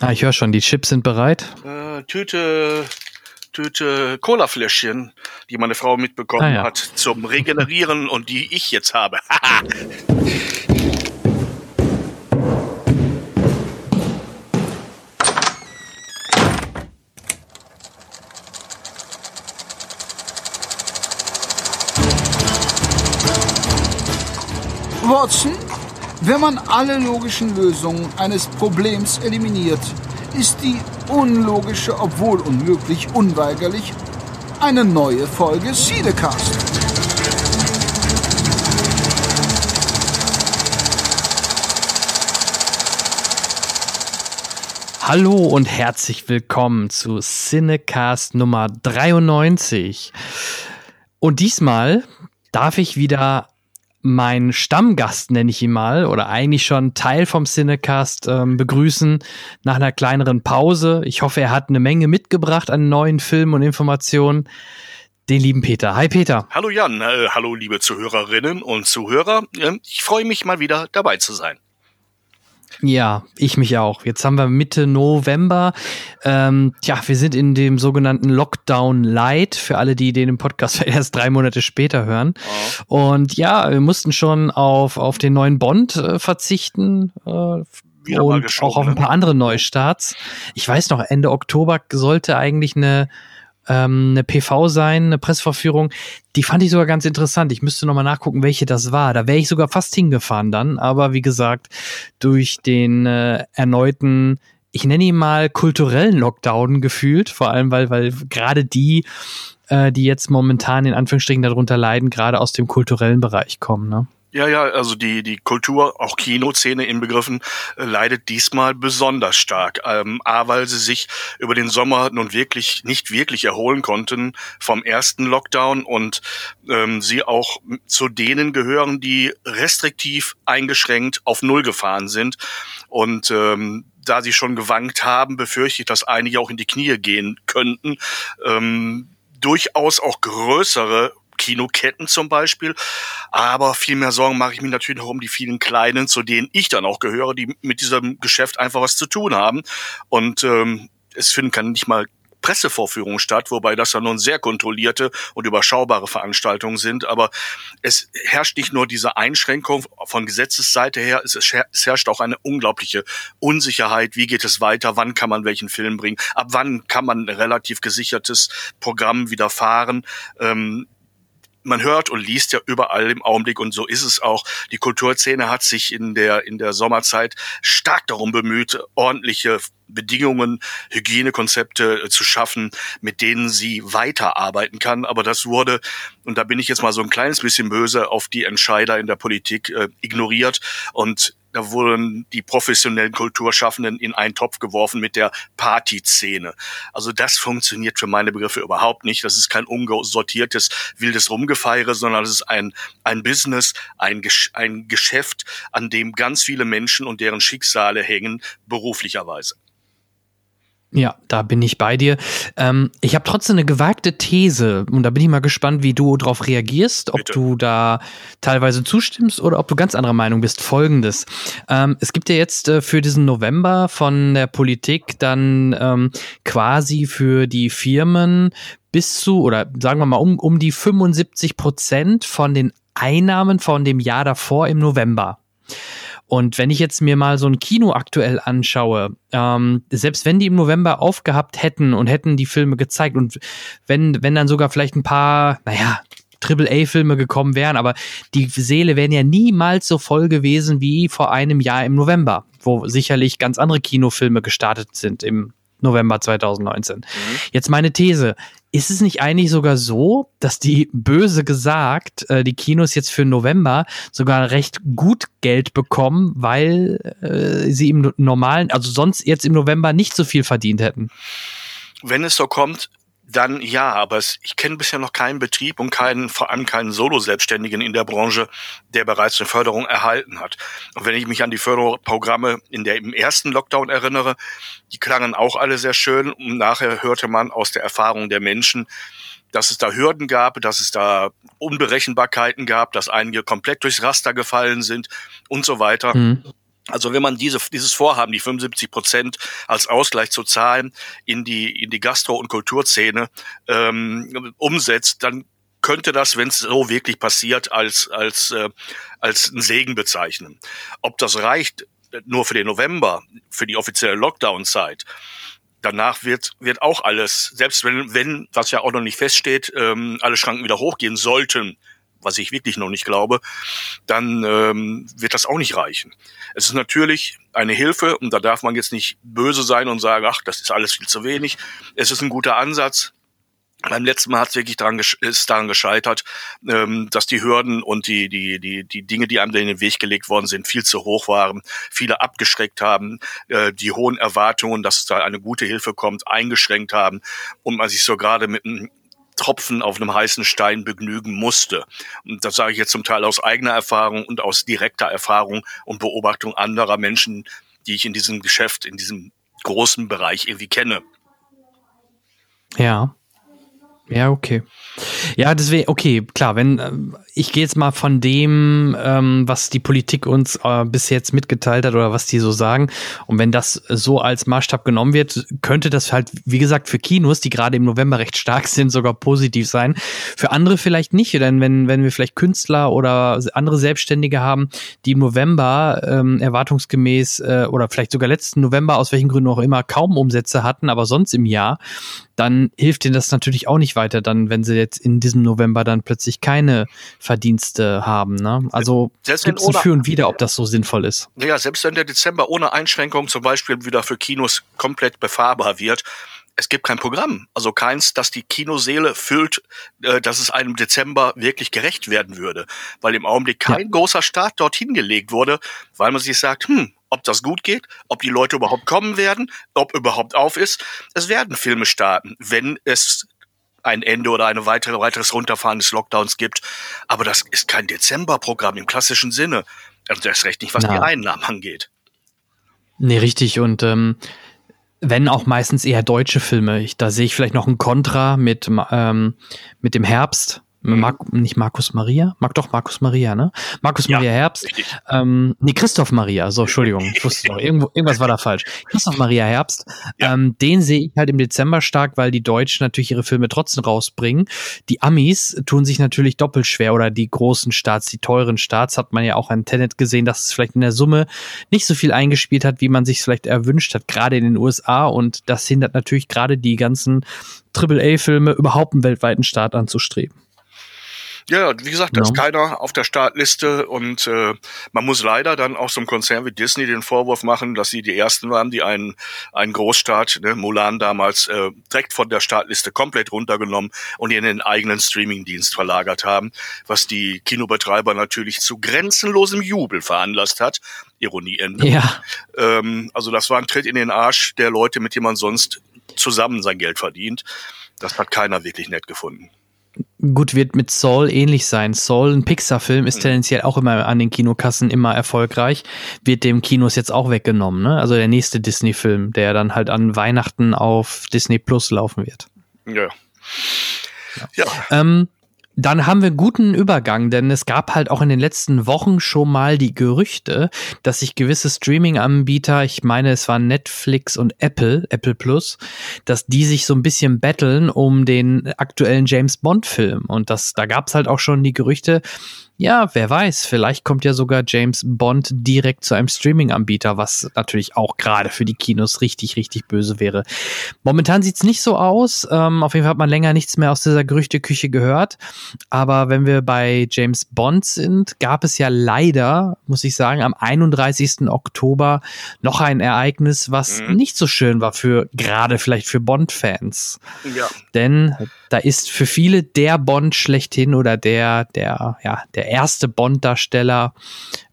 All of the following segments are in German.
Ah, ich höre schon, die Chips sind bereit. Äh, Tüte, Tüte Colafläschchen, die meine Frau mitbekommen Ah, ja. hat zum Regenerieren und die ich jetzt habe. wenn man alle logischen Lösungen eines Problems eliminiert, ist die unlogische, obwohl unmöglich, unweigerlich eine neue Folge Siedecast. Hallo und herzlich willkommen zu Cinecast Nummer 93. Und diesmal darf ich wieder meinen Stammgast, nenne ich ihn mal, oder eigentlich schon Teil vom Cinecast ähm, begrüßen nach einer kleineren Pause. Ich hoffe, er hat eine Menge mitgebracht an neuen Filmen und Informationen. Den lieben Peter. Hi Peter. hallo Jan, äh, hallo liebe Zuhörerinnen und Zuhörer. Ähm, ich freue mich mal wieder dabei zu sein. Ja, ich mich auch. Jetzt haben wir Mitte November. Ähm, tja, wir sind in dem sogenannten Lockdown Light, für alle, die den Podcast erst drei Monate später hören. Und ja, wir mussten schon auf, auf den neuen Bond äh, verzichten. Äh, und auch auf ein ne? paar andere Neustarts. Ich weiß noch, Ende Oktober sollte eigentlich eine, ähm, eine PV sein, eine Presseverführung. Die fand ich sogar ganz interessant. Ich müsste noch mal nachgucken, welche das war. Da wäre ich sogar fast hingefahren dann. Aber wie gesagt, durch den äh, erneuten, ich nenne ihn mal kulturellen Lockdown gefühlt, vor allem weil, weil gerade die, äh, die jetzt momentan in Anführungsstrichen darunter leiden, gerade aus dem kulturellen Bereich kommen. Ne? Ja, ja, also die, die Kultur, auch Kinoszene inbegriffen, äh, leidet diesmal besonders stark. Ähm, A, weil sie sich über den Sommer nun wirklich nicht wirklich erholen konnten vom ersten Lockdown und ähm, sie auch zu denen gehören, die restriktiv eingeschränkt auf Null gefahren sind. Und ähm, da sie schon gewankt haben, befürchte ich, dass einige auch in die Knie gehen könnten. Ähm, durchaus auch größere Kinoketten zum Beispiel. Aber viel mehr Sorgen mache ich mir natürlich noch um die vielen Kleinen, zu denen ich dann auch gehöre, die mit diesem Geschäft einfach was zu tun haben. Und ähm, es finden kann nicht mal Pressevorführungen statt, wobei das ja nun sehr kontrollierte und überschaubare Veranstaltungen sind. Aber es herrscht nicht nur diese Einschränkung von Gesetzesseite her, es, herrscht auch eine unglaubliche Unsicherheit. Wie geht es weiter? Wann kann man welchen Film bringen? Ab wann kann man ein relativ gesichertes Programm wieder fahren? Ähm, man hört und liest ja überall im Augenblick und so ist es auch. Die Kulturszene hat sich in der, in der Sommerzeit stark darum bemüht, ordentliche Bedingungen, Hygienekonzepte äh, zu schaffen, mit denen sie weiterarbeiten kann. Aber das wurde, und da bin ich jetzt mal so ein kleines bisschen böse auf die Entscheider in der Politik, äh, ignoriert und da wurden die professionellen Kulturschaffenden in einen Topf geworfen mit der Partyszene. Also das funktioniert für meine Begriffe überhaupt nicht. Das ist kein unsortiertes, wildes Rumgefeiere, sondern das ist ein, ein Business, ein, ein Geschäft, an dem ganz viele Menschen und deren Schicksale hängen, beruflicherweise. Ja, da bin ich bei dir. Ähm, ich habe trotzdem eine gewagte These und da bin ich mal gespannt, wie du darauf reagierst, ob Bitte. du da teilweise zustimmst oder ob du ganz anderer Meinung bist. Folgendes. Ähm, es gibt ja jetzt äh, für diesen November von der Politik dann ähm, quasi für die Firmen bis zu, oder sagen wir mal, um, um die 75 Prozent von den Einnahmen von dem Jahr davor im November. Und wenn ich jetzt mir mal so ein Kino aktuell anschaue, ähm, selbst wenn die im November aufgehabt hätten und hätten die Filme gezeigt und wenn, wenn dann sogar vielleicht ein paar, naja, Triple-A-Filme gekommen wären, aber die Seele wären ja niemals so voll gewesen wie vor einem Jahr im November, wo sicherlich ganz andere Kinofilme gestartet sind im November 2019. Jetzt meine These. Ist es nicht eigentlich sogar so, dass die böse gesagt, äh, die Kinos jetzt für November sogar recht gut Geld bekommen, weil äh, sie im normalen, also sonst jetzt im November nicht so viel verdient hätten? Wenn es so kommt, dann ja, aber es, ich kenne bisher noch keinen Betrieb und keinen, vor allem keinen Solo-Selbstständigen in der Branche, der bereits eine Förderung erhalten hat. Und wenn ich mich an die Förderprogramme in der im ersten Lockdown erinnere, die klangen auch alle sehr schön und nachher hörte man aus der Erfahrung der Menschen, dass es da Hürden gab, dass es da Unberechenbarkeiten gab, dass einige komplett durchs Raster gefallen sind und so weiter. Hm. Also wenn man diese, dieses Vorhaben, die 75 Prozent als Ausgleich zu zahlen, in die, in die Gastro- und Kulturszene ähm, umsetzt, dann könnte das, wenn es so wirklich passiert, als, als, äh, als ein Segen bezeichnen. Ob das reicht, nur für den November, für die offizielle Lockdown-Zeit, danach wird, wird auch alles, selbst wenn, wenn, was ja auch noch nicht feststeht, ähm, alle Schranken wieder hochgehen sollten, was ich wirklich noch nicht glaube, dann ähm, wird das auch nicht reichen. Es ist natürlich eine Hilfe und da darf man jetzt nicht böse sein und sagen, ach, das ist alles viel zu wenig. Es ist ein guter Ansatz. Beim letzten Mal hat es wirklich daran, ist daran gescheitert, ähm, dass die Hürden und die, die, die, die Dinge, die einem in den Weg gelegt worden sind, viel zu hoch waren, viele abgeschreckt haben, äh, die hohen Erwartungen, dass da eine gute Hilfe kommt, eingeschränkt haben und man sich so gerade mit einem Tropfen auf einem heißen Stein begnügen musste. Und das sage ich jetzt zum Teil aus eigener Erfahrung und aus direkter Erfahrung und Beobachtung anderer Menschen, die ich in diesem Geschäft, in diesem großen Bereich irgendwie kenne. Ja. Ja, okay. Ja, deswegen, okay, klar, wenn äh, ich gehe jetzt mal von dem, ähm, was die Politik uns äh, bis jetzt mitgeteilt hat oder was die so sagen. Und wenn das so als Maßstab genommen wird, könnte das halt, wie gesagt, für Kinos, die gerade im November recht stark sind, sogar positiv sein. Für andere vielleicht nicht, denn wenn, wenn wir vielleicht Künstler oder andere Selbstständige haben, die im November ähm, erwartungsgemäß äh, oder vielleicht sogar letzten November, aus welchen Gründen auch immer, kaum Umsätze hatten, aber sonst im Jahr, dann hilft ihnen das natürlich auch nicht weiter, dann, wenn sie jetzt in diesem November dann plötzlich keine Verdienste haben. Ne? Also gibt es ein Für und Wider, ob das so sinnvoll ist. Ja, selbst wenn der Dezember ohne Einschränkung zum Beispiel wieder für Kinos komplett befahrbar wird, es gibt kein Programm, also keins, das die Kinoseele füllt, äh, dass es einem Dezember wirklich gerecht werden würde, weil im Augenblick kein ja. großer Start dorthin gelegt wurde, weil man sich sagt, hm, ob das gut geht, ob die Leute überhaupt kommen werden, ob überhaupt auf ist. Es werden Filme starten, wenn es ein Ende oder ein weitere, weiteres Runterfahren des Lockdowns gibt. Aber das ist kein Dezemberprogramm im klassischen Sinne. Also das ist recht nicht, was Na. die Einnahmen angeht. Nee, richtig. Und ähm, wenn auch meistens eher deutsche Filme. Ich, da sehe ich vielleicht noch ein Kontra mit, ähm, mit dem Herbst. Mark, nicht Markus Maria? Mag doch Markus Maria, ne? Markus ja, Maria Herbst. Ähm, nee, Christoph Maria, so, Entschuldigung, ich wusste noch, irgendwo, irgendwas war da falsch. Christoph Maria Herbst, ja. ähm, den sehe ich halt im Dezember stark, weil die Deutschen natürlich ihre Filme trotzdem rausbringen. Die Amis tun sich natürlich doppelt schwer oder die großen Starts, die teuren Starts, hat man ja auch an Tenet gesehen, dass es vielleicht in der Summe nicht so viel eingespielt hat, wie man sich vielleicht erwünscht hat, gerade in den USA und das hindert natürlich gerade die ganzen Triple-A-Filme überhaupt einen weltweiten Start anzustreben. Ja, wie gesagt, da ist keiner auf der Startliste und äh, man muss leider dann auch so einem Konzern wie Disney den Vorwurf machen, dass sie die ersten waren, die einen, einen Großstart, ne, Mulan damals, äh, direkt von der Startliste komplett runtergenommen und in den eigenen Streamingdienst verlagert haben, was die Kinobetreiber natürlich zu grenzenlosem Jubel veranlasst hat. Ironie Ende. Ja. Ähm, also das war ein Tritt in den Arsch der Leute, mit denen man sonst zusammen sein Geld verdient. Das hat keiner wirklich nett gefunden. Gut, wird mit Saul ähnlich sein. Saul, ein Pixar-Film, ist mhm. tendenziell auch immer an den Kinokassen immer erfolgreich. Wird dem Kinos jetzt auch weggenommen, ne? Also der nächste Disney-Film, der dann halt an Weihnachten auf Disney Plus laufen wird. Ja. Ja. ja. Ähm, dann haben wir einen guten Übergang, denn es gab halt auch in den letzten Wochen schon mal die Gerüchte, dass sich gewisse Streaming-Anbieter, ich meine, es waren Netflix und Apple, Apple Plus, dass die sich so ein bisschen betteln um den aktuellen James Bond-Film. Und das, da gab es halt auch schon die Gerüchte, ja, wer weiß, vielleicht kommt ja sogar James Bond direkt zu einem Streaming-Anbieter, was natürlich auch gerade für die Kinos richtig, richtig böse wäre. Momentan sieht's nicht so aus. Ähm, auf jeden Fall hat man länger nichts mehr aus dieser Gerüchteküche gehört. Aber wenn wir bei James Bond sind, gab es ja leider, muss ich sagen, am 31. Oktober noch ein Ereignis, was mhm. nicht so schön war für gerade vielleicht für Bond-Fans. Ja. Denn da ist für viele der Bond schlechthin oder der, der, ja, der erste Bond-Darsteller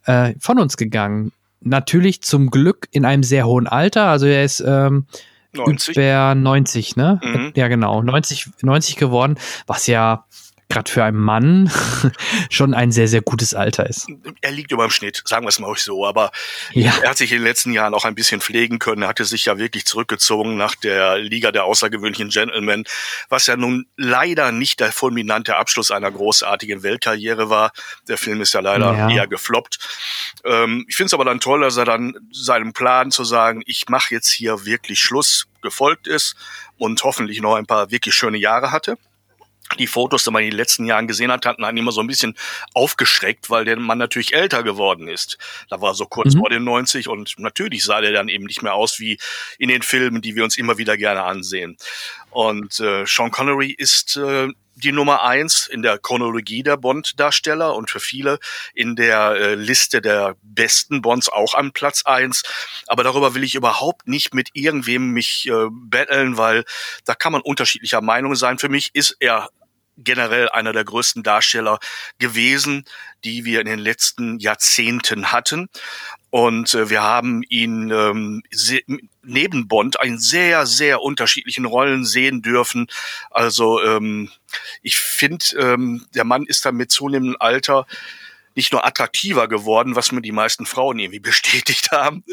äh, von uns gegangen. Natürlich zum Glück in einem sehr hohen Alter. Also er ist ähm, 90. über 90, ne? Mhm. Ja, genau. 90, 90 geworden, was ja gerade für einen Mann schon ein sehr, sehr gutes Alter ist. Er liegt über dem Schnitt, sagen wir es mal euch so. Aber ja. er hat sich in den letzten Jahren auch ein bisschen pflegen können. Er hatte sich ja wirklich zurückgezogen nach der Liga der außergewöhnlichen Gentlemen, was ja nun leider nicht der fulminante Abschluss einer großartigen Weltkarriere war. Der Film ist ja leider ja. eher gefloppt. Ähm, ich finde es aber dann toll, dass er dann seinem Plan zu sagen, ich mache jetzt hier wirklich Schluss, gefolgt ist und hoffentlich noch ein paar wirklich schöne Jahre hatte die Fotos, die man in den letzten Jahren gesehen hat, hatten einen immer so ein bisschen aufgeschreckt, weil der Mann natürlich älter geworden ist. Da war so kurz mhm. vor den 90 und natürlich sah der dann eben nicht mehr aus wie in den Filmen, die wir uns immer wieder gerne ansehen. Und äh, Sean Connery ist äh, die Nummer eins in der Chronologie der Bond-Darsteller und für viele in der äh, Liste der besten Bonds auch an Platz eins. Aber darüber will ich überhaupt nicht mit irgendwem mich äh, betteln, weil da kann man unterschiedlicher Meinung sein. Für mich ist er generell einer der größten Darsteller gewesen, die wir in den letzten Jahrzehnten hatten. Und äh, wir haben ihn ähm, neben Bond in sehr, sehr unterschiedlichen Rollen sehen dürfen. Also ähm, ich finde, ähm, der Mann ist dann mit zunehmendem Alter nicht nur attraktiver geworden, was mir die meisten Frauen irgendwie bestätigt haben.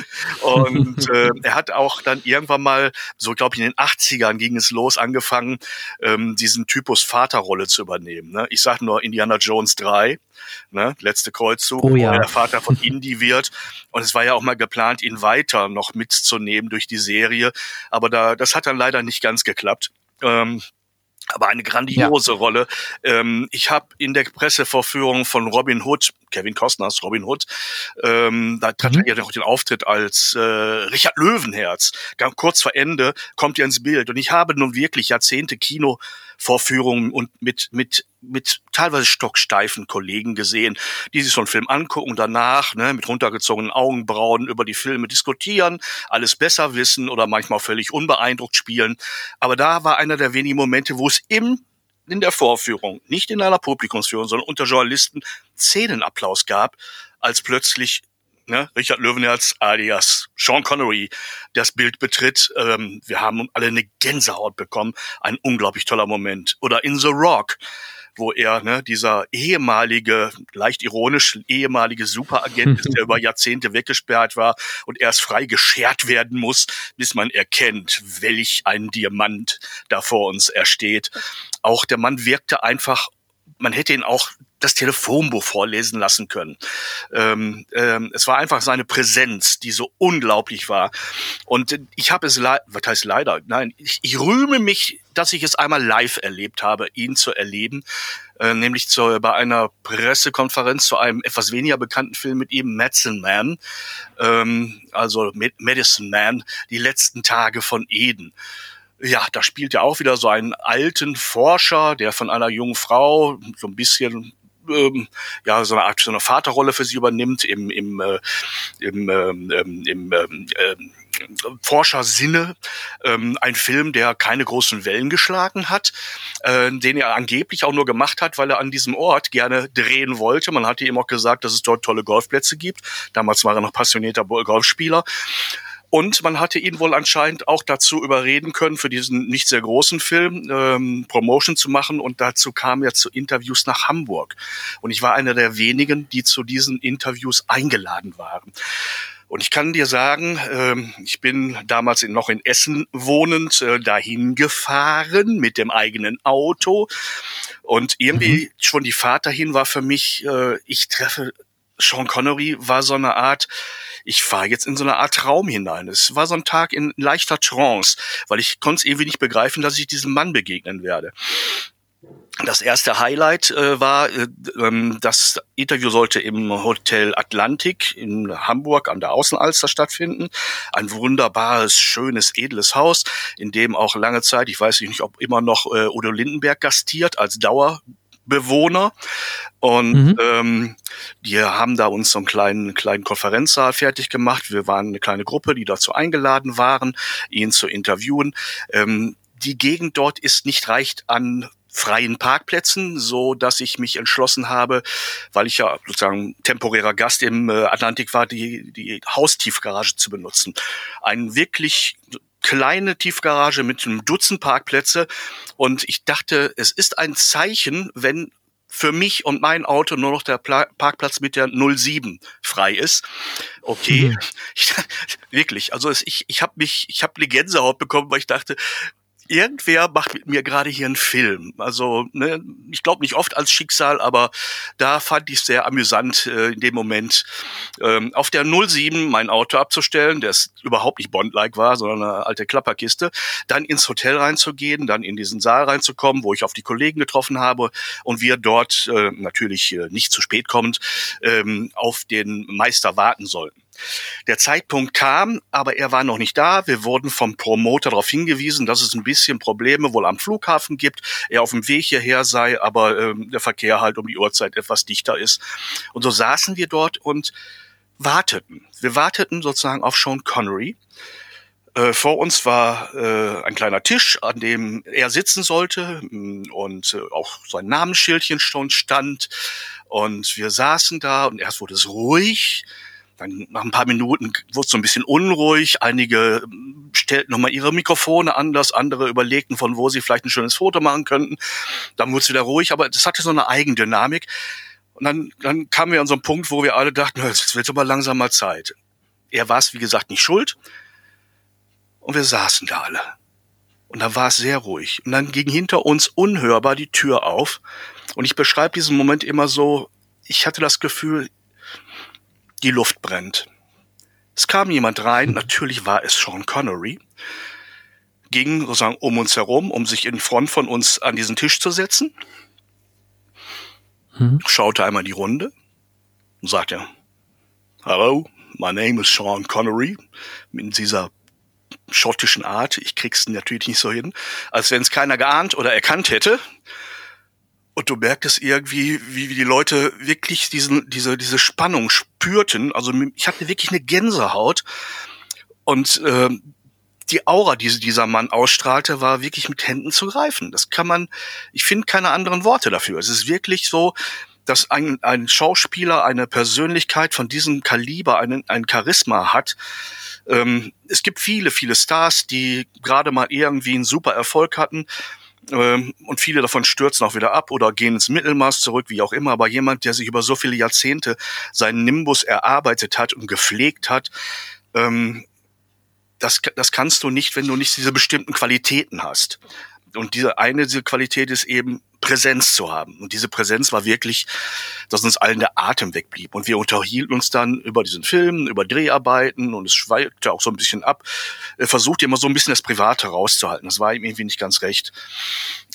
Und äh, er hat auch dann irgendwann mal, so glaube ich in den 80ern ging es los, angefangen, ähm, diesen Typus Vaterrolle zu übernehmen. Ne? Ich sage nur Indiana Jones 3, ne? letzte Kreuzzug, oh, ja. wo er der Vater von Indy wird. Und es war ja auch mal geplant, ihn weiter noch mitzunehmen durch die Serie. Aber da, das hat dann leider nicht ganz geklappt. Ähm, aber eine grandiose ja. Rolle. Ähm, ich habe in der Pressevorführung von Robin Hood, Kevin Costners Robin Hood, ähm, da hat mhm. er ja auch den Auftritt als äh, Richard Löwenherz. Ganz kurz vor Ende kommt er ins Bild. Und ich habe nun wirklich Jahrzehnte Kinovorführungen und mit, mit, mit teilweise stocksteifen Kollegen gesehen, die sich so einen Film angucken, danach ne, mit runtergezogenen Augenbrauen über die Filme diskutieren, alles besser wissen oder manchmal völlig unbeeindruckt spielen. Aber da war einer der wenigen Momente, wo es im in der Vorführung, nicht in einer Publikumsführung, sondern unter Journalisten Szenenapplaus gab, als plötzlich ne, Richard Löwenherz alias Sean Connery das Bild betritt. Ähm, wir haben alle eine Gänsehaut bekommen. Ein unglaublich toller Moment. Oder in The Rock wo er, ne, dieser ehemalige, leicht ironisch, ehemalige Superagent ist, der über Jahrzehnte weggesperrt war und erst frei geschert werden muss, bis man erkennt, welch ein Diamant da vor uns ersteht. Auch der Mann wirkte einfach man hätte ihn auch das Telefonbuch vorlesen lassen können. Ähm, ähm, es war einfach seine Präsenz, die so unglaublich war. Und ich habe es, was heißt leider, nein, ich, ich rühme mich, dass ich es einmal live erlebt habe, ihn zu erleben, äh, nämlich zu, bei einer Pressekonferenz zu einem etwas weniger bekannten Film mit ihm, Medicine Man, ähm, also Medicine Man, die letzten Tage von Eden ja, da spielt er auch wieder so einen alten Forscher, der von einer jungen Frau so ein bisschen ähm, ja so eine Art so eine Vaterrolle für sie übernimmt im im äh, im, ähm, ähm im ähm, äh, Forschersinne ähm, ein Film, der keine großen Wellen geschlagen hat, äh, den er angeblich auch nur gemacht hat, weil er an diesem Ort gerne drehen wollte. Man hatte ihm auch gesagt, dass es dort tolle Golfplätze gibt. Damals war er noch passionierter Golfspieler. Und man hatte ihn wohl anscheinend auch dazu überreden können, für diesen nicht sehr großen Film ähm, Promotion zu machen. Und dazu kam er zu Interviews nach Hamburg. Und ich war einer der wenigen, die zu diesen Interviews eingeladen waren. Und ich kann dir sagen, ähm, ich bin damals noch in Essen wohnend äh, dahin gefahren mit dem eigenen Auto. Und irgendwie mhm. schon die Fahrt dahin war für mich, äh, ich treffe Sean Connery war so eine Art, ich fahre jetzt in so eine Art Traum hinein. Es war so ein Tag in leichter Trance, weil ich konnte es irgendwie nicht begreifen, dass ich diesem Mann begegnen werde. Das erste Highlight äh, war, äh, ähm, das Interview sollte im Hotel Atlantik in Hamburg an der Außenalster stattfinden. Ein wunderbares, schönes, edles Haus, in dem auch lange Zeit, ich weiß nicht, ob immer noch äh, Udo Lindenberg gastiert als Dauer Bewohner. Und mhm. ähm, die haben da uns so einen kleinen, kleinen Konferenzsaal fertig gemacht. Wir waren eine kleine Gruppe, die dazu eingeladen waren, ihn zu interviewen. Ähm, die Gegend dort ist nicht reicht an freien Parkplätzen, so dass ich mich entschlossen habe, weil ich ja sozusagen temporärer Gast im äh, Atlantik war, die, die Haustiefgarage zu benutzen. Ein wirklich kleine Tiefgarage mit einem Dutzend Parkplätze und ich dachte, es ist ein Zeichen, wenn für mich und mein Auto nur noch der Pla Parkplatz mit der 07 frei ist. Okay, mhm. ich, wirklich. Also es, ich, ich habe mich, ich habe eine Gänsehaut bekommen, weil ich dachte, irgendwer macht mit mir gerade hier einen Film. Also, ne, ich glaube nicht oft als Schicksal, aber da fand ich sehr amüsant äh, in dem Moment, ähm, auf der 07 mein Auto abzustellen, der überhaupt nicht Bond-like war, sondern eine alte Klapperkiste, dann ins Hotel reinzugehen, dann in diesen Saal reinzukommen, wo ich auf die Kollegen getroffen habe und wir dort äh, natürlich äh, nicht zu spät kommend ähm, auf den Meister warten sollten. Der Zeitpunkt kam, aber er war noch nicht da. Wir wurden vom Promoter darauf hingewiesen, dass es ein bisschen Probleme wohl am Flughafen gibt, er auf dem Weg hierher sei, aber ähm, der Verkehr halt um die Uhrzeit etwas dichter ist. Und so saßen wir dort und warteten. Wir warteten sozusagen auf Sean Connery. Äh, vor uns war äh, ein kleiner Tisch, an dem er sitzen sollte mm, und äh, auch sein Namensschildchen schon stand. Und wir saßen da und erst wurde es ruhig. Dann nach ein paar Minuten wurde es so ein bisschen unruhig. Einige ähm, stellten nochmal ihre Mikrofone anders, andere überlegten, von wo sie vielleicht ein schönes Foto machen könnten. Dann wurde es wieder ruhig, aber das hatte so eine Eigendynamik. Und dann, dann kamen wir an so einen Punkt, wo wir alle dachten, jetzt wird aber langsam mal Zeit. Er war es, wie gesagt, nicht schuld. Und wir saßen da alle. Und da war es sehr ruhig. Und dann ging hinter uns unhörbar die Tür auf. Und ich beschreibe diesen Moment immer so, ich hatte das Gefühl, die Luft brennt. Es kam jemand rein, natürlich war es Sean Connery, ging sozusagen um uns herum, um sich in Front von uns an diesen Tisch zu setzen, hm. schaute einmal die Runde und sagte, Hello, my name is Sean Connery, in dieser schottischen Art, ich krieg's natürlich nicht so hin, als wenn es keiner geahnt oder erkannt hätte. Und du merktest irgendwie, wie, wie die Leute wirklich diesen, diese, diese Spannung spürten. Also ich hatte wirklich eine Gänsehaut. Und äh, die Aura, die dieser Mann ausstrahlte, war wirklich mit Händen zu greifen. Das kann man, ich finde keine anderen Worte dafür. Es ist wirklich so, dass ein, ein Schauspieler eine Persönlichkeit von diesem Kaliber, einen, ein Charisma hat. Ähm, es gibt viele, viele Stars, die gerade mal irgendwie einen super Erfolg hatten und viele davon stürzen auch wieder ab oder gehen ins Mittelmaß zurück, wie auch immer. Aber jemand, der sich über so viele Jahrzehnte seinen Nimbus erarbeitet hat und gepflegt hat, ähm, das, das kannst du nicht, wenn du nicht diese bestimmten Qualitäten hast. Und diese eine diese Qualität ist eben Präsenz zu haben. Und diese Präsenz war wirklich, dass uns allen der Atem wegblieb. Und wir unterhielten uns dann über diesen Film, über Dreharbeiten und es schweigte auch so ein bisschen ab. Er versuchte immer so ein bisschen das Private rauszuhalten. Das war ihm irgendwie nicht ganz recht.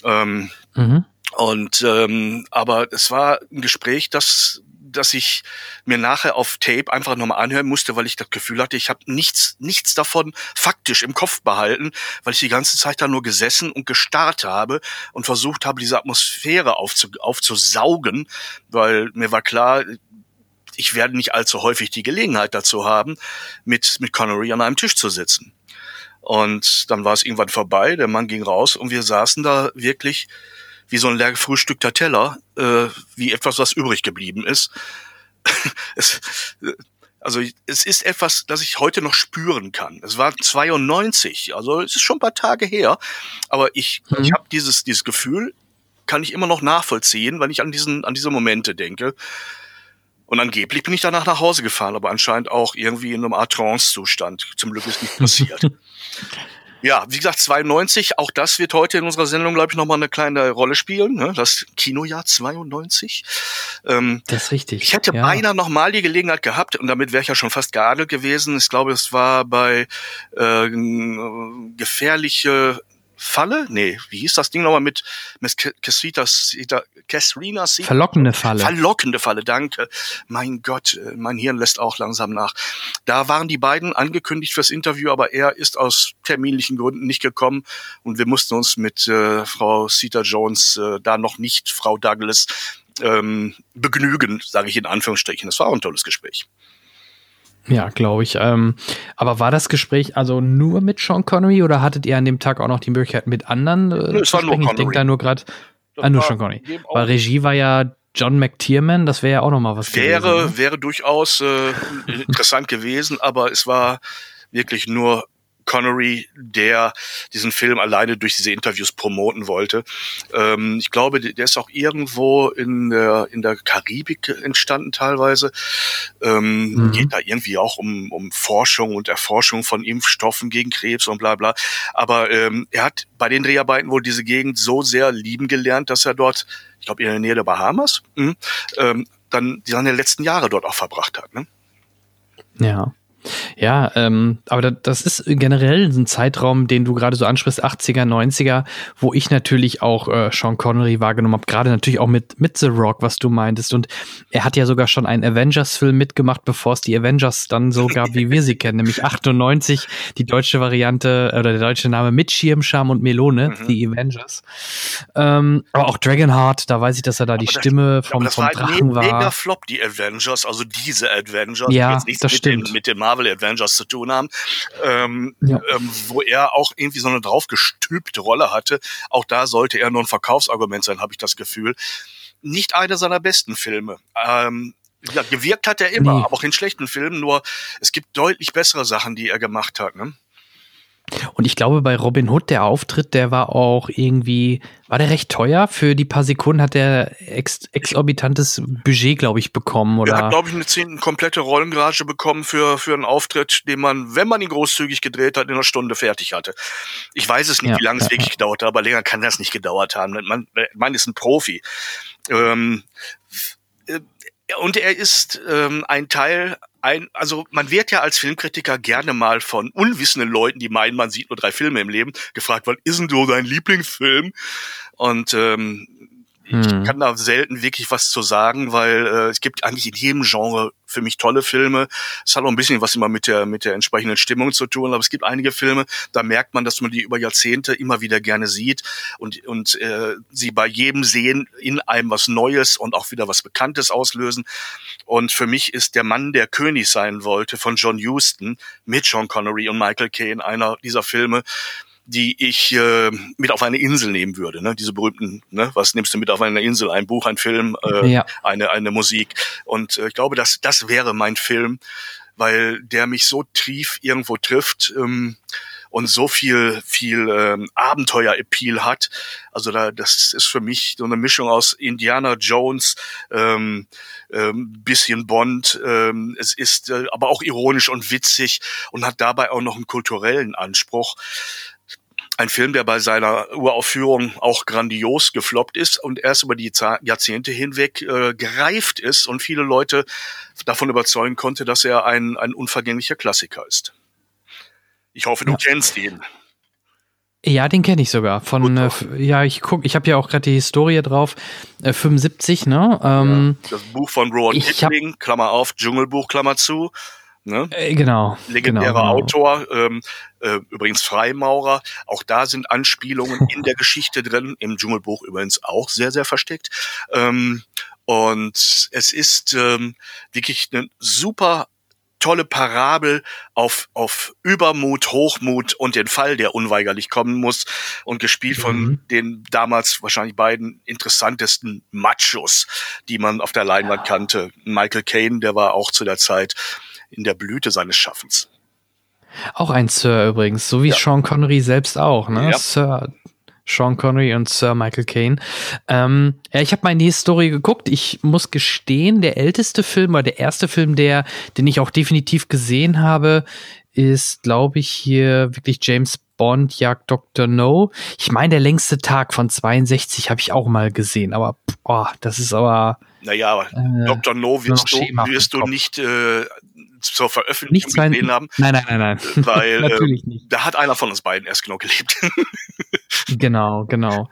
Ähm, mhm. Und ähm, aber es war ein Gespräch, das dass ich mir nachher auf Tape einfach nochmal anhören musste, weil ich das Gefühl hatte, ich habe nichts, nichts davon faktisch im Kopf behalten, weil ich die ganze Zeit da nur gesessen und gestarrt habe und versucht habe, diese Atmosphäre aufzu, aufzusaugen, weil mir war klar, ich werde nicht allzu häufig die Gelegenheit dazu haben, mit, mit Connery an einem Tisch zu sitzen. Und dann war es irgendwann vorbei, der Mann ging raus und wir saßen da wirklich wie so ein leer gefrühstückter Teller, äh, wie etwas, was übrig geblieben ist. es, also es ist etwas, das ich heute noch spüren kann. Es war 92, also es ist schon ein paar Tage her, aber ich, mhm. ich habe dieses, dieses Gefühl, kann ich immer noch nachvollziehen, wenn ich an diesen, an diese Momente denke. Und angeblich bin ich danach nach Hause gefahren, aber anscheinend auch irgendwie in einem Art Trance-Zustand. Zum Glück ist nicht passiert. Ja, wie gesagt, 92, auch das wird heute in unserer Sendung, glaube ich, nochmal eine kleine Rolle spielen. Ne? Das Kinojahr 92. Ähm, das ist richtig. Ich hätte ja. beinahe nochmal die Gelegenheit gehabt, und damit wäre ich ja schon fast geadelt gewesen. Ich glaube, es war bei äh, gefährliche Falle? Nee, wie hieß das Ding nochmal mit Miss Casrina? Verlockende Falle. Verlockende Falle, danke. Mein Gott, äh, mein Hirn lässt auch langsam nach. Da waren die beiden angekündigt fürs Interview, aber er ist aus terminlichen Gründen nicht gekommen und wir mussten uns mit äh, Frau Sita Jones, äh, da noch nicht Frau Douglas, ähm, begnügen, sage ich in Anführungsstrichen. Das war auch ein tolles Gespräch. Ja, glaube ich. Ähm, aber war das Gespräch also nur mit Sean Connery oder hattet ihr an dem Tag auch noch die Möglichkeit mit anderen äh, Nö, zu sprechen? Ich denke da nur gerade ah, nur Sean Connery. Weil Regie war ja John McTierman, das wäre ja auch noch mal was wäre, gewesen. Wäre, wäre durchaus äh, interessant gewesen, aber es war wirklich nur Connery, der diesen Film alleine durch diese Interviews promoten wollte. Ähm, ich glaube, der ist auch irgendwo in der, in der Karibik entstanden teilweise. Ähm, mhm. Geht da irgendwie auch um, um Forschung und Erforschung von Impfstoffen gegen Krebs und bla bla. Aber ähm, er hat bei den Dreharbeiten wohl diese Gegend so sehr lieben gelernt, dass er dort, ich glaube in der Nähe der Bahamas, mh, ähm, dann seine letzten Jahre dort auch verbracht hat. Ne? Ja. Ja, ähm, aber das ist generell ein Zeitraum, den du gerade so ansprichst, 80er, 90er, wo ich natürlich auch äh, Sean Connery wahrgenommen habe, gerade natürlich auch mit, mit The Rock, was du meintest. Und er hat ja sogar schon einen Avengers-Film mitgemacht, bevor es die Avengers dann so gab, wie wir sie kennen, nämlich 98, die deutsche Variante oder der deutsche Name mit Schirmscham und Melone, mhm. die Avengers. Ähm, aber auch Dragonheart, da weiß ich, dass er da aber die das, Stimme vom, vom Drachen war. Das war mega Flop, die Avengers, also diese Avengers. Ja, das stimmt. Den, mit den Marvel Avengers zu tun haben, ähm, ja. ähm, wo er auch irgendwie so eine draufgestülpte Rolle hatte. Auch da sollte er nur ein Verkaufsargument sein, habe ich das Gefühl. Nicht einer seiner besten Filme. Ähm, ja, gewirkt hat er immer, nee. aber auch in schlechten Filmen, nur es gibt deutlich bessere Sachen, die er gemacht hat. Ne? Und ich glaube, bei Robin Hood, der Auftritt, der war auch irgendwie, war der recht teuer? Für die paar Sekunden hat er ex exorbitantes Budget, glaube ich, bekommen, oder? Er hat, glaube ich, eine, eine komplette Rollengarage bekommen für, für einen Auftritt, den man, wenn man ihn großzügig gedreht hat, in einer Stunde fertig hatte. Ich weiß es nicht, ja, wie lange es ja, wirklich ja. gedauert hat, aber länger kann das nicht gedauert haben. Man, man ist ein Profi. Ähm, äh, und er ist ähm, ein Teil ein, also man wird ja als Filmkritiker gerne mal von unwissenden Leuten, die meinen, man sieht nur drei Filme im Leben, gefragt, was ist denn so dein Lieblingsfilm? Und ähm, hm. Ich kann da selten wirklich was zu sagen, weil äh, es gibt eigentlich in jedem Genre für mich tolle Filme. Es hat auch ein bisschen was immer mit der mit der entsprechenden Stimmung zu tun, aber es gibt einige Filme, da merkt man, dass man die über Jahrzehnte immer wieder gerne sieht und und äh, sie bei jedem Sehen in einem was Neues und auch wieder was Bekanntes auslösen. Und für mich ist der Mann, der König sein wollte, von John Huston mit Sean Connery und Michael Caine einer dieser Filme, die ich äh, mit auf eine Insel nehmen würde. Ne? Diese berühmten, ne? was nimmst du mit auf eine Insel? Ein Buch, ein Film, äh, ja. eine, eine Musik. Und äh, ich glaube, dass das wäre mein Film, weil der mich so tief irgendwo trifft. Ähm, und so viel viel ähm, Abenteuer-Appeal hat. Also da das ist für mich so eine Mischung aus Indiana Jones, ähm, ähm, bisschen Bond. Ähm, es ist äh, aber auch ironisch und witzig und hat dabei auch noch einen kulturellen Anspruch ein Film, der bei seiner Uraufführung auch grandios gefloppt ist und erst über die Jahrzehnte hinweg äh, gereift ist und viele Leute davon überzeugen konnte, dass er ein, ein unvergänglicher Klassiker ist. Ich hoffe, du ja. kennst ihn. Ja, den kenne ich sogar. Von äh, ja, ich guck, ich habe ja auch gerade die Historie drauf. Äh, 75, ne? Ähm, ja, das Buch von Rowan Kipling, Klammer auf, Dschungelbuch, Klammer zu. Ne? Äh, genau. Legendärer genau, genau. Autor, ähm, äh, übrigens Freimaurer. Auch da sind Anspielungen in der Geschichte drin, im Dschungelbuch übrigens auch sehr, sehr versteckt. Ähm, und es ist ähm, wirklich eine super tolle Parabel auf, auf Übermut, Hochmut und den Fall, der unweigerlich kommen muss und gespielt von mhm. den damals wahrscheinlich beiden interessantesten Machos, die man auf der Leinwand ja. kannte. Michael Caine, der war auch zu der Zeit in der Blüte seines Schaffens. Auch ein Sir übrigens, so wie ja. Sean Connery selbst auch, ne? Ja. Sir Sean Connery und Sir Michael Caine. Ähm, ja, ich habe mal in die Historie geguckt. Ich muss gestehen, der älteste Film oder der erste Film, der, den ich auch definitiv gesehen habe, ist, glaube ich, hier wirklich James Bond jagt Dr. No. Ich meine, der längste Tag von 62 habe ich auch mal gesehen, aber boah, das ist aber. Naja, äh, Dr. No wirst du, wirst du nicht äh, zur Veröffentlichung sein, gesehen haben. Nein, nein, nein, nein. Weil Natürlich äh, nicht. da hat einer von uns beiden erst genau gelebt. genau, genau.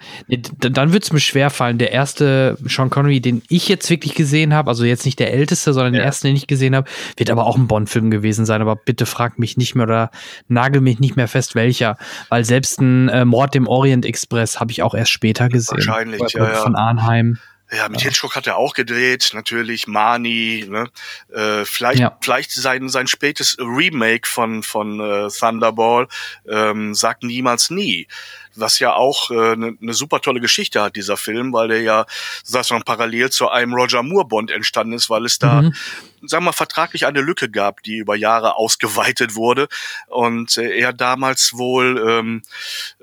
Dann wird es mir schwer fallen. Der erste Sean Connery, den ich jetzt wirklich gesehen habe, also jetzt nicht der älteste, sondern ja. den ersten, den ich gesehen habe, wird aber auch ein Bond-Film gewesen sein. Aber bitte frag mich nicht mehr oder nagel mich nicht mehr fest, welcher. Weil selbst ein äh, Mord im Orient Express habe ich auch erst später gesehen. Wahrscheinlich, ja, ja. Von Arnheim. Ja, mit ja. Hitchcock hat er auch gedreht, natürlich Mani, ne? Äh, vielleicht ja. vielleicht sein sein spätes Remake von von äh, Thunderball ähm, sagt niemals nie. Was ja auch eine äh, ne, ne super tolle Geschichte hat, dieser Film, weil der ja sozusagen parallel zu einem Roger Moore Bond entstanden ist, weil es da, mhm. sagen wir mal, vertraglich eine Lücke gab, die über Jahre ausgeweitet wurde und äh, er damals wohl ähm,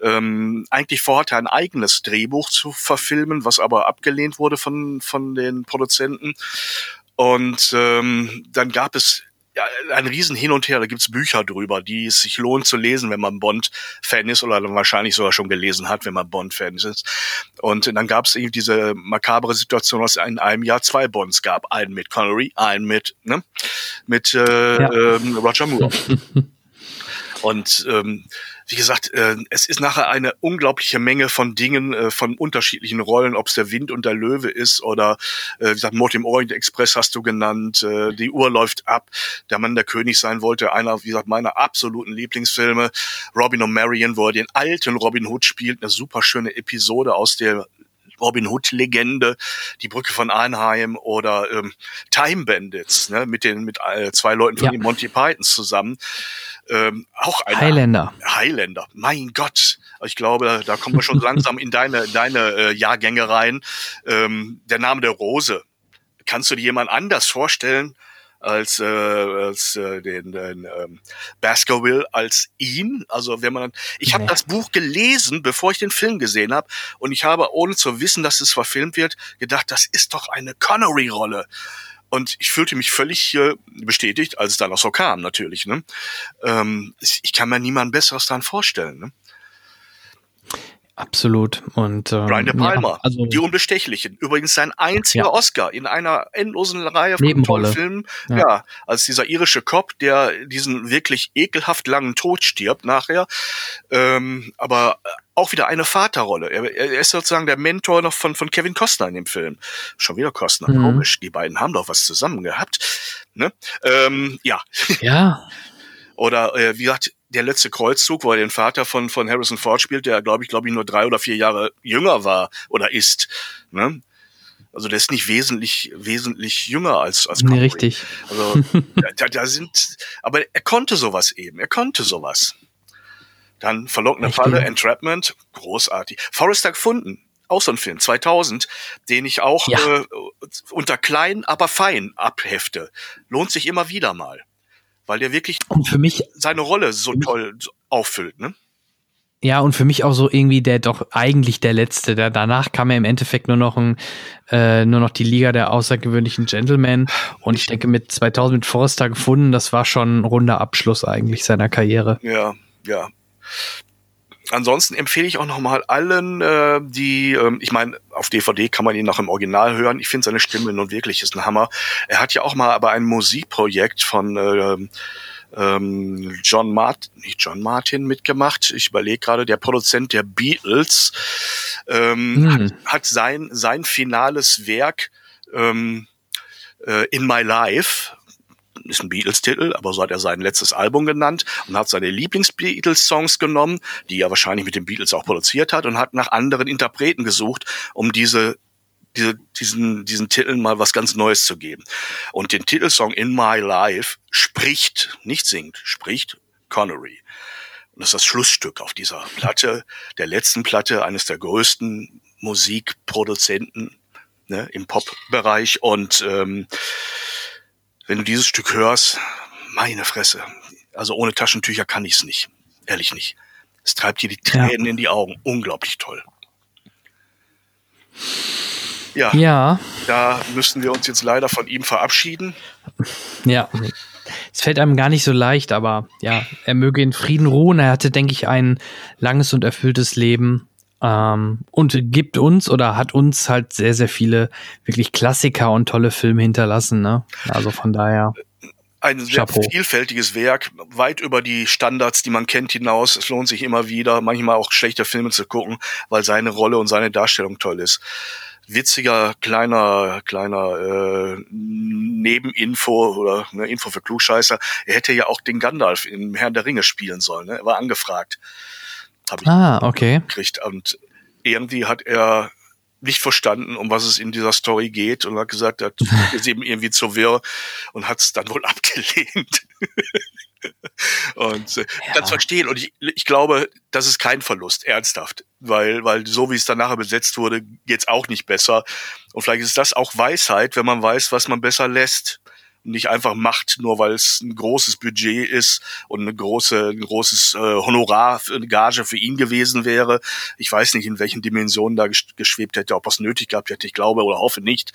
ähm, eigentlich vorhatte, ein eigenes Drehbuch zu verfilmen, was aber abgelehnt wurde von, von den Produzenten. Und ähm, dann gab es ein riesen Hin und Her. Da gibt's Bücher drüber, die es sich lohnt zu lesen, wenn man Bond-Fan ist oder dann wahrscheinlich sogar schon gelesen hat, wenn man Bond-Fan ist. Und dann gab's eben diese makabre Situation, dass es in einem Jahr zwei Bonds gab. Einen mit Connery, einen mit, ne, mit äh, ja. ähm, Roger Moore. und ähm, wie gesagt, äh, es ist nachher eine unglaubliche Menge von Dingen, äh, von unterschiedlichen Rollen, ob es der Wind und der Löwe ist oder, äh, wie gesagt, Mord im Orient Express hast du genannt, äh, die Uhr läuft ab, der Mann der König sein wollte, einer, wie gesagt, meiner absoluten Lieblingsfilme, Robin und Marion, wo er den alten Robin Hood spielt, eine super schöne Episode aus der Robin Hood-Legende, die Brücke von Arnheim oder ähm, Time Bandits, ne, mit den mit äh, zwei Leuten von ja. den Monty Pythons zusammen. Ähm, auch ein Highlander. Highlander. Mein Gott. Ich glaube, da kommen wir schon langsam in deine, deine äh, Jahrgänge rein. Ähm, der Name der Rose. Kannst du dir jemand anders vorstellen als, äh, als äh, den, den ähm, Baskerville als ihn? Also wenn man, ich habe nee. das Buch gelesen, bevor ich den Film gesehen habe, und ich habe ohne zu wissen, dass es verfilmt wird, gedacht, das ist doch eine Connery-Rolle. Und ich fühlte mich völlig äh, bestätigt, als es dann auch so kam, natürlich. Ne? Ähm, ich kann mir niemand Besseres dann vorstellen. Ne? Absolut. Und ähm, Brian De Palma, ja, also die Unbestechlichen. Übrigens sein einziger ja. Oscar in einer endlosen Reihe von tollen Filmen. Ja. ja, als dieser irische Cop, der diesen wirklich ekelhaft langen Tod stirbt nachher. Ähm, aber auch wieder eine Vaterrolle. Er, er, ist sozusagen der Mentor noch von, von Kevin Costner in dem Film. Schon wieder Costner, mhm. komisch. Die beiden haben doch was zusammen gehabt. Ne? Ähm, ja. Ja. Oder äh, wie gesagt, der letzte Kreuzzug, wo er den Vater von, von Harrison Ford spielt, der, glaube ich, glaube ich, nur drei oder vier Jahre jünger war oder ist. Ne? Also der ist nicht wesentlich, wesentlich jünger als, als Connery. Nee, richtig. Also da, da sind, aber er konnte sowas eben, er konnte sowas. Dann Verlockene Falle, Entrapment, großartig. Forrester gefunden, auch so ein Film, 2000, den ich auch ja. äh, unter klein, aber fein abhefte. Lohnt sich immer wieder mal weil der wirklich und für mich seine Rolle so toll auffüllt, ne? Ja, und für mich auch so irgendwie der doch eigentlich der letzte. Der, danach kam er im Endeffekt nur noch ein, äh, nur noch die Liga der außergewöhnlichen Gentlemen. Und ich denke, mit 2000 mit Forrester gefunden, das war schon ein runder Abschluss eigentlich seiner Karriere. Ja, ja ansonsten empfehle ich auch nochmal allen, äh, die, ähm, ich meine, auf DVD kann man ihn noch im Original hören. Ich finde seine Stimme nun wirklich ist ein Hammer. Er hat ja auch mal aber ein Musikprojekt von äh, ähm, John Martin, nicht John Martin mitgemacht. Ich überlege gerade, der Produzent der Beatles ähm, hm. hat, hat sein sein finales Werk ähm, äh, In My Life ist ein Beatles-Titel, aber so hat er sein letztes Album genannt und hat seine Lieblings-Beatles-Songs genommen, die er wahrscheinlich mit den Beatles auch produziert hat und hat nach anderen Interpreten gesucht, um diese diese, diesen, diesen Titeln mal was ganz Neues zu geben. Und den Titelsong In My Life spricht, nicht singt, spricht Connery. Und das ist das Schlussstück auf dieser Platte, der letzten Platte eines der größten Musikproduzenten ne, im Pop-Bereich. Und ähm, wenn du dieses Stück hörst, meine Fresse. Also ohne Taschentücher kann ich es nicht. Ehrlich nicht. Es treibt dir die Tränen ja. in die Augen. Unglaublich toll. Ja, ja. Da müssen wir uns jetzt leider von ihm verabschieden. Ja. Es fällt einem gar nicht so leicht, aber ja, er möge in Frieden ruhen. Er hatte, denke ich, ein langes und erfülltes Leben. Ähm, und gibt uns oder hat uns halt sehr, sehr viele wirklich Klassiker und tolle Filme hinterlassen. Ne? Also von daher. Ein sehr Chapeau. vielfältiges Werk, weit über die Standards, die man kennt, hinaus. Es lohnt sich immer wieder, manchmal auch schlechte Filme zu gucken, weil seine Rolle und seine Darstellung toll ist witziger kleiner kleiner äh, Nebeninfo oder ne, Info für Klugscheißer. Er hätte ja auch den Gandalf im Herrn der Ringe spielen sollen. Ne? Er war angefragt. Hab ich ah, okay. Gekriegt. Und irgendwie hat er nicht verstanden, um was es in dieser Story geht und hat gesagt, das ist eben irgendwie zu wirr und hat es dann wohl abgelehnt. und äh, ja. kann verstehen. Und ich, ich glaube, das ist kein Verlust, ernsthaft. Weil, weil so wie es dann nachher besetzt wurde, geht's auch nicht besser. Und vielleicht ist das auch Weisheit, wenn man weiß, was man besser lässt nicht einfach macht, nur weil es ein großes Budget ist und eine große, ein großes äh, Honorar, eine Gage für ihn gewesen wäre. Ich weiß nicht, in welchen Dimensionen da geschwebt hätte, ob er es nötig gehabt hätte. Ich glaube oder hoffe nicht.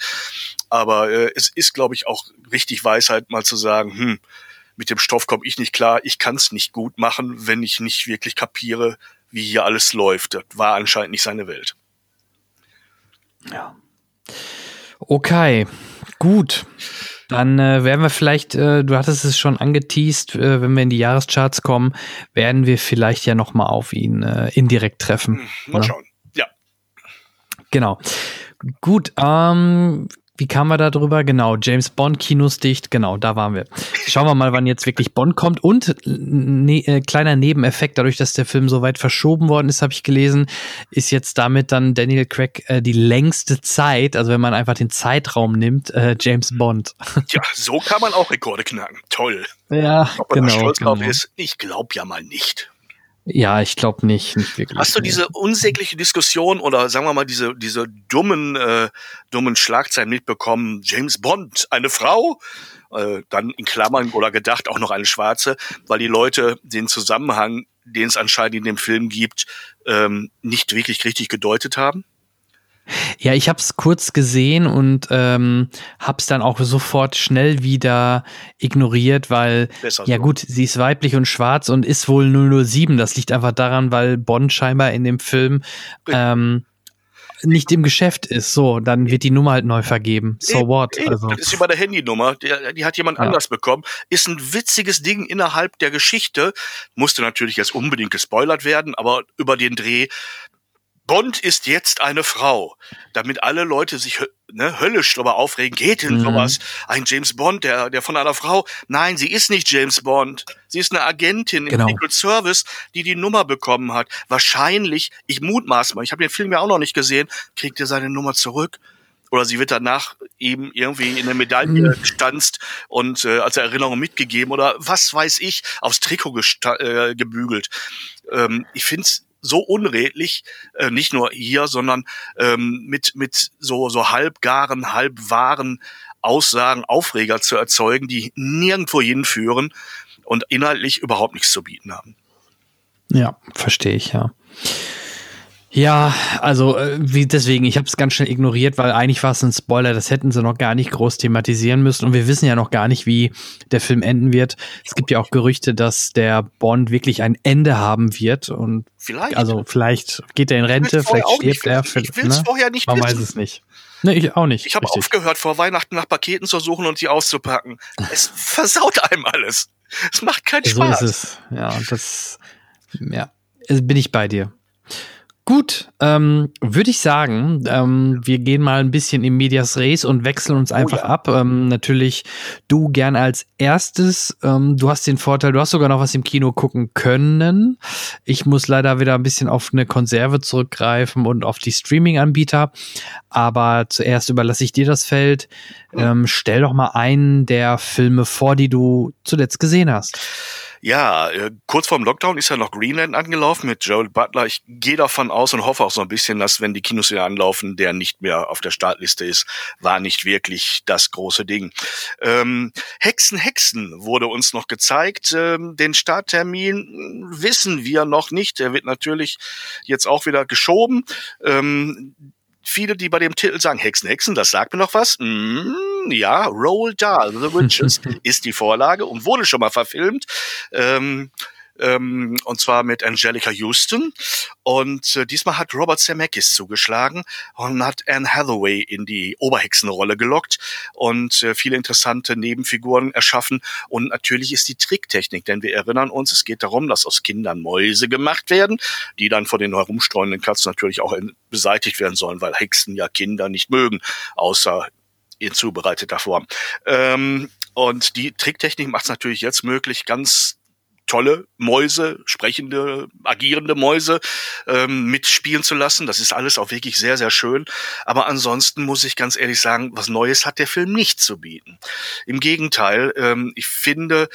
Aber äh, es ist, glaube ich, auch richtig Weisheit, mal zu sagen, hm, mit dem Stoff komme ich nicht klar, ich kann es nicht gut machen, wenn ich nicht wirklich kapiere, wie hier alles läuft. Das war anscheinend nicht seine Welt. Ja. Okay, gut. Dann äh, werden wir vielleicht, äh, du hattest es schon angeteased, äh, wenn wir in die Jahrescharts kommen, werden wir vielleicht ja noch mal auf ihn äh, indirekt treffen. Hm, mal ne? schauen. Ja. Genau. Gut, ähm, wie kamen wir da drüber? Genau, James Bond, Kinos dicht, genau, da waren wir. Schauen wir mal, wann jetzt wirklich Bond kommt. Und ne, äh, kleiner Nebeneffekt, dadurch, dass der Film so weit verschoben worden ist, habe ich gelesen, ist jetzt damit dann Daniel Craig äh, die längste Zeit, also wenn man einfach den Zeitraum nimmt, äh, James Bond. Ja, so kann man auch Rekorde knacken. Toll. Ja, Ob man genau, da stolz genau. drauf ist, ich glaube ja mal nicht. Ja, ich glaube nicht, nicht wirklich. Hast du diese unsägliche Diskussion oder sagen wir mal diese diese dummen äh, dummen Schlagzeilen mitbekommen? James Bond, eine Frau, äh, dann in Klammern oder gedacht auch noch eine Schwarze, weil die Leute den Zusammenhang, den es anscheinend in dem Film gibt, ähm, nicht wirklich richtig gedeutet haben? Ja, ich habe es kurz gesehen und ähm, habe es dann auch sofort schnell wieder ignoriert, weil Besser ja so. gut, sie ist weiblich und schwarz und ist wohl 007. Das liegt einfach daran, weil Bond scheinbar in dem Film ähm, nicht im Geschäft ist. So, dann wird die Nummer halt neu vergeben. So eben, what? Eben. Also. Das ist wie bei der Handynummer. Die, die hat jemand ja. anders bekommen. Ist ein witziges Ding innerhalb der Geschichte. Musste natürlich jetzt unbedingt gespoilert werden, aber über den Dreh Bond ist jetzt eine Frau, damit alle Leute sich ne, höllisch darüber aufregen, geht denn mhm. sowas? Ein James Bond, der, der von einer Frau, nein, sie ist nicht James Bond. Sie ist eine Agentin genau. im Secret Service, die die Nummer bekommen hat. Wahrscheinlich, ich mutmaß mal, ich habe den Film ja auch noch nicht gesehen, kriegt er seine Nummer zurück? Oder sie wird danach eben irgendwie in der Medaille mhm. gestanzt und äh, als Erinnerung mitgegeben oder was weiß ich, aufs Trikot äh, gebügelt. Ähm, ich find's so unredlich, äh, nicht nur hier, sondern ähm, mit, mit so, so halbgaren, halbwahren Aussagen Aufreger zu erzeugen, die nirgendwo hinführen und inhaltlich überhaupt nichts zu bieten haben. Ja, verstehe ich, ja. Ja, also äh, wie deswegen, ich habe es ganz schnell ignoriert, weil eigentlich war es ein Spoiler, das hätten sie noch gar nicht groß thematisieren müssen und wir wissen ja noch gar nicht, wie der Film enden wird. Es gibt ja auch Gerüchte, dass der Bond wirklich ein Ende haben wird und vielleicht. also vielleicht geht er in Rente, vielleicht stirbt er. Ich will es ne? vorher nicht Man wissen. weiß es nicht. Ne, ich auch nicht. Ich habe aufgehört, vor Weihnachten nach Paketen zu suchen und sie auszupacken. Es versaut einem alles. Es macht keinen Spaß. So ist es. Ja, das ja, bin ich bei dir. Gut, ähm, würde ich sagen, ähm, wir gehen mal ein bisschen in Medias Res und wechseln uns oh einfach oh ja. ab. Ähm, natürlich du gern als erstes. Ähm, du hast den Vorteil, du hast sogar noch was im Kino gucken können. Ich muss leider wieder ein bisschen auf eine Konserve zurückgreifen und auf die Streaming-Anbieter. Aber zuerst überlasse ich dir das Feld. Ähm, stell doch mal einen der Filme vor, die du zuletzt gesehen hast. Ja, äh, kurz vorm Lockdown ist ja noch Greenland angelaufen mit Joel Butler. Ich gehe davon aus und hoffe auch so ein bisschen, dass wenn die Kinos wieder anlaufen, der nicht mehr auf der Startliste ist, war nicht wirklich das große Ding. Ähm, Hexen, Hexen wurde uns noch gezeigt. Ähm, den Starttermin wissen wir noch nicht. Der wird natürlich jetzt auch wieder geschoben. Ähm, viele, die bei dem Titel sagen, Hexen, Hexen, das sagt mir noch was. Mm, ja, Roll Dahl, The Witches ist die Vorlage und wurde schon mal verfilmt. Ähm, ähm, und zwar mit Angelica Houston. Und äh, diesmal hat Robert Zemeckis zugeschlagen und hat Anne Hathaway in die Oberhexenrolle gelockt und äh, viele interessante Nebenfiguren erschaffen. Und natürlich ist die Tricktechnik, denn wir erinnern uns, es geht darum, dass aus Kindern Mäuse gemacht werden, die dann von den herumstreunenden Katzen natürlich auch beseitigt werden sollen, weil Hexen ja Kinder nicht mögen, außer in zubereiteter Form. Ähm, und die Tricktechnik macht es natürlich jetzt möglich, ganz tolle Mäuse, sprechende, agierende Mäuse ähm, mitspielen zu lassen. Das ist alles auch wirklich sehr, sehr schön. Aber ansonsten muss ich ganz ehrlich sagen, was Neues hat der Film nicht zu bieten. Im Gegenteil, ähm, ich finde,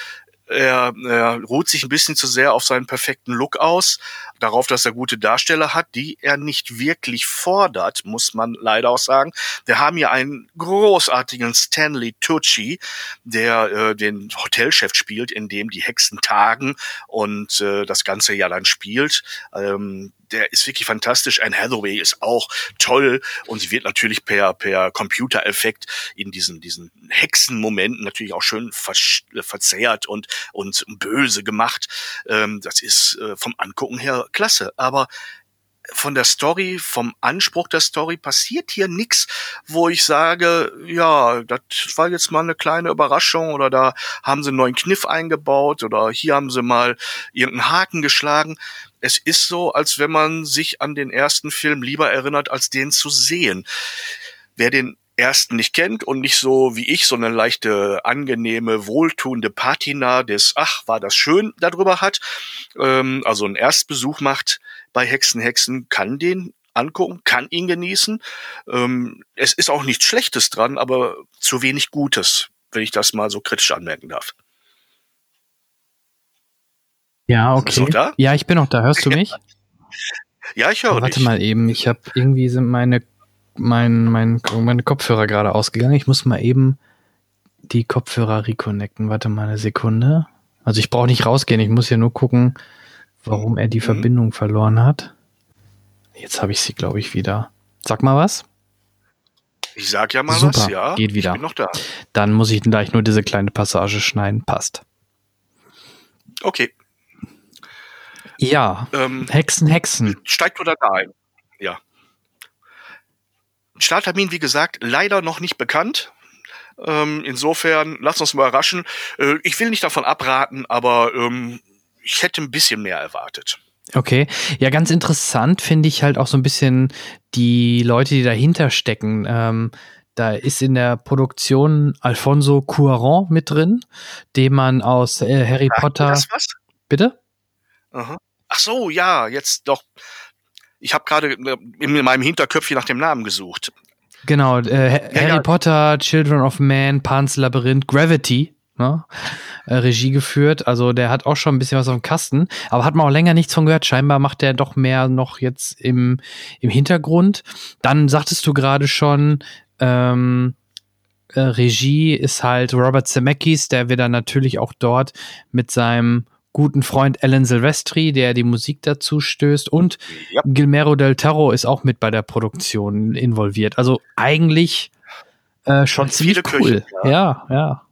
er, er ruht sich ein bisschen zu sehr auf seinen perfekten Look aus, darauf, dass er gute Darsteller hat, die er nicht wirklich fordert, muss man leider auch sagen. Wir haben hier einen großartigen Stanley Tucci, der äh, den Hotelchef spielt, in dem die Hexen tagen und äh, das ganze Jahr dann spielt. Ähm, der ist wirklich fantastisch. Anne Hathaway ist auch toll und sie wird natürlich per, per Computereffekt in diesen, diesen Hexenmomenten natürlich auch schön ver verzerrt und, und böse gemacht. Ähm, das ist äh, vom Angucken her klasse. Aber von der Story, vom Anspruch der Story passiert hier nichts, wo ich sage, ja, das war jetzt mal eine kleine Überraschung oder da haben sie einen neuen Kniff eingebaut oder hier haben sie mal irgendeinen Haken geschlagen es ist so, als wenn man sich an den ersten Film lieber erinnert, als den zu sehen. Wer den ersten nicht kennt und nicht so wie ich so eine leichte, angenehme, wohltuende Patina des Ach, war das schön darüber hat, ähm, also einen Erstbesuch macht bei Hexen, Hexen, kann den angucken, kann ihn genießen. Ähm, es ist auch nichts Schlechtes dran, aber zu wenig Gutes, wenn ich das mal so kritisch anmerken darf. Ja, okay. Ja, ich bin noch da. Hörst du mich? ja, ich höre dich. Warte mal eben. Ich habe irgendwie sind meine, mein, mein, meine Kopfhörer gerade ausgegangen. Ich muss mal eben die Kopfhörer reconnecten. Warte mal eine Sekunde. Also ich brauche nicht rausgehen. Ich muss ja nur gucken, warum er die mhm. Verbindung verloren hat. Jetzt habe ich sie, glaube ich, wieder. Sag mal was. Ich sag ja mal Super, was, ja. Geht wieder. Ich bin noch da. Dann muss ich gleich nur diese kleine Passage schneiden. Passt. Okay. Ja. Ähm, Hexen, Hexen. Steigt oder da ein? Ja. Starttermin, wie gesagt, leider noch nicht bekannt. Ähm, insofern, lass uns mal überraschen. Äh, ich will nicht davon abraten, aber ähm, ich hätte ein bisschen mehr erwartet. Okay, ja, ganz interessant finde ich halt auch so ein bisschen die Leute, die dahinter stecken. Ähm, da ist in der Produktion Alfonso Cuaron mit drin, den man aus äh, Harry Sagt Potter. Das was? Bitte? Aha. Ach so, ja, jetzt doch. Ich habe gerade in meinem Hinterköpfchen nach dem Namen gesucht. Genau, äh, ja, Harry ja. Potter, Children of Man, Pan's Labyrinth, Gravity, ne? äh, Regie geführt. Also der hat auch schon ein bisschen was auf dem Kasten, aber hat man auch länger nichts von gehört. Scheinbar macht der doch mehr noch jetzt im, im Hintergrund. Dann sagtest du gerade schon, ähm, äh, Regie ist halt Robert Zemeckis, der wir dann natürlich auch dort mit seinem guten Freund Alan Silvestri, der die Musik dazu stößt und ja. Gilmero del Taro ist auch mit bei der Produktion involviert. Also eigentlich äh, schon ziemlich cool. Küche, ja. ja, ja.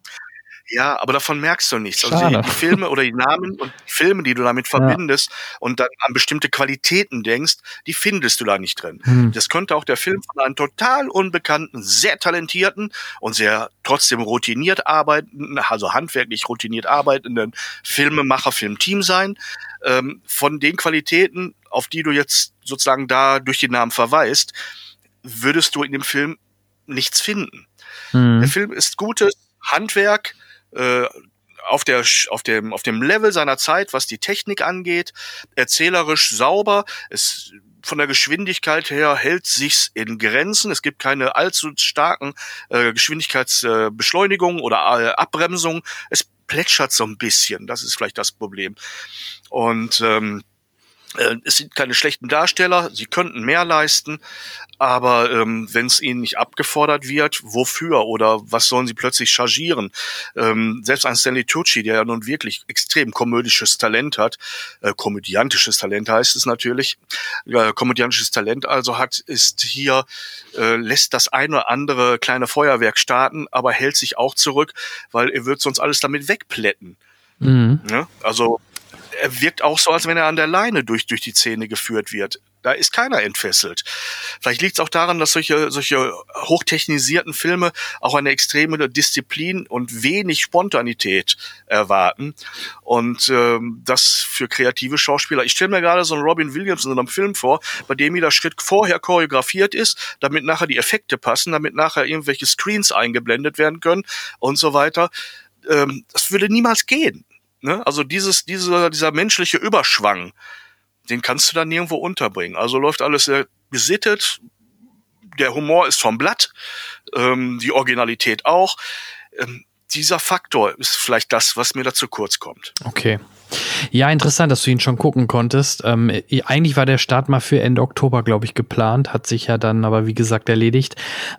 Ja, aber davon merkst du nichts. Also die, die, Filme oder die Namen und die Filme, die du damit verbindest ja. und dann an bestimmte Qualitäten denkst, die findest du da nicht drin. Hm. Das könnte auch der Film von einem total unbekannten, sehr talentierten und sehr trotzdem routiniert arbeitenden, also handwerklich routiniert arbeitenden Filmemacher, Filmteam sein. Ähm, von den Qualitäten, auf die du jetzt sozusagen da durch den Namen verweist, würdest du in dem Film nichts finden. Hm. Der Film ist gutes Handwerk, äh, auf, der, auf, dem, auf dem Level seiner Zeit, was die Technik angeht, erzählerisch sauber. Es, von der Geschwindigkeit her hält sich's in Grenzen. Es gibt keine allzu starken äh, Geschwindigkeitsbeschleunigungen äh, oder äh, Abbremsungen. Es plätschert so ein bisschen. Das ist vielleicht das Problem. Und ähm, äh, es sind keine schlechten Darsteller, sie könnten mehr leisten, aber ähm, wenn es ihnen nicht abgefordert wird, wofür oder was sollen sie plötzlich chargieren? Ähm, selbst ein Stanley Tucci, der ja nun wirklich extrem komödisches Talent hat, äh, komödiantisches Talent heißt es natürlich, äh, komödiantisches Talent also hat, ist hier, äh, lässt das eine oder andere kleine Feuerwerk starten, aber hält sich auch zurück, weil er wird sonst alles damit wegplätten. Mhm. Ja? Also er wirkt auch so, als wenn er an der Leine durch, durch die Szene geführt wird. Da ist keiner entfesselt. Vielleicht liegt es auch daran, dass solche, solche hochtechnisierten Filme auch eine extreme Disziplin und wenig Spontanität erwarten. Und ähm, das für kreative Schauspieler. Ich stelle mir gerade so einen Robin Williams in einem Film vor, bei dem jeder Schritt vorher choreografiert ist, damit nachher die Effekte passen, damit nachher irgendwelche Screens eingeblendet werden können und so weiter. Ähm, das würde niemals gehen Ne? Also dieses, dieser, dieser menschliche Überschwang, den kannst du da nirgendwo unterbringen. Also läuft alles sehr gesittet, der Humor ist vom Blatt, ähm, die Originalität auch. Ähm, dieser Faktor ist vielleicht das, was mir dazu kurz kommt. Okay. Ja, interessant, dass du ihn schon gucken konntest. Ähm, eigentlich war der Start mal für Ende Oktober, glaube ich, geplant, hat sich ja dann aber wie gesagt erledigt.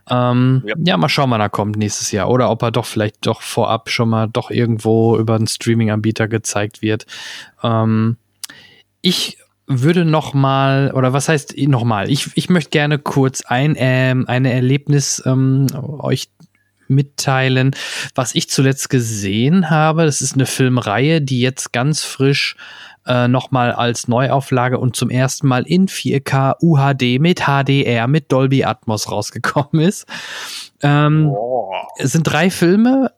Ähm, ja. ja. mal schauen, wann er kommt nächstes Jahr oder ob er doch vielleicht doch vorab schon mal doch irgendwo über einen Streaming-Anbieter gezeigt wird. Ähm, ich würde noch mal oder was heißt noch mal? Ich, ich möchte gerne kurz ein ähm, eine Erlebnis ähm, euch mitteilen, was ich zuletzt gesehen habe. Das ist eine Filmreihe, die jetzt ganz frisch äh, nochmal als Neuauflage und zum ersten Mal in 4K UHD mit HDR mit Dolby Atmos rausgekommen ist. Ähm, oh. Es sind drei Filme,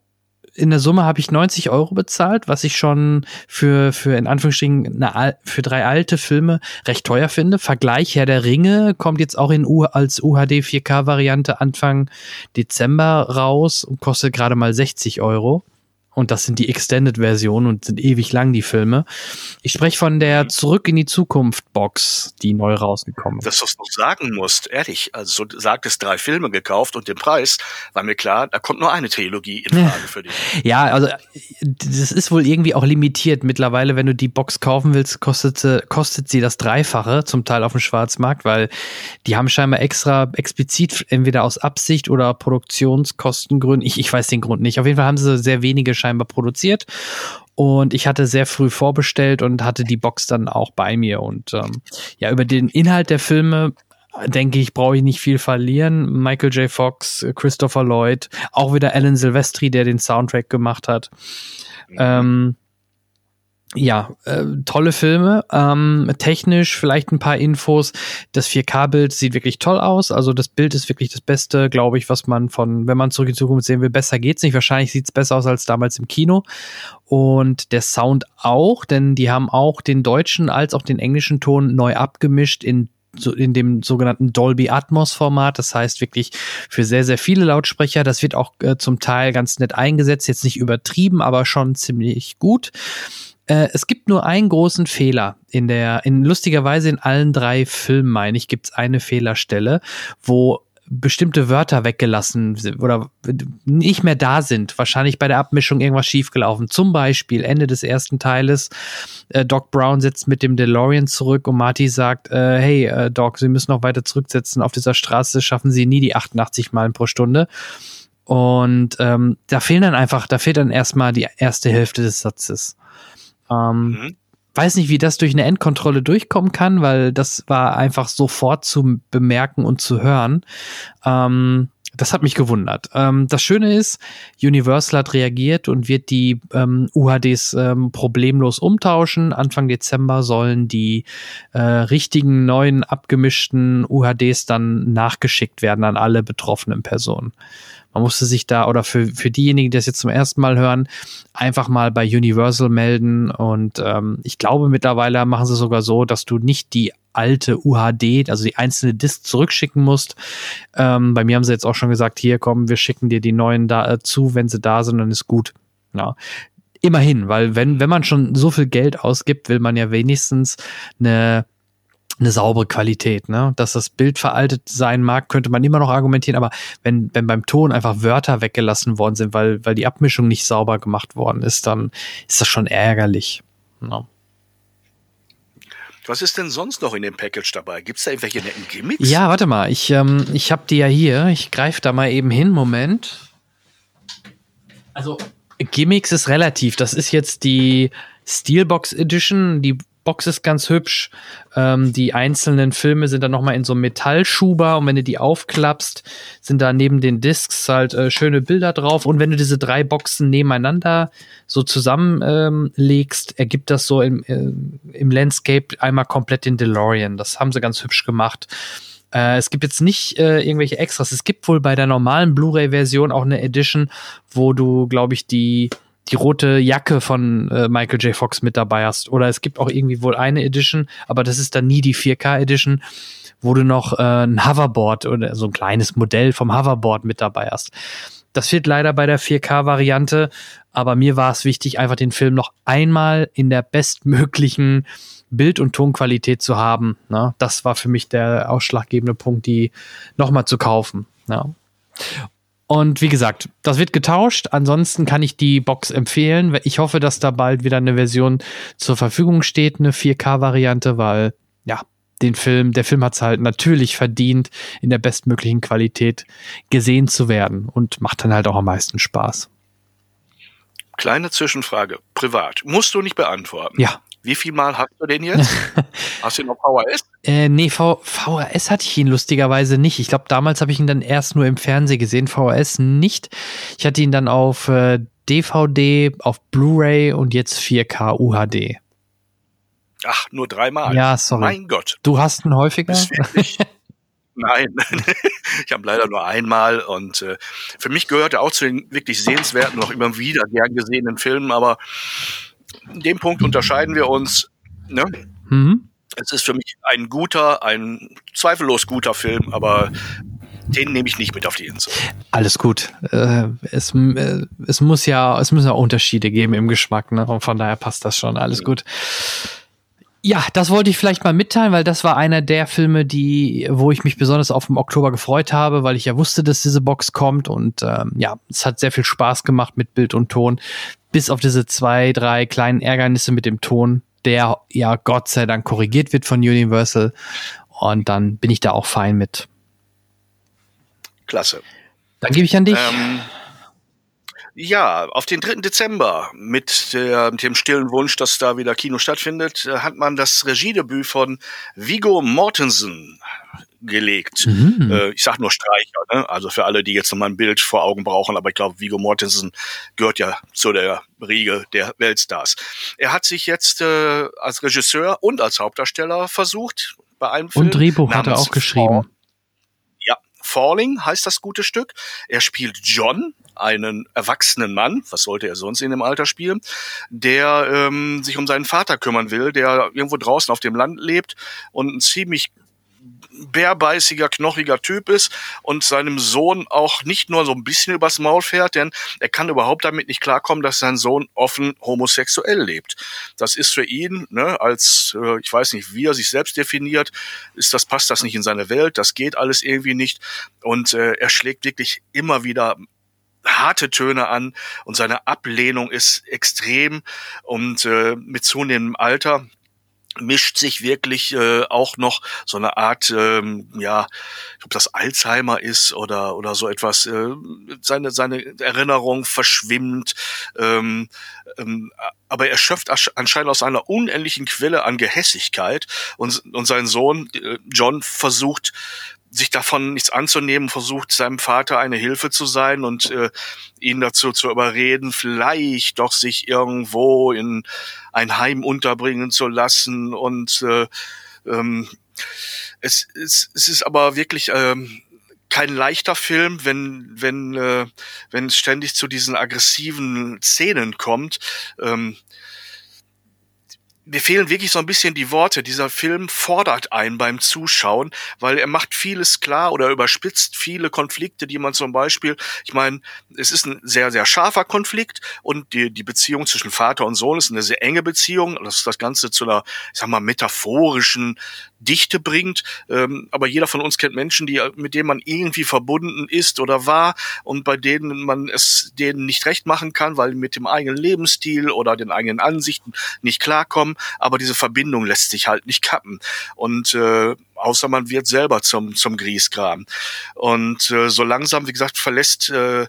in der Summe habe ich 90 Euro bezahlt, was ich schon für, für in Anführungsstrichen eine, für drei alte Filme recht teuer finde. Vergleich Herr der Ringe kommt jetzt auch in U als UHD 4K Variante Anfang Dezember raus und kostet gerade mal 60 Euro. Und das sind die Extended-Versionen und sind ewig lang, die Filme. Ich spreche von der. Zurück in die Zukunft-Box, die neu rausgekommen ist. Dass du es noch sagen musst, ehrlich. Also du sagtest drei Filme gekauft und den Preis, war mir klar, da kommt nur eine Trilogie in Frage für dich. Ja, also das ist wohl irgendwie auch limitiert. Mittlerweile, wenn du die Box kaufen willst, kostet, kostet sie das Dreifache, zum Teil auf dem Schwarzmarkt, weil die haben scheinbar extra explizit, entweder aus Absicht oder Produktionskostengründen, ich, ich weiß den Grund nicht. Auf jeden Fall haben sie sehr wenige scheinbar produziert. Und ich hatte sehr früh vorbestellt und hatte die Box dann auch bei mir. Und ähm, ja, über den Inhalt der Filme denke ich, brauche ich nicht viel verlieren. Michael J. Fox, Christopher Lloyd, auch wieder Alan Silvestri, der den Soundtrack gemacht hat. Mhm. Ähm, ja, äh, tolle Filme. Ähm, technisch vielleicht ein paar Infos. Das 4K-Bild sieht wirklich toll aus. Also das Bild ist wirklich das Beste, glaube ich, was man von, wenn man zurück in Zukunft sehen will, besser geht's nicht. Wahrscheinlich sieht's besser aus als damals im Kino. Und der Sound auch, denn die haben auch den deutschen als auch den englischen Ton neu abgemischt in so in dem sogenannten Dolby Atmos Format. Das heißt wirklich für sehr, sehr viele Lautsprecher. Das wird auch äh, zum Teil ganz nett eingesetzt. Jetzt nicht übertrieben, aber schon ziemlich gut. Äh, es gibt nur einen großen Fehler in der, in lustigerweise in allen drei Filmen, meine ich, gibt es eine Fehlerstelle, wo bestimmte Wörter weggelassen oder nicht mehr da sind. Wahrscheinlich bei der Abmischung irgendwas schiefgelaufen. Zum Beispiel Ende des ersten Teiles. Äh, Doc Brown setzt mit dem DeLorean zurück und Marty sagt, äh, hey äh, Doc, Sie müssen noch weiter zurücksetzen. Auf dieser Straße schaffen Sie nie die 88 Meilen pro Stunde. Und ähm, da fehlen dann einfach, da fehlt dann erstmal die erste Hälfte des Satzes. Ähm, mhm. Weiß nicht, wie das durch eine Endkontrolle durchkommen kann, weil das war einfach sofort zu bemerken und zu hören. Ähm, das hat mich gewundert. Ähm, das Schöne ist, Universal hat reagiert und wird die ähm, UHDs ähm, problemlos umtauschen. Anfang Dezember sollen die äh, richtigen neuen abgemischten UHDs dann nachgeschickt werden an alle betroffenen Personen. Man musste sich da, oder für, für diejenigen, die das jetzt zum ersten Mal hören, einfach mal bei Universal melden. Und ähm, ich glaube, mittlerweile machen sie sogar so, dass du nicht die alte UHD, also die einzelne Disk zurückschicken musst. Ähm, bei mir haben sie jetzt auch schon gesagt, hier komm, wir schicken dir die neuen da äh, zu, wenn sie da sind, dann ist gut. Ja. Immerhin, weil wenn, wenn man schon so viel Geld ausgibt, will man ja wenigstens eine eine saubere Qualität. Ne? Dass das Bild veraltet sein mag, könnte man immer noch argumentieren, aber wenn, wenn beim Ton einfach Wörter weggelassen worden sind, weil, weil die Abmischung nicht sauber gemacht worden ist, dann ist das schon ärgerlich. Ne? Was ist denn sonst noch in dem Package dabei? Gibt es da irgendwelche netten Gimmicks? Ja, warte mal. Ich, ähm, ich habe die ja hier. Ich greife da mal eben hin. Moment. Also, Gimmicks ist relativ. Das ist jetzt die Steelbox Edition. Die Box ist ganz hübsch. Ähm, die einzelnen Filme sind dann nochmal in so einem Metallschuber und wenn du die aufklappst, sind da neben den Discs halt äh, schöne Bilder drauf. Und wenn du diese drei Boxen nebeneinander so zusammenlegst, ähm, ergibt das so im, äh, im Landscape einmal komplett den DeLorean. Das haben sie ganz hübsch gemacht. Äh, es gibt jetzt nicht äh, irgendwelche Extras. Es gibt wohl bei der normalen Blu-ray-Version auch eine Edition, wo du, glaube ich, die die rote Jacke von äh, Michael J. Fox mit dabei hast. Oder es gibt auch irgendwie wohl eine Edition, aber das ist dann nie die 4K Edition, wo du noch äh, ein Hoverboard oder so ein kleines Modell vom Hoverboard mit dabei hast. das fehlt leider bei der 4K-Variante, aber mir war es wichtig, einfach den Film noch einmal in der bestmöglichen Bild- und Tonqualität zu haben. Ne? Das war für mich der ausschlaggebende Punkt, die nochmal zu kaufen. Ja. Und wie gesagt, das wird getauscht. Ansonsten kann ich die Box empfehlen. Ich hoffe, dass da bald wieder eine Version zur Verfügung steht, eine 4K-Variante, weil ja, den Film, der Film hat es halt natürlich verdient, in der bestmöglichen Qualität gesehen zu werden und macht dann halt auch am meisten Spaß. Kleine Zwischenfrage, privat. Musst du nicht beantworten. Ja. Wie viel Mal hast du den jetzt? hast du ihn auf VHS? Äh, nee, v VHS hatte ich ihn lustigerweise nicht. Ich glaube, damals habe ich ihn dann erst nur im Fernsehen gesehen, VHS nicht. Ich hatte ihn dann auf äh, DVD, auf Blu-ray und jetzt 4K UHD. Ach, nur dreimal. Ja, sorry. Mein Gott. Du hast ihn häufiger? Nein, ich habe leider nur einmal und äh, für mich gehört er auch zu den wirklich sehenswerten, noch immer wieder gern gesehenen Filmen, aber in dem Punkt unterscheiden wir uns. Ne? Mhm. Es ist für mich ein guter, ein zweifellos guter Film, aber den nehme ich nicht mit auf die Insel. Alles gut. Äh, es, äh, es muss ja, es müssen ja Unterschiede geben im Geschmack, ne? Und von daher passt das schon. Alles mhm. gut. Ja, das wollte ich vielleicht mal mitteilen, weil das war einer der Filme, die, wo ich mich besonders auf im Oktober gefreut habe, weil ich ja wusste, dass diese Box kommt und ähm, ja, es hat sehr viel Spaß gemacht mit Bild und Ton, bis auf diese zwei, drei kleinen Ärgernisse mit dem Ton, der ja Gott sei Dank korrigiert wird von Universal und dann bin ich da auch fein mit. Klasse. Dann gebe ich an dich. Ähm ja, auf den 3. Dezember mit, mit dem stillen Wunsch, dass da wieder Kino stattfindet, äh, hat man das Regiedebüt von Vigo Mortensen gelegt. Mhm. Äh, ich sag nur Streicher, ne? also für alle, die jetzt nochmal ein Bild vor Augen brauchen, aber ich glaube, Vigo Mortensen gehört ja zu der Riege der Weltstars. Er hat sich jetzt äh, als Regisseur und als Hauptdarsteller versucht bei einem Film. Und Drehbuch hat er auch geschrieben. Ja, Falling heißt das gute Stück. Er spielt John, einen erwachsenen Mann, was sollte er sonst in dem Alter spielen, der ähm, sich um seinen Vater kümmern will, der irgendwo draußen auf dem Land lebt und ein ziemlich bärbeißiger, knochiger Typ ist und seinem Sohn auch nicht nur so ein bisschen übers Maul fährt, denn er kann überhaupt damit nicht klarkommen, dass sein Sohn offen homosexuell lebt. Das ist für ihn, ne, als äh, ich weiß nicht, wie er sich selbst definiert, ist das passt das nicht in seine Welt, das geht alles irgendwie nicht und äh, er schlägt wirklich immer wieder harte Töne an und seine Ablehnung ist extrem und äh, mit zunehmendem Alter mischt sich wirklich äh, auch noch so eine Art, ähm, ja, ob das Alzheimer ist oder oder so etwas. Äh, seine seine Erinnerung verschwimmt, ähm, ähm, aber er schöpft anscheinend aus einer unendlichen Quelle an Gehässigkeit und und sein Sohn äh, John versucht sich davon nichts anzunehmen, versucht seinem Vater eine Hilfe zu sein und äh, ihn dazu zu überreden, vielleicht doch sich irgendwo in ein Heim unterbringen zu lassen. Und äh, ähm, es, es, es ist aber wirklich ähm, kein leichter Film, wenn wenn äh, wenn es ständig zu diesen aggressiven Szenen kommt. Ähm, mir fehlen wirklich so ein bisschen die Worte. Dieser Film fordert einen beim Zuschauen, weil er macht vieles klar oder überspitzt viele Konflikte, die man zum Beispiel, ich meine, es ist ein sehr, sehr scharfer Konflikt und die, die Beziehung zwischen Vater und Sohn ist eine sehr enge Beziehung. Das das Ganze zu einer, ich sag mal, metaphorischen Dichte bringt. Ähm, aber jeder von uns kennt Menschen, die, mit denen man irgendwie verbunden ist oder war und bei denen man es denen nicht recht machen kann, weil mit dem eigenen Lebensstil oder den eigenen Ansichten nicht klarkommen. Aber diese Verbindung lässt sich halt nicht kappen. Und äh, außer man wird selber zum, zum Griesgram. Und äh, so langsam, wie gesagt, verlässt äh,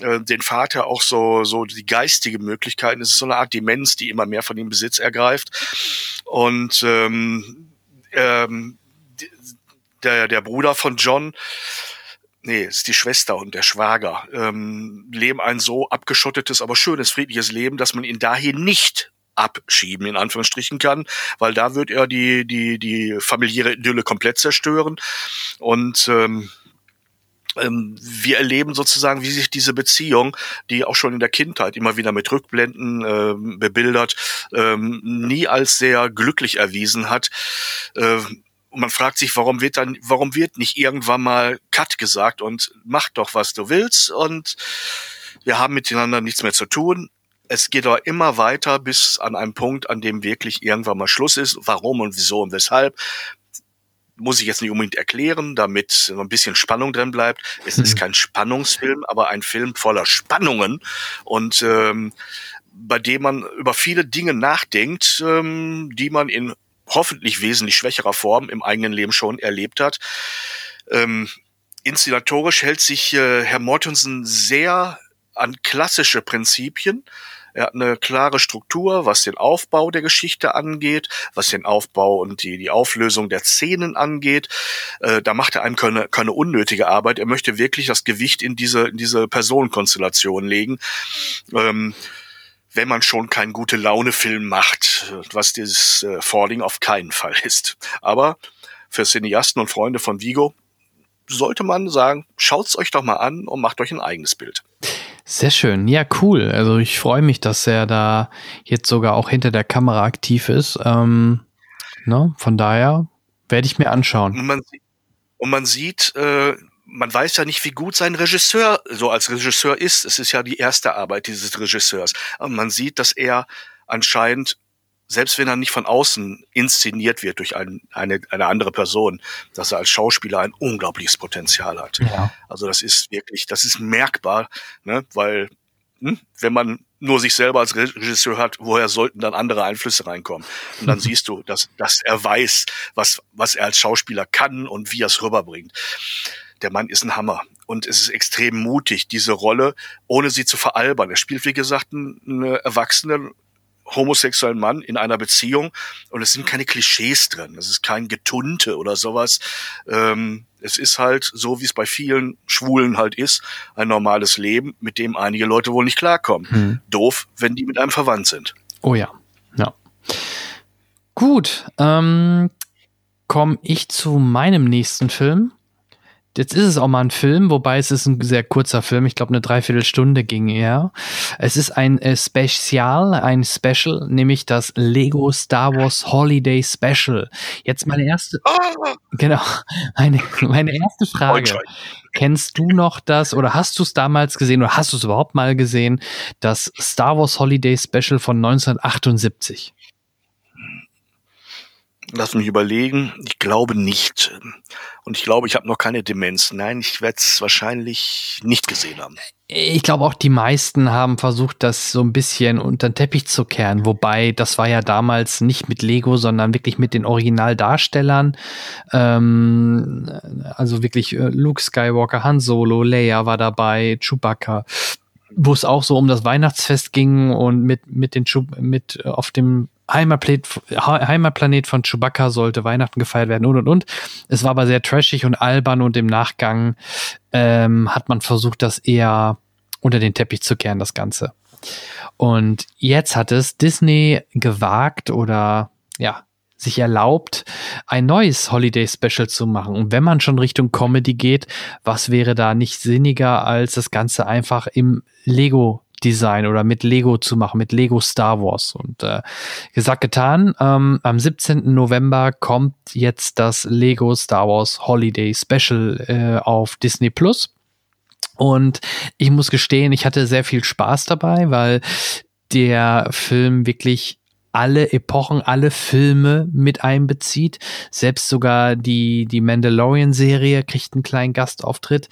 äh, den Vater auch so, so die geistige Möglichkeiten. Es ist so eine Art Demenz, die immer mehr von ihm Besitz ergreift. Und ähm, ähm, der, der Bruder von John, nee, ist die Schwester und der Schwager, ähm, leben ein so abgeschottetes, aber schönes, friedliches Leben, dass man ihn dahin nicht abschieben, in Anführungsstrichen kann, weil da wird er die, die, die familiäre Idylle komplett zerstören. Und ähm, wir erleben sozusagen, wie sich diese Beziehung, die auch schon in der Kindheit immer wieder mit Rückblenden äh, bebildert, ähm, nie als sehr glücklich erwiesen hat. Äh, und man fragt sich, warum wird dann, warum wird nicht irgendwann mal Cut gesagt und mach doch, was du willst und wir haben miteinander nichts mehr zu tun. Es geht aber immer weiter bis an einen Punkt, an dem wirklich irgendwann mal Schluss ist. Warum und wieso und weshalb muss ich jetzt nicht unbedingt erklären, damit ein bisschen Spannung drin bleibt. Es ist mhm. kein Spannungsfilm, aber ein Film voller Spannungen und ähm, bei dem man über viele Dinge nachdenkt, ähm, die man in hoffentlich wesentlich schwächerer Form im eigenen Leben schon erlebt hat. Ähm, inszenatorisch hält sich äh, Herr Mortensen sehr an klassische Prinzipien. Er hat eine klare Struktur, was den Aufbau der Geschichte angeht, was den Aufbau und die, die Auflösung der Szenen angeht. Äh, da macht er einem keine, keine unnötige Arbeit. Er möchte wirklich das Gewicht in diese, in diese Personenkonstellation legen. Ähm, wenn man schon keinen gute Laune-Film macht, was dieses äh, Falling auf keinen Fall ist. Aber für Cineasten und Freunde von Vigo sollte man sagen, schaut's euch doch mal an und macht euch ein eigenes Bild. Sehr schön. Ja, cool. Also ich freue mich, dass er da jetzt sogar auch hinter der Kamera aktiv ist. Ähm, ne? Von daher werde ich mir anschauen. Und man, und man sieht, äh, man weiß ja nicht, wie gut sein Regisseur so als Regisseur ist. Es ist ja die erste Arbeit dieses Regisseurs. Aber man sieht, dass er anscheinend, selbst wenn er nicht von außen inszeniert wird durch ein, eine, eine andere Person, dass er als Schauspieler ein unglaubliches Potenzial hat. Ja. Also das ist wirklich, das ist merkbar, ne? weil hm, wenn man nur sich selber als Regisseur hat, woher sollten dann andere Einflüsse reinkommen? Und dann siehst du, dass, dass er weiß, was, was er als Schauspieler kann und wie er es rüberbringt der Mann ist ein Hammer. Und es ist extrem mutig, diese Rolle, ohne sie zu veralbern. Er spielt, wie gesagt, einen erwachsenen homosexuellen Mann in einer Beziehung und es sind keine Klischees drin. Es ist kein Getunte oder sowas. Ähm, es ist halt so, wie es bei vielen Schwulen halt ist, ein normales Leben, mit dem einige Leute wohl nicht klarkommen. Hm. Doof, wenn die mit einem verwandt sind. Oh ja, ja. Gut, ähm, komme ich zu meinem nächsten Film. Jetzt ist es auch mal ein Film, wobei es ist ein sehr kurzer Film. Ich glaube, eine Dreiviertelstunde ging er. Es ist ein äh, Spezial, ein Special, nämlich das Lego Star Wars Holiday Special. Jetzt meine erste, ah! genau, meine, meine erste Frage. Kennst du noch das oder hast du es damals gesehen oder hast du es überhaupt mal gesehen? Das Star Wars Holiday Special von 1978. Lass mich überlegen. Ich glaube nicht. Und ich glaube, ich habe noch keine Demenz. Nein, ich werde es wahrscheinlich nicht gesehen haben. Ich glaube auch die meisten haben versucht, das so ein bisschen unter den Teppich zu kehren. Wobei, das war ja damals nicht mit Lego, sondern wirklich mit den Originaldarstellern. Ähm, also wirklich äh, Luke Skywalker, Han Solo, Leia war dabei, Chewbacca wo es auch so um das Weihnachtsfest ging und mit, mit den Schub, mit äh, auf dem Heimatplanet, Heimatplanet von Chewbacca sollte Weihnachten gefeiert werden und und und. Es war aber sehr trashig und albern und im Nachgang ähm, hat man versucht, das eher unter den Teppich zu kehren, das Ganze. Und jetzt hat es Disney gewagt oder ja, sich erlaubt, ein neues Holiday Special zu machen. Und wenn man schon Richtung Comedy geht, was wäre da nicht sinniger, als das Ganze einfach im Lego Design oder mit Lego zu machen, mit Lego Star Wars. Und äh, gesagt, getan, ähm, am 17. November kommt jetzt das Lego Star Wars Holiday Special äh, auf Disney Plus. Und ich muss gestehen, ich hatte sehr viel Spaß dabei, weil der Film wirklich alle Epochen, alle Filme mit einbezieht. Selbst sogar die, die Mandalorian-Serie kriegt einen kleinen Gastauftritt.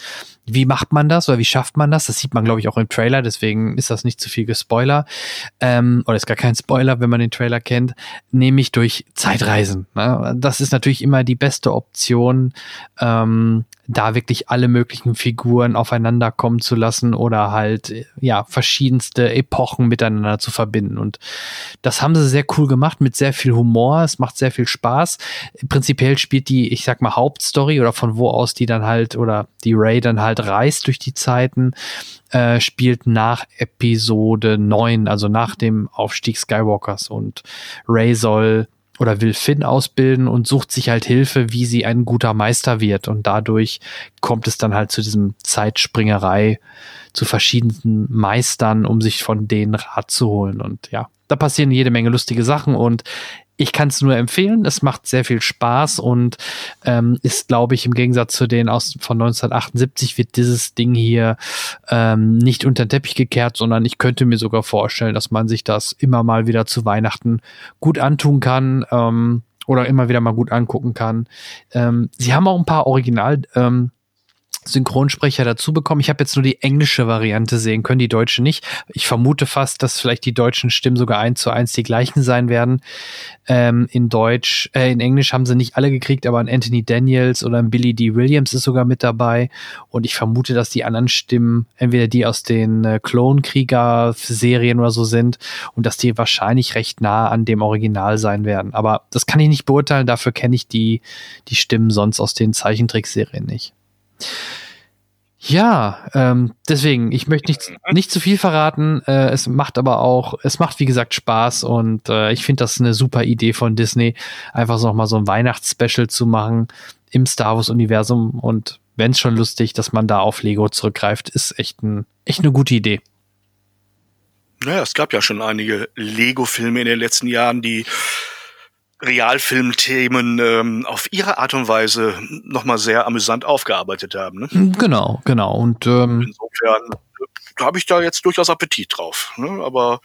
Wie macht man das oder wie schafft man das? Das sieht man, glaube ich, auch im Trailer, deswegen ist das nicht zu viel Gespoiler. Ähm, oder ist gar kein Spoiler, wenn man den Trailer kennt, nämlich durch Zeitreisen. Ne? Das ist natürlich immer die beste Option, ähm, da wirklich alle möglichen Figuren aufeinander kommen zu lassen oder halt ja verschiedenste Epochen miteinander zu verbinden und das haben sie sehr cool gemacht mit sehr viel Humor es macht sehr viel Spaß prinzipiell spielt die ich sag mal Hauptstory oder von wo aus die dann halt oder die Ray dann halt reist durch die Zeiten äh, spielt nach Episode 9 also nach dem Aufstieg Skywalkers und Ray soll oder will Finn ausbilden und sucht sich halt Hilfe, wie sie ein guter Meister wird. Und dadurch kommt es dann halt zu diesem Zeitspringerei zu verschiedenen Meistern, um sich von denen Rat zu holen. Und ja, da passieren jede Menge lustige Sachen und ich kann es nur empfehlen. Es macht sehr viel Spaß und ähm, ist, glaube ich, im Gegensatz zu den aus von 1978 wird dieses Ding hier ähm, nicht unter den Teppich gekehrt, sondern ich könnte mir sogar vorstellen, dass man sich das immer mal wieder zu Weihnachten gut antun kann. Ähm, oder immer wieder mal gut angucken kann. Ähm, sie haben auch ein paar Original ähm, Synchronsprecher dazu bekommen. Ich habe jetzt nur die englische Variante sehen können, die deutsche nicht. Ich vermute fast, dass vielleicht die deutschen Stimmen sogar eins zu eins die gleichen sein werden. Ähm, in Deutsch, äh, in Englisch haben sie nicht alle gekriegt, aber ein Anthony Daniels oder ein Billy D. Williams ist sogar mit dabei. Und ich vermute, dass die anderen Stimmen entweder die aus den äh, Klonkrieger-Serien oder so sind und dass die wahrscheinlich recht nah an dem Original sein werden. Aber das kann ich nicht beurteilen. Dafür kenne ich die, die Stimmen sonst aus den Zeichentrickserien nicht. Ja, ähm, deswegen, ich möchte nicht, nicht zu viel verraten. Äh, es macht aber auch, es macht wie gesagt Spaß und äh, ich finde das eine super Idee von Disney, einfach so noch mal so ein Weihnachtsspecial zu machen im Star Wars Universum und wenn es schon lustig, dass man da auf Lego zurückgreift, ist echt, ein, echt eine gute Idee. Naja, es gab ja schon einige Lego-Filme in den letzten Jahren, die Realfilmthemen ähm, auf ihre Art und Weise nochmal sehr amüsant aufgearbeitet haben. Ne? Hm, genau, genau. Und ähm, insofern äh, habe ich da jetzt durchaus Appetit drauf. Ne? Aber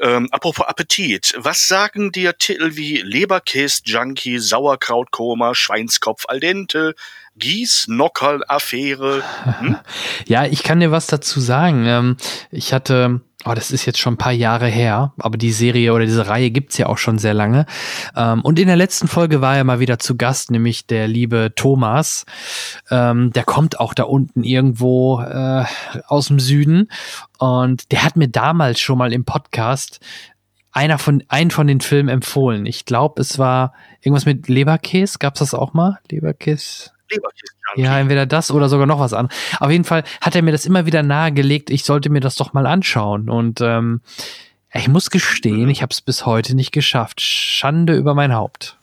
ähm, apropos Appetit, was sagen dir Titel wie Leberkäse, Junkie, Sauerkrautkoma, Schweinskopf al dente, Gieß, Nockerl, Affäre? Hm? ja, ich kann dir was dazu sagen. Ähm, ich hatte oh, das ist jetzt schon ein paar Jahre her, aber die Serie oder diese Reihe gibt's ja auch schon sehr lange. Ähm, und in der letzten Folge war er mal wieder zu Gast, nämlich der liebe Thomas. Ähm, der kommt auch da unten irgendwo äh, aus dem Süden. Und der hat mir damals schon mal im Podcast einer von, einen von den Filmen empfohlen. Ich glaube, es war irgendwas mit Leberkäse. Gab's das auch mal? Leberkäse? Leberkäse. Ja, entweder das oder sogar noch was an. Auf jeden Fall hat er mir das immer wieder nahegelegt, ich sollte mir das doch mal anschauen. Und ähm, ich muss gestehen, ich habe es bis heute nicht geschafft. Schande über mein Haupt.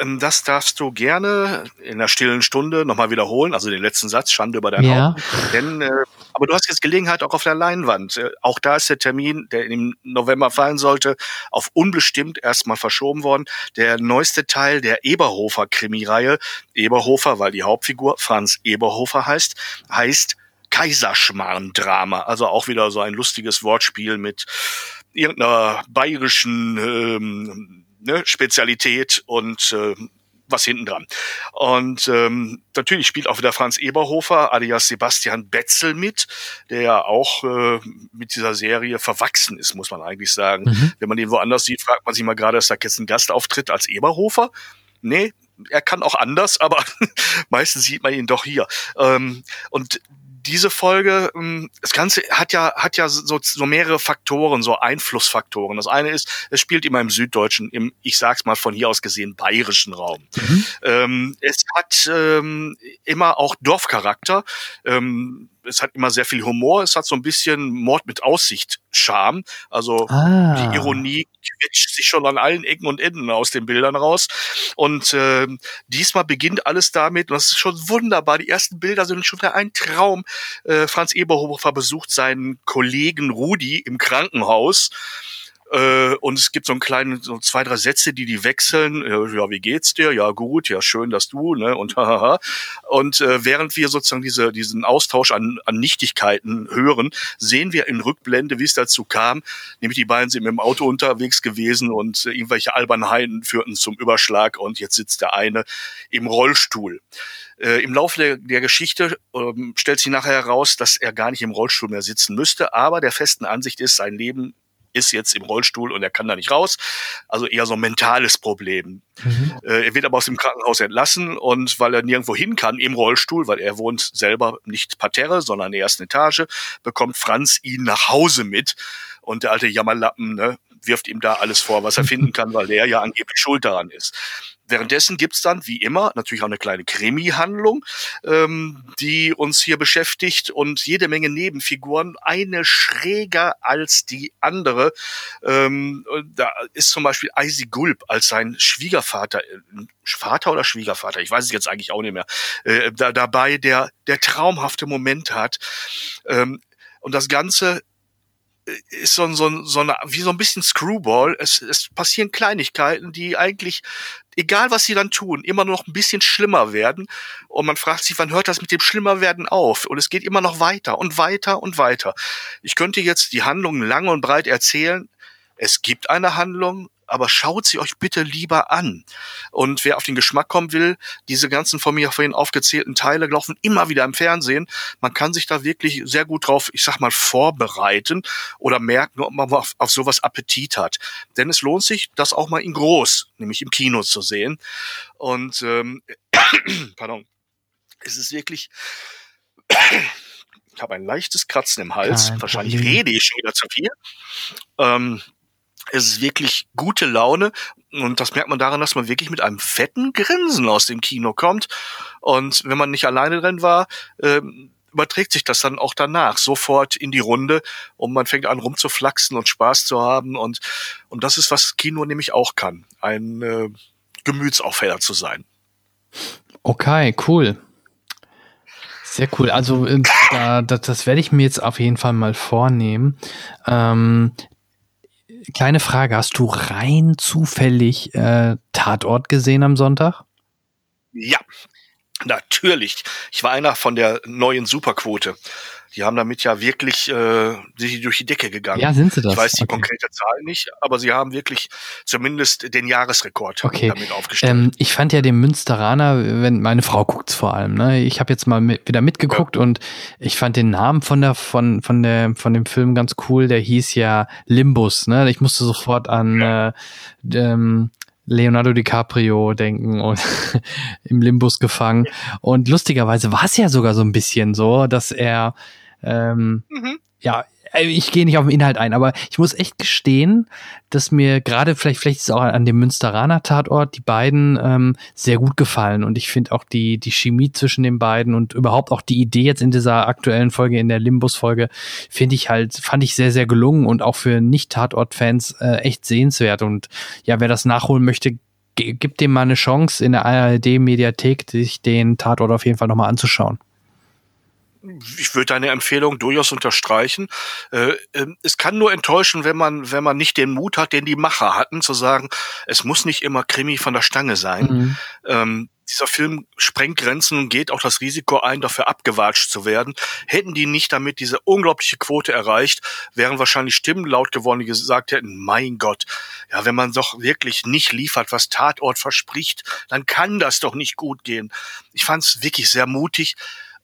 Ähm, das darfst du gerne in der stillen Stunde nochmal wiederholen, also den letzten Satz, Schande über dein ja. Haupt. Denn, äh, aber du hast jetzt Gelegenheit auch auf der Leinwand. Äh, auch da ist der Termin, der im November fallen sollte, auf unbestimmt erstmal verschoben worden. Der neueste Teil der Eberhofer-Krimireihe, Eberhofer, weil die Hauptfigur Franz Eberhofer heißt, heißt Kaiserschmarrn-Drama. Also auch wieder so ein lustiges Wortspiel mit irgendeiner bayerischen ähm, ne, Spezialität und äh, was hinten dran. Und ähm, natürlich spielt auch wieder Franz Eberhofer alias Sebastian Betzel mit, der ja auch äh, mit dieser Serie verwachsen ist, muss man eigentlich sagen. Mhm. Wenn man den woanders sieht, fragt man sich mal gerade, ist da jetzt ein Gastauftritt als Eberhofer? Nee, er kann auch anders, aber meistens sieht man ihn doch hier. Ähm, und diese Folge, ähm, das Ganze hat ja, hat ja so, so mehrere Faktoren, so Einflussfaktoren. Das eine ist, es spielt immer im süddeutschen, im, ich sag's mal von hier aus gesehen, bayerischen Raum. Mhm. Ähm, es hat ähm, immer auch Dorfcharakter. Ähm, es hat immer sehr viel Humor, es hat so ein bisschen Mord mit Aussicht Charme. Also ah. die Ironie quetscht sich schon an allen Ecken und Enden aus den Bildern raus. Und äh, diesmal beginnt alles damit, und das ist schon wunderbar. Die ersten Bilder sind schon ein Traum. Äh, Franz Eberhofer besucht seinen Kollegen Rudi im Krankenhaus äh, und es gibt so einen kleinen, so zwei, drei Sätze, die die wechseln. Ja, wie geht's dir? Ja, gut, ja, schön, dass du, ne? Und hahaha. Und äh, während wir sozusagen diese, diesen Austausch an, an Nichtigkeiten hören, sehen wir in Rückblende, wie es dazu kam. Nämlich die beiden sind mit dem Auto unterwegs gewesen und äh, irgendwelche Albernheiten führten zum Überschlag und jetzt sitzt der eine im Rollstuhl. Äh, Im Laufe der, der Geschichte ähm, stellt sich nachher heraus, dass er gar nicht im Rollstuhl mehr sitzen müsste, aber der festen Ansicht ist, sein Leben ist jetzt im Rollstuhl und er kann da nicht raus. Also eher so ein mentales Problem. Mhm. Äh, er wird aber aus dem Krankenhaus entlassen und weil er nirgendwo hin kann im Rollstuhl, weil er wohnt selber nicht parterre, sondern in der ersten Etage, bekommt Franz ihn nach Hause mit. Und der alte Jammerlappen ne, wirft ihm da alles vor, was er finden kann, weil der ja angeblich schuld daran ist. Währenddessen gibt's dann, wie immer, natürlich auch eine kleine Krimi-Handlung, ähm, die uns hier beschäftigt und jede Menge Nebenfiguren, eine schräger als die andere. Ähm, da ist zum Beispiel Eisi Gulb als sein Schwiegervater, äh, Vater oder Schwiegervater, ich weiß es jetzt eigentlich auch nicht mehr, äh, da, dabei, der, der traumhafte Moment hat. Ähm, und das Ganze ist so, so, so eine, wie so ein bisschen Screwball. Es, es passieren Kleinigkeiten, die eigentlich, egal was sie dann tun, immer noch ein bisschen schlimmer werden. Und man fragt sich, wann hört das mit dem Schlimmerwerden auf? Und es geht immer noch weiter und weiter und weiter. Ich könnte jetzt die Handlungen lang und breit erzählen. Es gibt eine Handlung, aber schaut sie euch bitte lieber an. Und wer auf den Geschmack kommen will, diese ganzen von mir vorhin aufgezählten Teile laufen immer wieder im Fernsehen. Man kann sich da wirklich sehr gut drauf, ich sag mal, vorbereiten oder merken, ob man auf, auf sowas Appetit hat. Denn es lohnt sich, das auch mal in groß, nämlich im Kino zu sehen. Und ähm, pardon, es ist wirklich ich habe ein leichtes Kratzen im Hals. Kein Wahrscheinlich Problem. rede ich schon wieder zu viel. Ähm, es ist wirklich gute Laune und das merkt man daran, dass man wirklich mit einem fetten Grinsen aus dem Kino kommt. Und wenn man nicht alleine drin war, ähm, überträgt sich das dann auch danach sofort in die Runde und man fängt an rumzuflaxen und Spaß zu haben und und das ist was Kino nämlich auch kann, ein äh, Gemütsaufheller zu sein. Okay, cool. Sehr cool. Also äh, da, das, das werde ich mir jetzt auf jeden Fall mal vornehmen. Ähm, kleine Frage, hast du rein zufällig äh, Tatort gesehen am Sonntag? Ja, natürlich. Ich war einer von der neuen Superquote. Die haben damit ja wirklich äh, sich durch die Decke gegangen. Ja, sind sie das? Ich weiß die okay. konkrete Zahl nicht, aber sie haben wirklich zumindest den Jahresrekord okay. damit aufgestellt. Ähm, ich fand ja den Münsteraner, wenn meine Frau guckt's vor allem. Ne? Ich habe jetzt mal mit, wieder mitgeguckt ja. und ich fand den Namen von der von von der von dem Film ganz cool. Der hieß ja Limbus. Ne? Ich musste sofort an ja. äh, ähm, Leonardo DiCaprio denken und im Limbus gefangen. Und lustigerweise war es ja sogar so ein bisschen so, dass er ähm, mhm. Ja, äh, ich gehe nicht auf den Inhalt ein, aber ich muss echt gestehen, dass mir gerade vielleicht, vielleicht ist es auch an dem Münsteraner Tatort die beiden ähm, sehr gut gefallen. Und ich finde auch die die Chemie zwischen den beiden und überhaupt auch die Idee jetzt in dieser aktuellen Folge in der Limbus Folge finde ich halt fand ich sehr sehr gelungen und auch für nicht Tatort Fans äh, echt sehenswert. Und ja wer das nachholen möchte gibt dem mal eine Chance in der ARD Mediathek sich den Tatort auf jeden Fall nochmal anzuschauen ich würde deine Empfehlung durchaus unterstreichen. Äh, äh, es kann nur enttäuschen, wenn man, wenn man nicht den Mut hat, den die Macher hatten, zu sagen, es muss nicht immer Krimi von der Stange sein. Mhm. Ähm, dieser Film sprengt Grenzen und geht auch das Risiko ein, dafür abgewatscht zu werden. Hätten die nicht damit diese unglaubliche Quote erreicht, wären wahrscheinlich Stimmen laut geworden, die gesagt hätten, mein Gott, ja, wenn man doch wirklich nicht liefert, was Tatort verspricht, dann kann das doch nicht gut gehen. Ich fand es wirklich sehr mutig.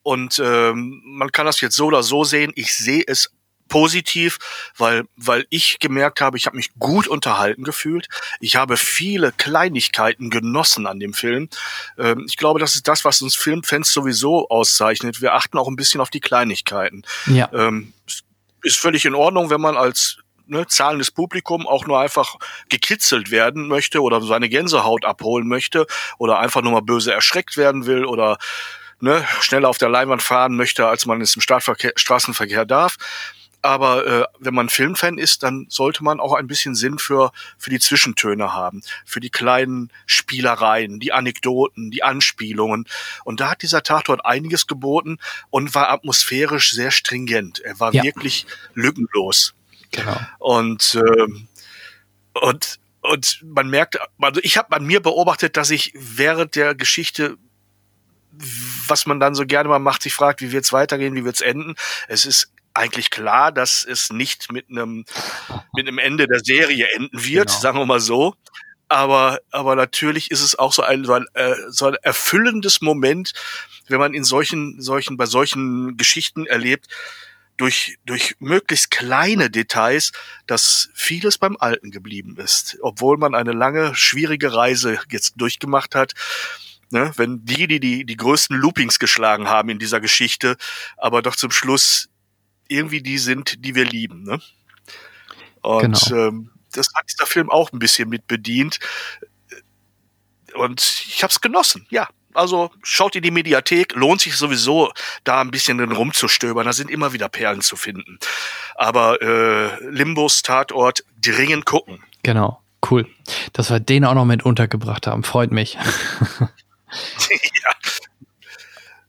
Und ähm, man kann das jetzt so oder so sehen. Ich sehe es positiv, weil weil ich gemerkt habe, ich habe mich gut unterhalten gefühlt. Ich habe viele Kleinigkeiten genossen an dem Film. Ähm, ich glaube, das ist das, was uns Filmfans sowieso auszeichnet. Wir achten auch ein bisschen auf die Kleinigkeiten. Ja. Ähm, ist völlig in Ordnung, wenn man als ne, zahlendes Publikum auch nur einfach gekitzelt werden möchte oder seine Gänsehaut abholen möchte oder einfach nur mal böse erschreckt werden will oder ne, schneller auf der Leinwand fahren möchte, als man es im Straßenverkehr darf. Aber äh, wenn man Filmfan ist, dann sollte man auch ein bisschen Sinn für, für die Zwischentöne haben, für die kleinen Spielereien, die Anekdoten, die Anspielungen. Und da hat dieser Tatort einiges geboten und war atmosphärisch sehr stringent. Er war ja. wirklich lückenlos. Genau. Und, äh, und, und man merkt, also ich habe an mir beobachtet, dass ich während der Geschichte was man dann so gerne mal macht, sich fragt, wie wird's weitergehen, wie wird's enden. Es ist eigentlich klar, dass es nicht mit einem mit einem Ende der Serie enden wird, genau. sagen wir mal so. Aber aber natürlich ist es auch so ein so ein, äh, so ein erfüllendes Moment, wenn man in solchen solchen bei solchen Geschichten erlebt durch durch möglichst kleine Details, dass vieles beim Alten geblieben ist, obwohl man eine lange schwierige Reise jetzt durchgemacht hat ne, wenn die, die, die die größten Loopings geschlagen haben in dieser Geschichte, aber doch zum Schluss irgendwie die sind, die wir lieben. Ne? Und genau. ähm, das hat dieser Film auch ein bisschen mit bedient. Und ich habe es genossen, ja. Also schaut in die Mediathek, lohnt sich sowieso, da ein bisschen drin rumzustöbern. Da sind immer wieder Perlen zu finden. Aber äh, Limbos Tatort dringend gucken. Genau, cool. Dass wir den auch noch mit untergebracht haben, freut mich. ja.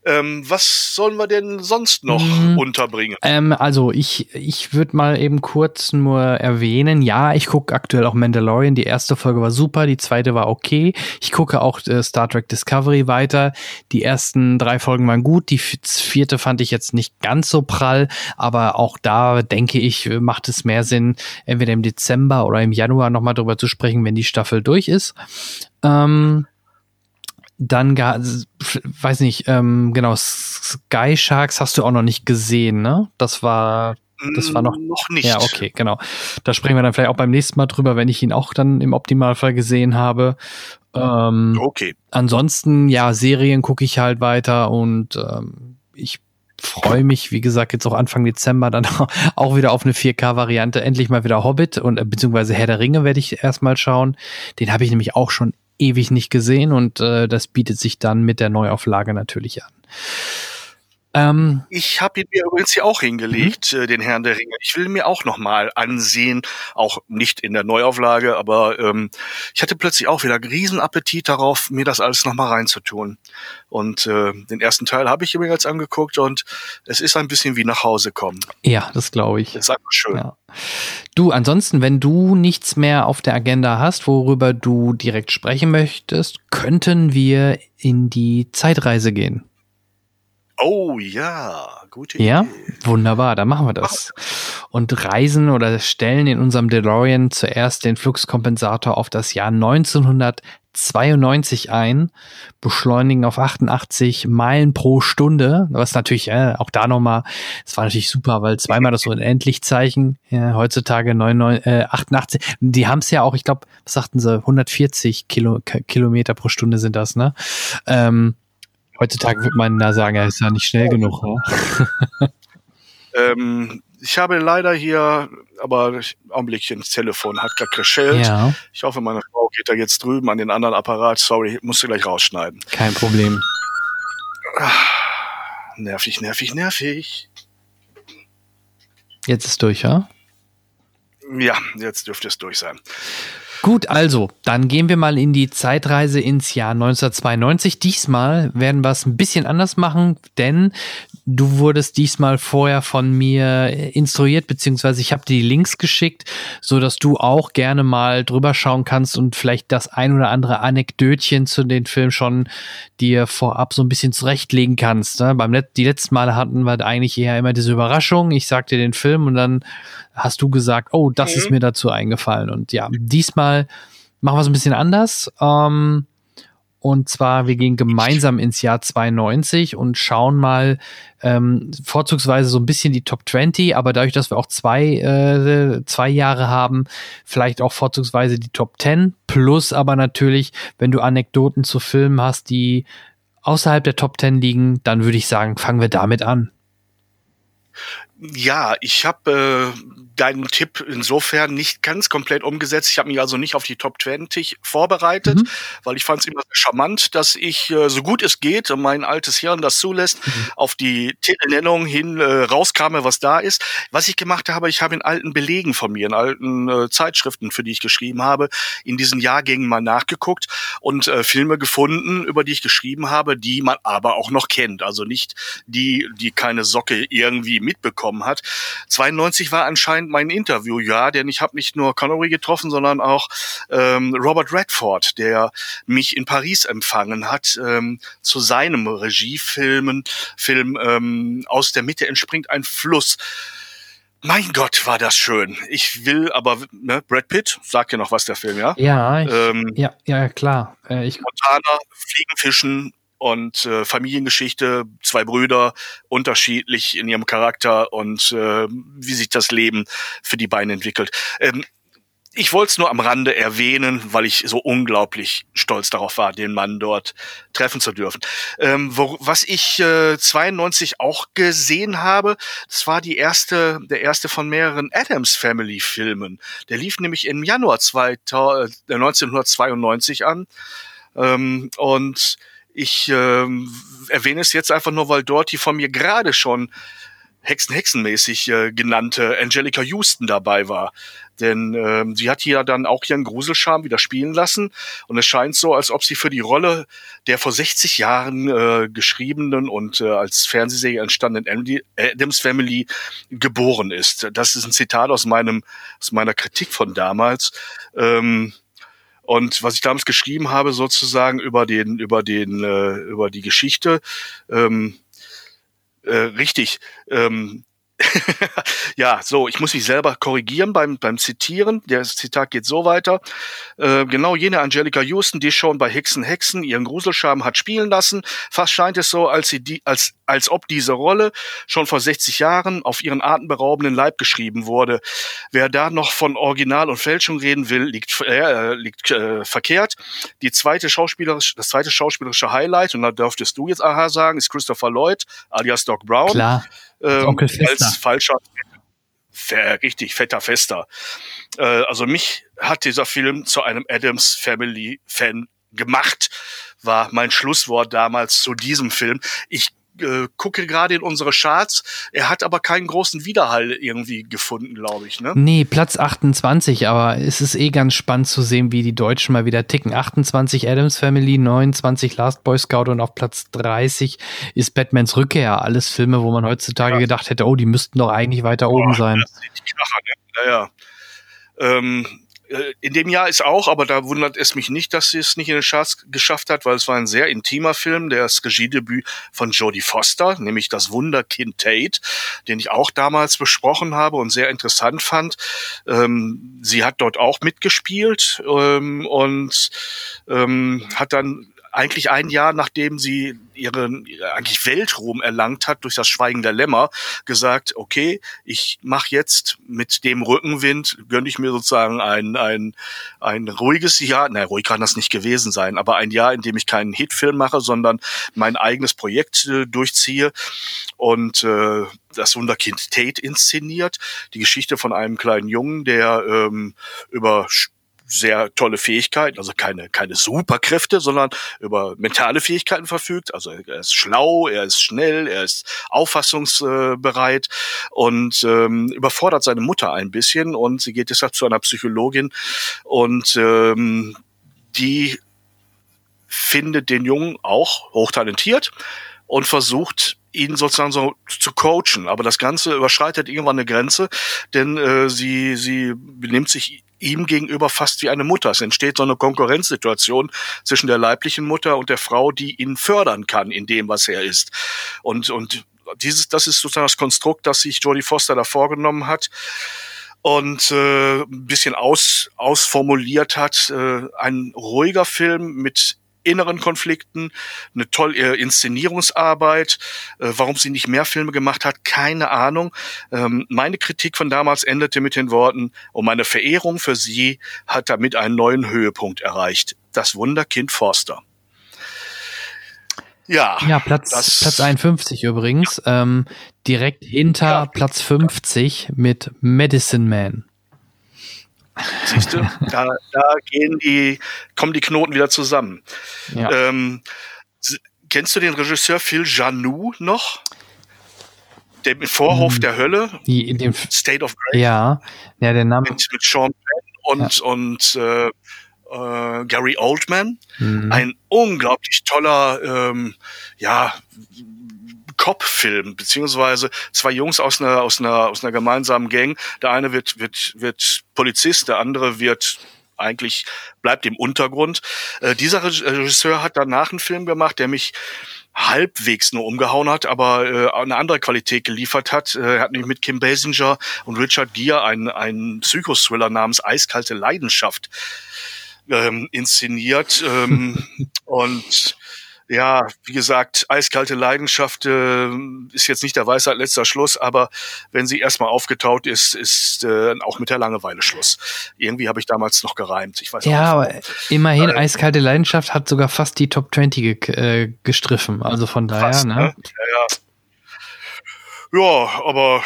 Ähm, was sollen wir denn sonst noch mhm. unterbringen? Ähm, also ich, ich würde mal eben kurz nur erwähnen, ja, ich gucke aktuell auch Mandalorian. Die erste Folge war super, die zweite war okay. Ich gucke auch äh, Star Trek Discovery weiter. Die ersten drei Folgen waren gut, die vierte fand ich jetzt nicht ganz so prall, aber auch da denke ich, macht es mehr Sinn, entweder im Dezember oder im Januar nochmal drüber zu sprechen, wenn die Staffel durch ist. Ähm, dann gar, weiß nicht, ähm, genau, Sky Sharks hast du auch noch nicht gesehen, ne? Das war, das war noch, mm, noch nicht. Ja, okay, genau. Da sprechen wir dann vielleicht auch beim nächsten Mal drüber, wenn ich ihn auch dann im Optimalfall gesehen habe. Ähm, okay. Ansonsten, ja, Serien gucke ich halt weiter und ähm, ich freue mich, wie gesagt, jetzt auch Anfang Dezember dann auch wieder auf eine 4K-Variante. Endlich mal wieder Hobbit und äh, beziehungsweise Herr der Ringe werde ich erstmal schauen. Den habe ich nämlich auch schon ewig nicht gesehen und äh, das bietet sich dann mit der Neuauflage natürlich an. Ähm, ich habe ihn mir übrigens hier auch hingelegt, mhm. äh, den Herrn der Ringe. Ich will mir auch noch mal ansehen, auch nicht in der Neuauflage, aber ähm, ich hatte plötzlich auch wieder Riesenappetit darauf, mir das alles noch mal reinzutun. Und äh, den ersten Teil habe ich jetzt angeguckt und es ist ein bisschen wie nach Hause kommen. Ja, das glaube ich. Das ist einfach schön. Ja. Du, ansonsten, wenn du nichts mehr auf der Agenda hast, worüber du direkt sprechen möchtest, könnten wir in die Zeitreise gehen. Oh ja, gute Idee. Ja, wunderbar, dann machen wir das. Und reisen oder stellen in unserem DeLorean zuerst den Fluxkompensator auf das Jahr 1992 ein, beschleunigen auf 88 Meilen pro Stunde, was natürlich äh, auch da nochmal, es war natürlich super, weil zweimal das so Unendlichzeichen, ja, heutzutage 99, äh, 88, die haben es ja auch, ich glaube, was sagten sie, 140 Kilo, Kilometer pro Stunde sind das, ne? Ähm, Heutzutage wird man da sagen, er ist ja nicht schnell genug. Ne? ähm, ich habe leider hier, aber Augenblickchen, das Telefon hat gerade geschellt. Ja. Ich hoffe, meine Frau geht da jetzt drüben an den anderen Apparat. Sorry, musst du gleich rausschneiden. Kein Problem. Ah, nervig, nervig, nervig. Jetzt ist durch, ja? Ja, jetzt dürfte es durch sein. Gut, also, dann gehen wir mal in die Zeitreise ins Jahr 1992. Diesmal werden wir es ein bisschen anders machen, denn du wurdest diesmal vorher von mir instruiert, beziehungsweise ich habe dir die Links geschickt, so dass du auch gerne mal drüber schauen kannst und vielleicht das ein oder andere Anekdötchen zu den Film schon dir vorab so ein bisschen zurechtlegen kannst. Ne? Beim Let die letzten Male hatten wir eigentlich eher immer diese Überraschung. Ich sag dir den Film und dann hast du gesagt, oh, das mhm. ist mir dazu eingefallen. Und ja, diesmal machen wir es ein bisschen anders. Ähm, und zwar, wir gehen gemeinsam ins Jahr 92 und schauen mal ähm, vorzugsweise so ein bisschen die Top 20, aber dadurch, dass wir auch zwei, äh, zwei Jahre haben, vielleicht auch vorzugsweise die Top 10. Plus aber natürlich, wenn du Anekdoten zu Filmen hast, die außerhalb der Top 10 liegen, dann würde ich sagen, fangen wir damit an. Ja, ich habe äh, deinen Tipp insofern nicht ganz komplett umgesetzt. Ich habe mich also nicht auf die Top 20 vorbereitet, mhm. weil ich fand es immer charmant, dass ich, äh, so gut es geht, und mein altes Hirn das zulässt, mhm. auf die Titelnennung hin äh, rauskame, was da ist. Was ich gemacht habe, ich habe in alten Belegen von mir, in alten äh, Zeitschriften, für die ich geschrieben habe, in diesen Jahrgängen mal nachgeguckt und äh, Filme gefunden, über die ich geschrieben habe, die man aber auch noch kennt. Also nicht die, die keine Socke irgendwie mitbekommen hat. 92 war anscheinend mein Interviewjahr, denn ich habe nicht nur Connery getroffen, sondern auch ähm, Robert Redford, der mich in Paris empfangen hat ähm, zu seinem Regiefilmen, Film ähm, aus der Mitte entspringt ein Fluss. Mein Gott, war das schön. Ich will aber, ne, Brad Pitt, sagt ja noch was der Film, ja? Ja, ich, ähm, ja, ja, klar. Äh, ich Montana, Fliegen, Fischen, und äh, Familiengeschichte, zwei Brüder, unterschiedlich in ihrem Charakter und äh, wie sich das Leben für die beiden entwickelt. Ähm, ich wollte es nur am Rande erwähnen, weil ich so unglaublich stolz darauf war, den Mann dort treffen zu dürfen. Ähm, wo, was ich äh, 92 auch gesehen habe, das war die erste, der erste von mehreren Adams Family Filmen. Der lief nämlich im Januar 2000, äh, 1992 an. Ähm, und ich ähm, erwähne es jetzt einfach nur, weil dort die von mir gerade schon Hexen-Hexenmäßig äh, genannte Angelica Houston dabei war. Denn ähm, sie hat hier dann auch ihren Gruselscham wieder spielen lassen. Und es scheint so, als ob sie für die Rolle der vor 60 Jahren äh, geschriebenen und äh, als Fernsehserie entstandenen Adams Family geboren ist. Das ist ein Zitat aus meinem aus meiner Kritik von damals. Ähm, und was ich damals geschrieben habe, sozusagen über den über den äh, über die Geschichte. Ähm, äh, richtig. Ähm, ja, so, ich muss mich selber korrigieren beim, beim Zitieren. Der Zitat geht so weiter. Äh, genau jene Angelica Houston, die schon bei Hexen Hexen ihren Gruselscham hat spielen lassen. Fast scheint es so, als, sie die, als, als ob diese Rolle schon vor 60 Jahren auf ihren atemberaubenden Leib geschrieben wurde. Wer da noch von Original und Fälschung reden will, liegt, äh, liegt äh, verkehrt. Die zweite schauspielerische, das zweite schauspielerische Highlight, und da dürftest du jetzt aha sagen, ist Christopher Lloyd, alias Doc Brown. Klar ähm, als falscher, richtig fetter Fester. Äh, also mich hat dieser Film zu einem Adams Family Fan gemacht, war mein Schlusswort damals zu diesem Film. Ich äh, gucke gerade in unsere Charts. Er hat aber keinen großen Widerhall irgendwie gefunden, glaube ich. Ne? Nee, Platz 28, aber es ist eh ganz spannend zu sehen, wie die Deutschen mal wieder ticken. 28 Adams Family, 29 Last Boy Scout und auf Platz 30 ist Batmans Rückkehr. Alles Filme, wo man heutzutage ja. gedacht hätte, oh, die müssten doch eigentlich weiter oben sein. Das sind die Kracher, ne? Naja. Ähm, äh, in dem Jahr ist auch, aber da wundert es mich nicht, dass sie es nicht in den Charts geschafft hat, weil es war ein sehr intimer Film, das Regiedebüt von Jodie Foster, nämlich das Wunderkind Tate, den ich auch damals besprochen habe und sehr interessant fand. Ähm, sie hat dort auch mitgespielt ähm, und ähm, hat dann eigentlich ein Jahr nachdem sie ihren eigentlich Weltruhm erlangt hat durch das Schweigen der Lämmer, gesagt, okay, ich mache jetzt mit dem Rückenwind, gönne ich mir sozusagen ein, ein, ein ruhiges Jahr, na ruhig kann das nicht gewesen sein, aber ein Jahr, in dem ich keinen Hitfilm mache, sondern mein eigenes Projekt äh, durchziehe. Und äh, das Wunderkind Tate inszeniert, die Geschichte von einem kleinen Jungen, der ähm, über sehr tolle Fähigkeiten, also keine, keine Superkräfte, sondern über mentale Fähigkeiten verfügt. Also er ist schlau, er ist schnell, er ist auffassungsbereit und ähm, überfordert seine Mutter ein bisschen und sie geht deshalb zu einer Psychologin und ähm, die findet den Jungen auch hochtalentiert und versucht ihn sozusagen so zu coachen. Aber das Ganze überschreitet irgendwann eine Grenze, denn äh, sie, sie benimmt sich ihm gegenüber fast wie eine Mutter. Es entsteht so eine Konkurrenzsituation zwischen der leiblichen Mutter und der Frau, die ihn fördern kann in dem, was er ist. Und, und dieses, das ist sozusagen das Konstrukt, das sich Jodie Foster da vorgenommen hat und äh, ein bisschen aus, ausformuliert hat. Äh, ein ruhiger Film mit inneren Konflikten, eine tolle äh, Inszenierungsarbeit. Äh, warum sie nicht mehr Filme gemacht hat, keine Ahnung. Ähm, meine Kritik von damals endete mit den Worten, und meine Verehrung für sie hat damit einen neuen Höhepunkt erreicht. Das Wunderkind Forster. Ja, ja Platz, Platz 51 übrigens. Ja. Ähm, direkt hinter ja. Platz 50 mit Medicine Man. Siehst du, da, da gehen die, kommen die Knoten wieder zusammen. Ja. Ähm, kennst du den Regisseur Phil Janou noch? Der im Vorhof hm. der Hölle? Die, in dem State of Grace. Ja, ja, der Name. Mit, mit Sean Penn und, ja. und äh, äh, Gary Oldman. Mhm. Ein unglaublich toller, ähm, ja, Cop-Film, beziehungsweise zwei Jungs aus einer, aus einer, aus einer gemeinsamen Gang. Der eine wird, wird, wird Polizist, der andere wird eigentlich bleibt im Untergrund. Äh, dieser Regisseur hat danach einen Film gemacht, der mich halbwegs nur umgehauen hat, aber äh, eine andere Qualität geliefert hat. Äh, er hat nämlich mit Kim Basinger und Richard Gere einen, einen Psychothriller namens Eiskalte Leidenschaft ähm, inszeniert. Ähm, und ja, wie gesagt, eiskalte Leidenschaft äh, ist jetzt nicht der Weisheit letzter Schluss, aber wenn sie erstmal aufgetaut ist, ist äh, auch mit der Langeweile Schluss. Irgendwie habe ich damals noch gereimt. Ich weiß ja, aber immerhin, äh, eiskalte Leidenschaft hat sogar fast die Top 20 ge äh, gestriffen. Also von daher, fast, ne? ne? Ja, ja. ja, aber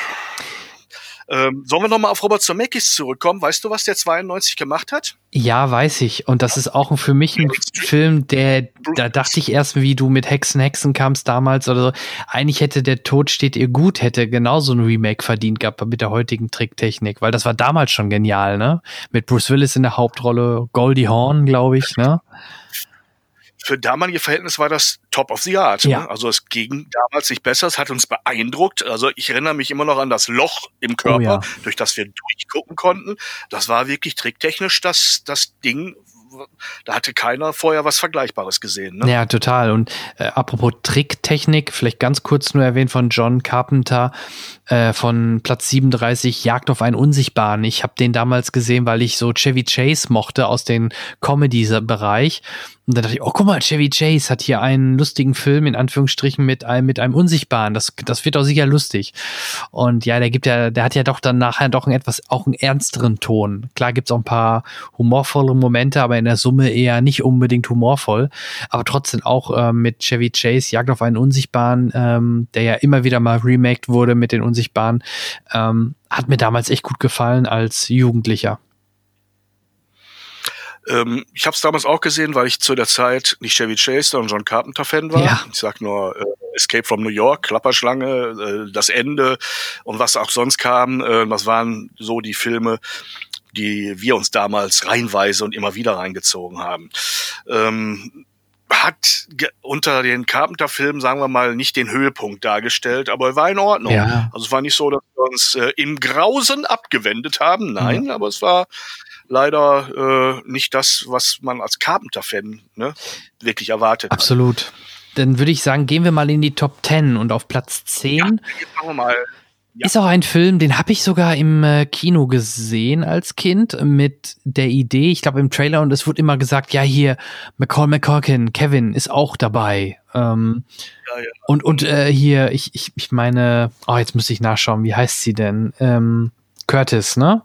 Ähm, sollen wir nochmal auf Robert Zemeckis zurückkommen? Weißt du, was der 92 gemacht hat? Ja, weiß ich. Und das ist auch für mich ein Film, der, da dachte ich erst, wie du mit Hexen, Hexen kamst damals oder so. Eigentlich hätte der Tod steht ihr gut, hätte genauso ein Remake verdient gehabt mit der heutigen Tricktechnik, weil das war damals schon genial, ne? Mit Bruce Willis in der Hauptrolle, Goldie Hawn, glaube ich, ne? Für damalige Verhältnisse war das top of the art. Ja. Ne? Also es ging damals nicht besser, es hat uns beeindruckt. Also ich erinnere mich immer noch an das Loch im Körper, Oh ja. durch das wir durchgucken konnten. Das war wirklich tricktechnisch das, das Ding. Da hatte keiner vorher was Vergleichbares gesehen. Ne? Ja, total. Und äh, apropos Tricktechnik, vielleicht ganz kurz nur erwähnt von John Carpenter äh, von Platz 37, Jagd auf einen Unsichtbaren. Ich habe den damals gesehen, weil ich so Chevy Chase mochte aus dem Comedy-Bereich. Und dann dachte ich, oh, guck mal, Chevy Chase hat hier einen lustigen Film, in Anführungsstrichen, mit einem, mit einem Unsichtbaren. Das, das wird doch sicher lustig. Und ja, der gibt ja, der hat ja doch dann nachher doch einen etwas, auch einen ernsteren Ton. Klar gibt's auch ein paar humorvolle Momente, aber in der Summe eher nicht unbedingt humorvoll. Aber trotzdem auch ähm, mit Chevy Chase, Jagd auf einen Unsichtbaren, ähm, der ja immer wieder mal remaked wurde mit den Unsichtbaren, ähm, hat mir damals echt gut gefallen als Jugendlicher. Ähm, ich habe es damals auch gesehen, weil ich zu der Zeit nicht Chevy Chase, sondern John Carpenter Fan war. Ja. Ich sag nur äh, Escape from New York, Klapperschlange, äh, das Ende und was auch sonst kam. Äh, das waren so die Filme, die wir uns damals reihenweise und immer wieder reingezogen haben. Ähm, hat unter den Carpenter-Filmen, sagen wir mal, nicht den Höhepunkt dargestellt, aber er war in Ordnung. Ja. Also es war nicht so, dass wir uns äh, im Grausen abgewendet haben, nein, aber es war leider äh, nicht das, was man als Carpenter-Fan ne, wirklich erwartet. hat. Absolut. Dann würde ich sagen, gehen wir mal in die Top 10 und auf Platz 10 Jetzt machen wir mal. Ja. Ist auch ein Film, den habe ich sogar im äh, Kino gesehen als Kind mit der Idee, ich glaube im Trailer und es wurde immer gesagt, ja hier McCall McCorkin, Kevin ist auch dabei. Ähm, Ja, ja. Und und äh, hier, ich, ich, ich meine, oh, jetzt müsste ich nachschauen, wie heißt sie denn? Ähm, Curtis, ne?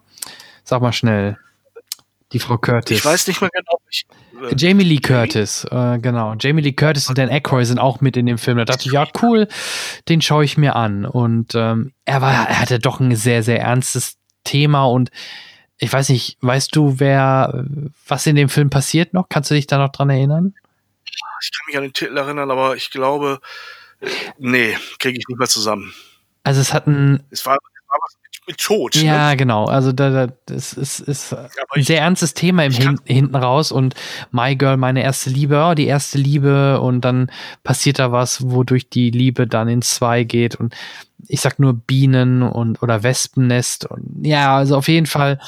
Sag mal schnell. Die Frau Curtis. Ich weiß nicht mehr genau. Ich, Jamie Lee Curtis, äh, genau. Jamie Lee Curtis und Dan Aykroyd sind auch mit in dem Film. Da dachte ich, ja, cool, den schaue ich mir an. Und ähm, er war, er hatte doch ein sehr, sehr ernstes Thema und ich weiß nicht, weißt du, wer, was in dem Film passiert noch? Kannst du dich da noch dran erinnern? ich kann mich an den Titel erinnern, aber ich glaube, äh, nee, kriege ich nicht mehr zusammen. Also es hat ein, Es war, es war was mit, Tod. ja, Ne? genau. Also da, da, das ist, ist ein sehr ernstes Thema im Hin hinten raus und My Girl, meine erste Liebe, oh, die erste Liebe und dann passiert da was, wodurch die Liebe dann in zwei geht und ich sag nur Bienen und oder Wespennest und ja, also auf jeden Fall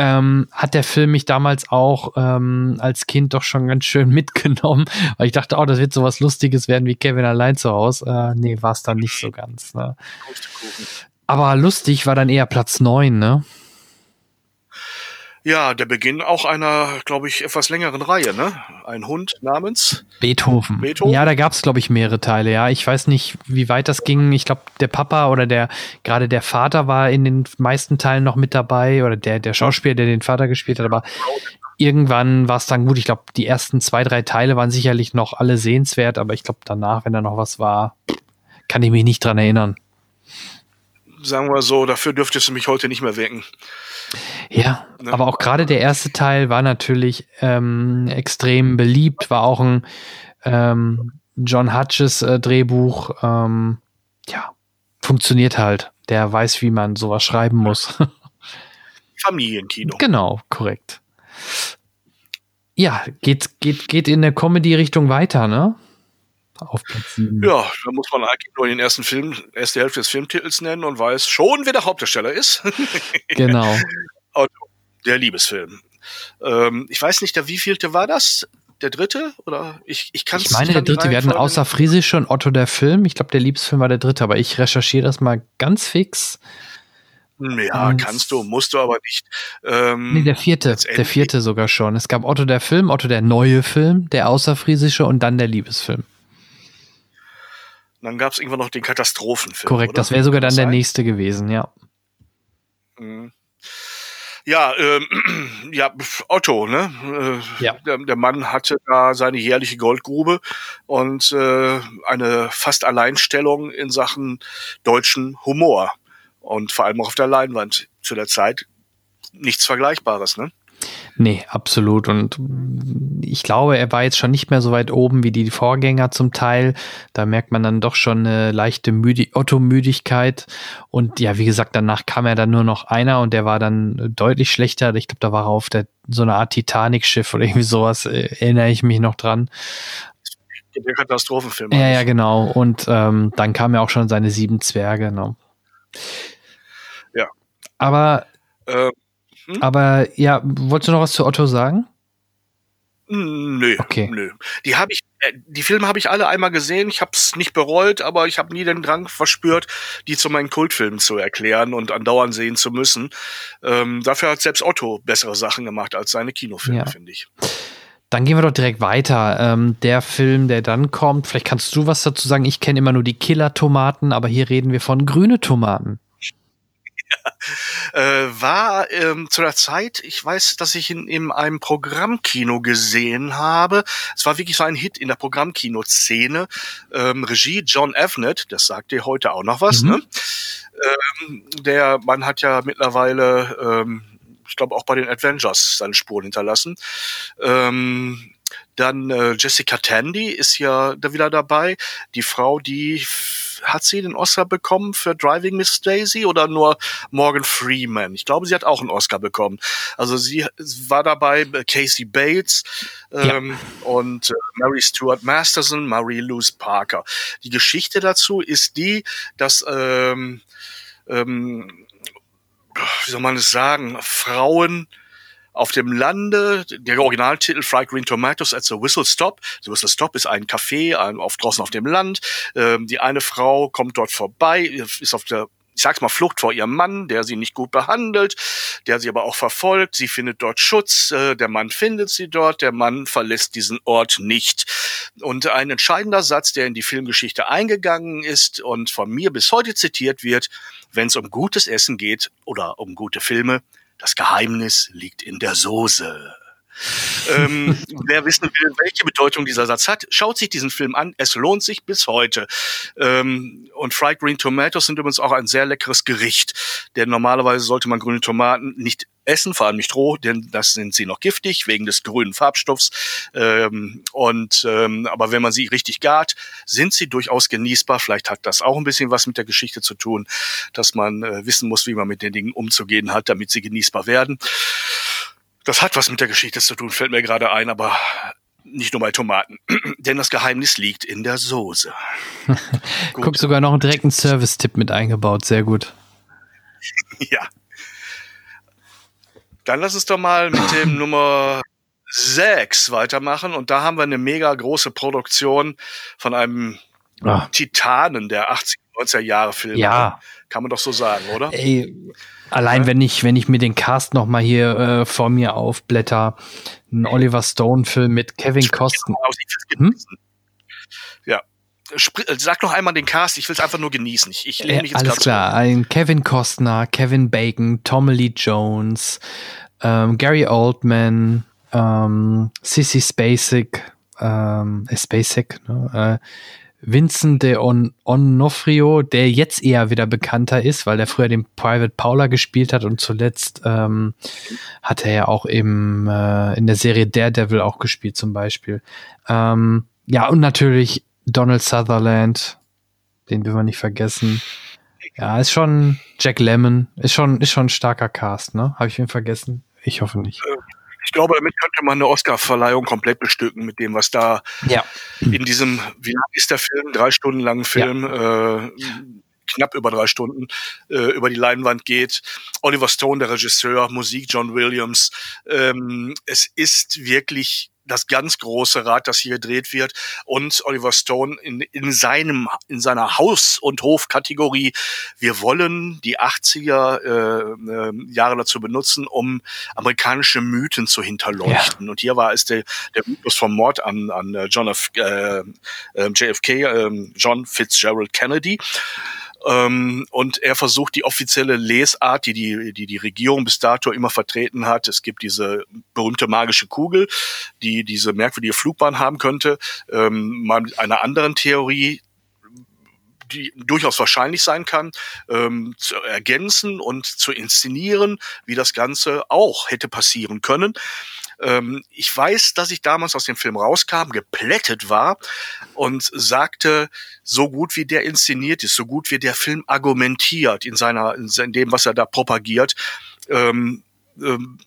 ähm, hat der Film mich damals auch ähm, als Kind doch schon ganz schön mitgenommen, weil ich dachte, oh, das wird sowas Lustiges werden wie Kevin allein zu Hause. Äh, nee, war es dann nicht so ganz. Ne? Aber lustig war dann eher Platz neun, ne? Ja, der Beginn auch einer, glaube ich, etwas längeren Reihe, ne? Ein Hund namens. Beethoven. Beethoven? Ja, da gab es, glaube ich, mehrere Teile, ja. Ich weiß nicht, wie weit das ging. Ich glaube, der Papa oder der, gerade der Vater war in den meisten Teilen noch mit dabei oder der, der Schauspieler, der den Vater gespielt hat, aber irgendwann war es dann gut. Ich glaube, die ersten zwei, drei Teile waren sicherlich noch alle sehenswert, aber ich glaube, danach, wenn da noch was war, kann ich mich nicht dran erinnern. Sagen wir so, dafür dürftest du mich heute nicht mehr wecken. Ja, Ne? aber auch gerade der erste Teil war natürlich ähm, extrem beliebt, war auch ein ähm, John Hutches äh, Drehbuch. Ähm, ja, funktioniert halt. Der weiß, wie man sowas schreiben muss. Familienkino. genau, korrekt. Ja, geht, geht, geht in der Comedy-Richtung weiter, ne? Auf Platz sieben. Ja, da muss man eigentlich nur den ersten Film, erste Hälfte des Filmtitels nennen und weiß schon, wer der Hauptdarsteller ist. Genau. der Liebesfilm. Ähm, ich weiß nicht, der wievielte war das? Der dritte? Oder ich, ich kann Ich meine, der dritte, wir hatten außer Friesische und Otto der Film. Ich glaube, der Liebesfilm war der dritte, aber ich recherchiere das mal ganz fix. Ja, kannst du, musst du aber nicht. Ähm, Nee, der vierte. Der vierte sogar schon. Es gab Otto der Film, Otto der neue Film, der außerfriesische und dann der Liebesfilm. Dann gab es irgendwann noch den Katastrophenfilm. Korrekt, oder? das wäre sogar dann der nächste gewesen, ja. Mhm. Ja, ähm, ja, Otto, ne? Äh, Ja. Der, der Mann hatte da seine jährliche Goldgrube und äh, eine fast Alleinstellung in Sachen deutschen Humor. Und vor allem auch auf der Leinwand zu der Zeit nichts Vergleichbares, ne? Nee, absolut. Und ich glaube, er war jetzt schon nicht mehr so weit oben wie die Vorgänger zum Teil. Da merkt man dann doch schon eine leichte Müdi Otto-Müdigkeit. Und ja, wie gesagt, danach kam er dann nur noch einer und der war dann deutlich schlechter. Ich glaube, da war er auf der, so eine Art Titanic-Schiff oder irgendwie sowas, äh, erinnere ich mich noch dran. Der Katastrophenfilm. Ja, ja, genau. Und ähm, dann kam ja auch schon seine sieben Zwerge. Ne? Ja. Aber äh, hm? Aber ja, wolltest du noch was zu Otto sagen? Nö, okay. nö. Die habe ich, äh, die Filme habe ich alle einmal gesehen. Ich habe es nicht bereut, aber ich habe nie den Drang verspürt, die zu meinen Kultfilmen zu erklären und andauernd sehen zu müssen. Ähm, dafür hat selbst Otto bessere Sachen gemacht als seine Kinofilme, ja. finde ich. Dann gehen wir doch direkt weiter. Ähm, der Film, der dann kommt, vielleicht kannst du was dazu sagen. Ich kenne immer nur die Killer-Tomaten, aber hier reden wir von grüne Tomaten. äh, war ähm, zu der Zeit, ich weiß, dass ich ihn in einem Programmkino gesehen habe. Es war wirklich so ein Hit in der Programmkino-Szene. Ähm, Regie John Avnet, das sagt dir heute auch noch was, mhm. ne? Ähm, der Mann hat ja mittlerweile, ähm, ich glaube auch bei den Avengers seine Spuren hinterlassen. Ähm, dann äh, Jessica Tandy ist ja da wieder dabei, die Frau, die hat sie den Oscar bekommen für Driving Miss Daisy oder nur Morgan Freeman? Ich glaube, sie hat auch einen Oscar bekommen. Also sie war dabei äh, Casey Bates ähm, ja. und äh, Mary Stuart Masterson, Marie Louise Parker. Die Geschichte dazu ist die, dass ähm, ähm, wie soll man es sagen, Frauen auf dem Lande, der Originaltitel Fried Green Tomatoes at the Whistle Stop. The Whistle Stop ist ein Café auf, draußen auf dem Land. Ähm, die eine Frau kommt dort vorbei, ist auf der ich sag's mal, Flucht vor ihrem Mann, der sie nicht gut behandelt, der sie aber auch verfolgt. Sie findet dort Schutz, äh, der Mann findet sie dort, der Mann verlässt diesen Ort nicht. Und ein entscheidender Satz, der in die Filmgeschichte eingegangen ist und von mir bis heute zitiert wird, wenn es um gutes Essen geht oder um gute Filme, das Geheimnis liegt in der Soße. Ähm, wer wissen will, welche Bedeutung dieser Satz hat, schaut sich diesen Film an. Es lohnt sich bis heute. Ähm, und Fried Green Tomatoes sind übrigens auch ein sehr leckeres Gericht. Denn normalerweise sollte man grüne Tomaten nicht essen, vor allem nicht roh, denn das sind sie noch giftig wegen des grünen Farbstoffs. Ähm, und ähm, aber wenn man sie richtig gart, sind sie durchaus genießbar. Vielleicht hat das auch ein bisschen was mit der Geschichte zu tun, dass man äh, wissen muss, wie man mit den Dingen umzugehen hat, damit sie genießbar werden. Das hat was mit der Geschichte zu tun, fällt mir gerade ein, aber nicht nur bei Tomaten. Denn das Geheimnis liegt in der Soße. Guck, sogar noch einen direkten Service-Tipp mit eingebaut. Sehr gut. ja. Dann lass uns doch mal mit dem Nummer 6 weitermachen. Und da haben wir eine mega große Produktion von einem ah. Titanen der 80er, 90er Jahre Filme. Ja. Kann man doch so sagen, oder? Ey, allein ja. wenn ich, wenn ich mir den Cast noch mal hier äh, vor mir aufblätter, ein Oliver Stone Film mit Kevin Costner. Hm? Ja, Sag noch einmal den Cast, ich will es einfach nur genießen. Ich, ich lehne mich jetzt Alles klar, ein Kevin Costner, Kevin Bacon, Tommy Lee Jones, ähm, Gary Oldman, ähm, Sissy Spacek, ähm, äh, Spacek, ne, äh, Vincent de On Onofrio, der jetzt eher wieder bekannter ist, weil er früher den Private Paula gespielt hat und zuletzt ähm, hat er ja auch im, äh, in der Serie Daredevil auch gespielt zum Beispiel. Ähm, ja, und natürlich Donald Sutherland, den will man nicht vergessen. Ja, ist schon Jack Lemmon, ist schon, ist schon ein starker Cast, ne? Habe ich ihn vergessen? Ich hoffe nicht. Ich glaube, damit könnte man eine Oscar-Verleihung komplett bestücken mit dem, was da ja. in diesem, wie lang ist der Film? Drei Stunden langen Film, ja. äh, knapp über drei Stunden, äh, über die Leinwand geht. Oliver Stone, der Regisseur, Musik John Williams. Ähm, es ist wirklich das ganz große Rad, das hier gedreht wird und Oliver Stone in, in seinem in seiner Haus- und Hofkategorie. Wir wollen die 80er äh, äh, Jahre dazu benutzen, um amerikanische Mythen zu hinterleuchten. Ja. Und hier war es der, der Mythos vom Mord an, an äh, John F, äh, äh, JFK, äh, John Fitzgerald Kennedy. Ähm, und er versucht die offizielle Lesart, die die, die die Regierung bis dato immer vertreten hat. Es gibt diese berühmte magische Kugel, die diese merkwürdige Flugbahn haben könnte. Ähm, mal mit einer anderen Theorie die durchaus wahrscheinlich sein kann, ähm, zu ergänzen und zu inszenieren, wie das Ganze auch hätte passieren können. Ähm, ich weiß, dass ich damals aus dem Film rauskam, geplättet war und sagte, so gut wie der inszeniert ist, so gut wie der Film argumentiert in seiner, in dem, was er da propagiert, ähm, ähm,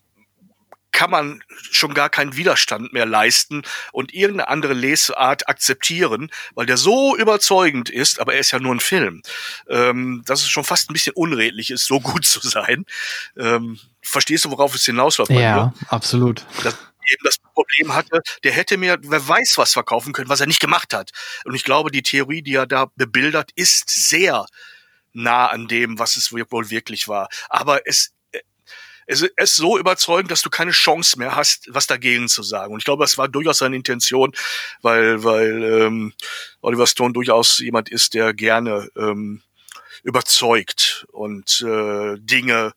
kann man schon gar keinen Widerstand mehr leisten und irgendeine andere Lesart akzeptieren, weil der so überzeugend ist, aber er ist ja nur ein Film, ähm, dass es schon fast ein bisschen unredlich ist, so gut zu sein. Ähm, verstehst du, worauf es hinausläuft? Ja, absolut. Das, eben das Problem hatte, der hätte mir, wer weiß was verkaufen können, was er nicht gemacht hat. Und ich glaube, die Theorie, die er da bebildert, ist sehr nah an dem, was es wohl wirklich war. Aber es es ist so überzeugend, dass du keine Chance mehr hast, was dagegen zu sagen. Und ich glaube, das war durchaus seine Intention, weil, weil ähm, Oliver Stone durchaus jemand ist, der gerne ähm, überzeugt und äh, Dinge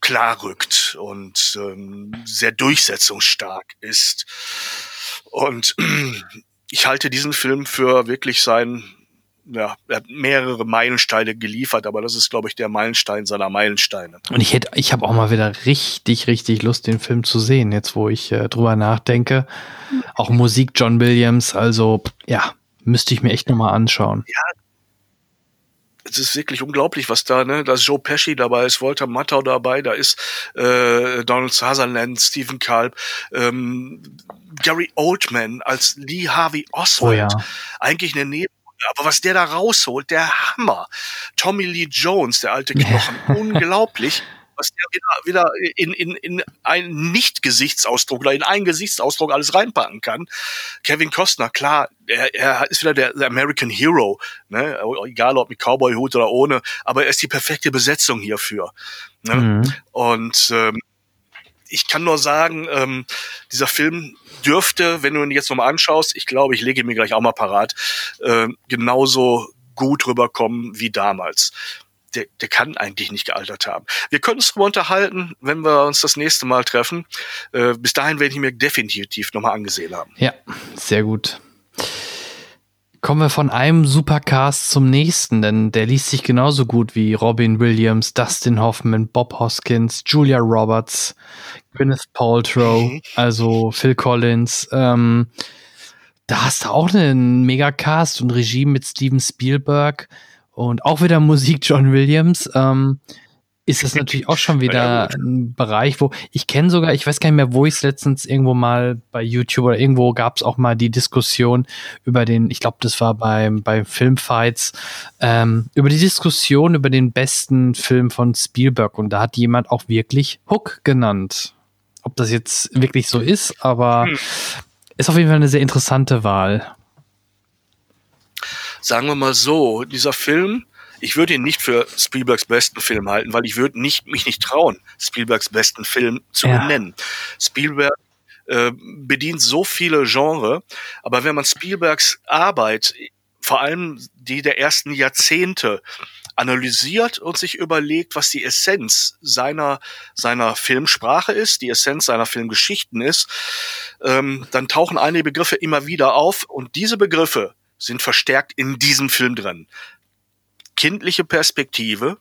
klar rückt und ähm, sehr durchsetzungsstark ist. Und ich halte diesen Film für wirklich sein ja, er hat mehrere Meilensteine geliefert, aber das ist, glaube ich, der Meilenstein seiner Meilensteine. Und ich hätte, ich habe auch mal wieder richtig, richtig Lust, den Film zu sehen, jetzt wo ich äh, drüber nachdenke. Auch Musik John Williams, also ja, müsste ich mir echt nochmal anschauen. Ja, es ist wirklich unglaublich, was da, ne? Da ist Joe Pesci dabei, ist Walter Matthau dabei, da ist äh, Donald Sutherland, Stephen Kalb, ähm, Gary Oldman als Lee Harvey Oswald. Oh ja. Eigentlich eine Neben aber was der da rausholt, der Hammer. Tommy Lee Jones, der alte Knochen, unglaublich was der wieder, wieder in, in, in einen Nicht-Gesichtsausdruck oder in einen Gesichtsausdruck alles reinpacken kann. Kevin Costner, klar, er, er ist wieder der, der American Hero, ne? egal ob mit Cowboy-Hut oder ohne, aber er ist die perfekte Besetzung hierfür. Ne? Mhm. Und ähm, ich kann nur sagen, ähm, dieser Film dürfte, wenn du ihn jetzt nochmal anschaust, ich glaube, ich lege ihn mir gleich auch mal parat, äh, genauso gut rüberkommen wie damals. Der, der kann eigentlich nicht gealtert haben. Wir können uns darüber unterhalten, wenn wir uns das nächste Mal treffen. Äh, bis dahin werde ich mir definitiv nochmal angesehen haben. Ja, sehr gut. Kommen wir von einem Supercast zum nächsten, denn der liest sich genauso gut wie Robin Williams, Dustin Hoffman, Bob Hoskins, Julia Roberts, Gwyneth Paltrow, also Phil Collins. Ähm, da hast du auch einen Megacast und Regie mit Steven Spielberg und auch wieder Musik John Williams. Ähm, ist das natürlich auch schon wieder ja, ein Bereich, wo ich kenne sogar, ich weiß gar nicht mehr, wo ich es letztens irgendwo mal bei YouTube oder irgendwo gab es auch mal die Diskussion über den, ich glaube, das war beim bei Filmfights, ähm, über die Diskussion über den besten Film von Spielberg und da hat jemand auch wirklich Hook genannt. Ob das jetzt wirklich so ist, aber hm. ist auf jeden Fall eine sehr interessante Wahl. Sagen wir mal so, dieser Film ich würde ihn nicht für Spielbergs besten Film halten, weil ich würde nicht, mich nicht trauen, Spielbergs besten Film zu ja. benennen. Spielberg äh, bedient so viele Genre, aber wenn man Spielbergs Arbeit, vor allem die der ersten Jahrzehnte, analysiert und sich überlegt, was die Essenz seiner, seiner Filmsprache ist, die Essenz seiner Filmgeschichten ist, ähm, dann tauchen einige Begriffe immer wieder auf und diese Begriffe sind verstärkt in diesem Film drin kindliche Perspektive,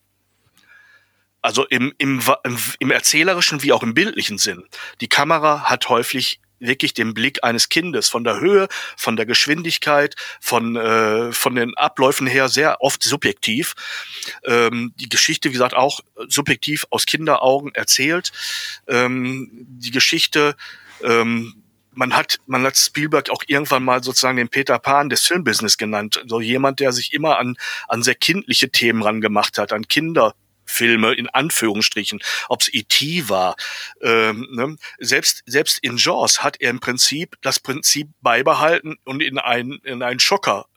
also im, im, im erzählerischen wie auch im bildlichen Sinn. Die Kamera hat häufig wirklich den Blick eines Kindes von der Höhe, von der Geschwindigkeit, von äh, von den Abläufen her sehr oft subjektiv. Ähm, die Geschichte, wie gesagt, auch subjektiv aus Kinderaugen erzählt. Ähm, die Geschichte ähm, man hat, man hat Spielberg auch irgendwann mal sozusagen den Peter Pan des Filmbusiness genannt. So jemand, der sich immer an, an sehr kindliche Themen rangemacht hat, an Kinder. Filme in Anführungsstrichen, ob es E.T. war. Ähm, ne? selbst, selbst in Jaws hat er im Prinzip das Prinzip beibehalten und in einen, in einen Schocker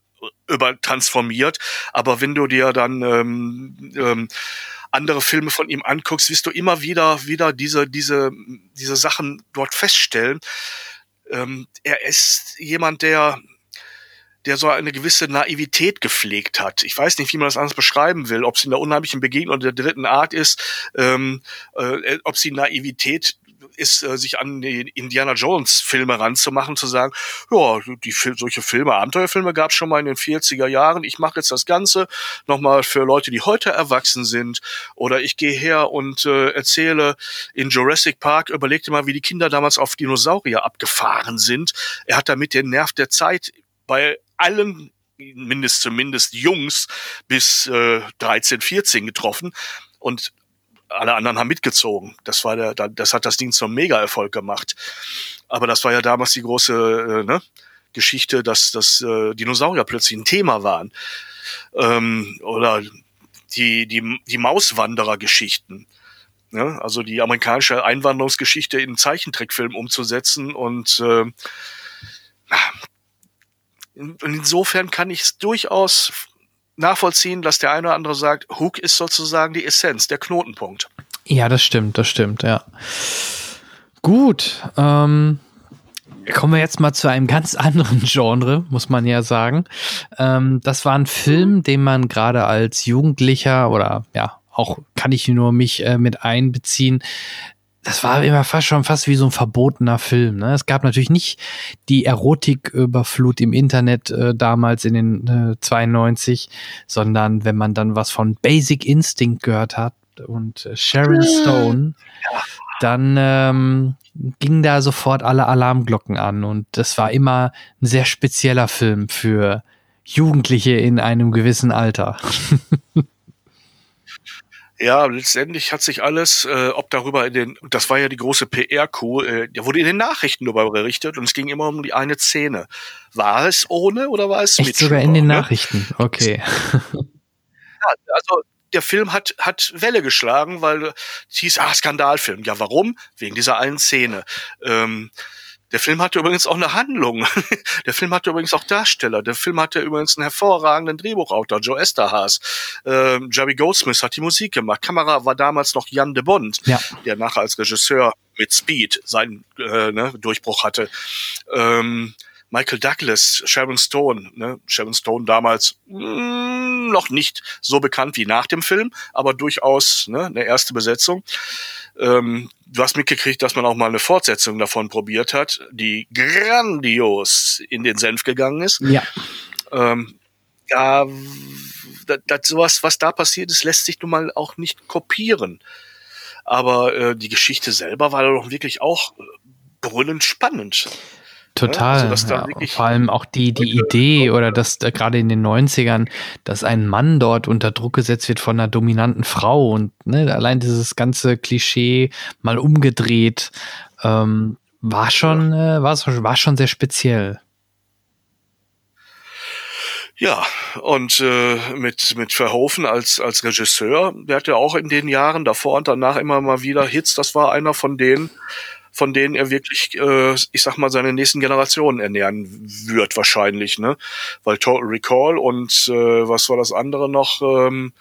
über transformiert. Aber wenn du dir dann ähm, ähm, andere Filme von ihm anguckst, wirst du immer wieder wieder diese diese diese Sachen dort feststellen ähm, er ist jemand, der der so eine gewisse Naivität gepflegt hat. Ich weiß nicht, wie man das anders beschreiben will, ob es in der unheimlichen Begegnung der dritten Art ist, ähm, äh, ob sie Naivität ist, äh, sich an die Indiana Jones Filme ranzumachen, zu sagen, ja, die solche Filme, Abenteuerfilme gab es schon mal in den 40er Jahren. Ich mache jetzt das Ganze nochmal für Leute, die heute erwachsen sind. Oder ich gehe her und äh, erzähle in Jurassic Park, überleg dir mal, wie die Kinder damals auf Dinosaurier abgefahren sind. Er hat damit den Nerv der Zeit bei allen mindest zumindest Jungs bis äh, 13, 14 getroffen. Und alle anderen haben mitgezogen. Das war der, das hat das Ding zum Mega-Erfolg gemacht. Aber das war ja damals die große äh, ne, Geschichte, dass, dass äh, Dinosaurier plötzlich ein Thema waren. Ähm, oder die, die, die Mauswanderer-Geschichten. Ne? Also die amerikanische Einwanderungsgeschichte in einen Zeichentrickfilm umzusetzen und äh, insofern kann ich es durchaus nachvollziehen, dass der eine oder andere sagt, Hook ist sozusagen die Essenz, der Knotenpunkt. Ja, das stimmt, das stimmt, ja. Gut, ähm, kommen wir jetzt mal zu einem ganz anderen Genre, muss man ja sagen. Ähm, das war ein Film, den man gerade als Jugendlicher oder ja, auch kann ich nur mich äh, mit einbeziehen, das war immer fast schon fast wie so ein verbotener Film. Ne? Es gab natürlich nicht die Erotiküberflut im Internet äh, damals in den äh, 92, sondern wenn man dann was von Basic Instinct gehört hat und äh, Sharon Stone, dann ähm, ging da sofort alle Alarmglocken an und das war immer ein sehr spezieller Film für Jugendliche in einem gewissen Alter. Ja, letztendlich hat sich alles, äh, ob darüber in den, das war ja die große PR-Coup, äh, der wurde in den Nachrichten darüber berichtet und es ging immer um die eine Szene. War es ohne oder war es Echt mit? Sogar in den ne? Nachrichten, okay. ja, also der Film hat, hat Welle geschlagen, weil es hieß, ah, Skandalfilm. Ja, warum? Wegen dieser einen Szene. Ähm, der Film hatte übrigens auch eine Handlung. Der Film hatte übrigens auch Darsteller. Der Film hatte übrigens einen hervorragenden Drehbuchautor, Joe Esterhaas. Äh, Jerry Goldsmith hat die Musik gemacht. Kamera war damals noch Jan de Bond, ja. der nachher als Regisseur mit Speed seinen äh, ne, Durchbruch hatte. Ähm, Michael Douglas, Sharon Stone, ne? Sharon Stone damals mh, mm, noch nicht so bekannt wie nach dem Film, aber durchaus ne, eine erste Besetzung. Ähm, du hast mitgekriegt, dass man auch mal eine Fortsetzung davon probiert hat, die grandios in den Senf gegangen ist. Ja. Ähm, ja, das, das, sowas, was da passiert ist, lässt sich nun mal auch nicht kopieren. Aber äh, die Geschichte selber war doch wirklich auch äh, brüllend spannend. Total. Also, ja, vor allem auch die, die Idee oder dass äh, gerade in den 90ern, dass ein Mann dort unter Druck gesetzt wird von einer dominanten Frau und ne, allein dieses ganze Klischee mal umgedreht, ähm, war schon, äh, war, war schon sehr speziell. Ja, und äh, mit, mit Verhoeven als, als Regisseur, der hatte auch in den Jahren davor und danach immer mal wieder Hits. Das war einer von denen, von denen er wirklich, äh, ich sag mal, seine nächsten Generationen ernähren wird wahrscheinlich, ne? Weil Total Recall und äh, was war das andere noch? Ähm,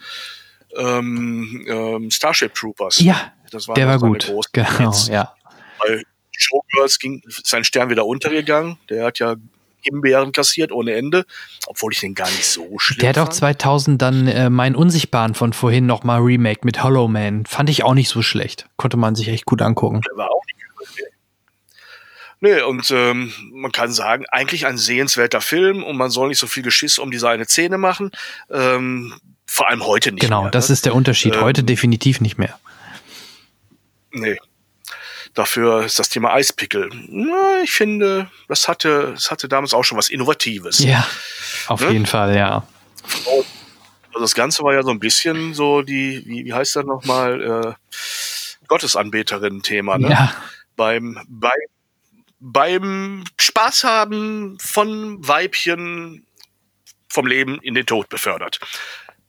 ähm, ähm, Starship Troopers. Ja, das war der war gut. Genau, Hits. ja. Weil Showgirls ging sein Stern wieder untergegangen. Der hat ja Himbeeren kassiert ohne Ende, obwohl ich den gar nicht so schlimm Der hat auch 2000 dann äh, mein Unsichtbaren von vorhin nochmal Remake mit Hollow Man. Fand ich auch nicht so schlecht. Konnte man sich echt gut angucken. Der war auch nicht Nee, und ähm, man kann sagen, eigentlich ein sehenswerter Film und man soll nicht so viel Geschiss um diese eine Szene machen. Ähm, vor allem heute nicht genau, mehr. Genau, das ne? ist der Unterschied. Ähm, heute definitiv nicht mehr. Nee. Dafür ist das Thema Eispickel. Na, ich finde, das hatte, das hatte damals auch schon was Innovatives. Ja, auf ne? jeden Fall, ja. Also das Ganze war ja so ein bisschen so die, wie, wie heißt das nochmal, äh, Gottesanbeterin-Thema, ne? Ja. Beim, beim beim Spaß haben von Weibchen vom Leben in den Tod befördert.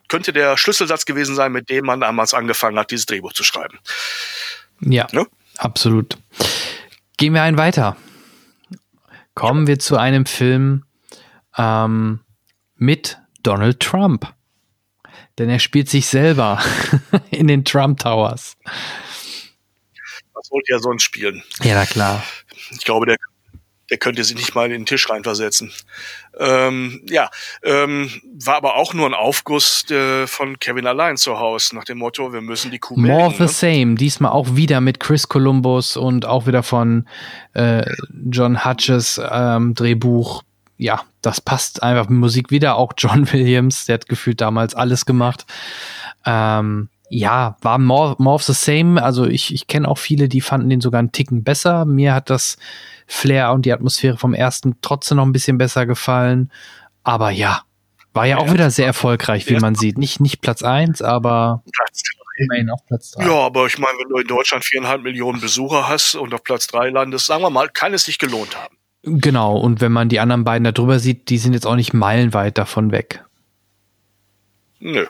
Könnte der Schlüsselsatz gewesen sein, mit dem man damals angefangen hat, dieses Drehbuch zu schreiben. Ja, ne? absolut. Gehen wir einen weiter. Kommen wir zu einem Film ähm, mit Donald Trump. Denn er spielt sich selber in den Trump Towers. Was wollte er sonst spielen? Ja, na klar ich glaube, der, der könnte sich nicht mal in den Tisch reinversetzen. Ähm, ja, ähm, war aber auch nur ein Aufguss äh, von Kevin allein zu Hause, nach dem Motto, wir müssen die Kuh More melken, of the ne? same. Diesmal auch wieder mit Chris Columbus und auch wieder von äh, John Hutches ähm, Drehbuch. Ja, das passt einfach mit Musik wieder. Auch John Williams, der hat gefühlt damals alles gemacht. Ähm, ja, war more, more of the same. Also ich, ich kenne auch viele, die fanden den sogar einen Ticken besser. Mir hat das Flair und die Atmosphäre vom ersten trotzdem noch ein bisschen besser gefallen. Aber ja, war ja auch Ja. wieder sehr erfolgreich, wie man sieht. Nicht, nicht Platz eins, aber Platz immerhin auf Platz drei. Ja, aber ich meine, wenn du in Deutschland viereinhalb Millionen Besucher hast und auf Platz drei landest, sagen wir mal, kann es sich gelohnt haben. Genau, und wenn man die anderen beiden da drüber sieht, die sind jetzt auch nicht meilenweit davon weg. Nö.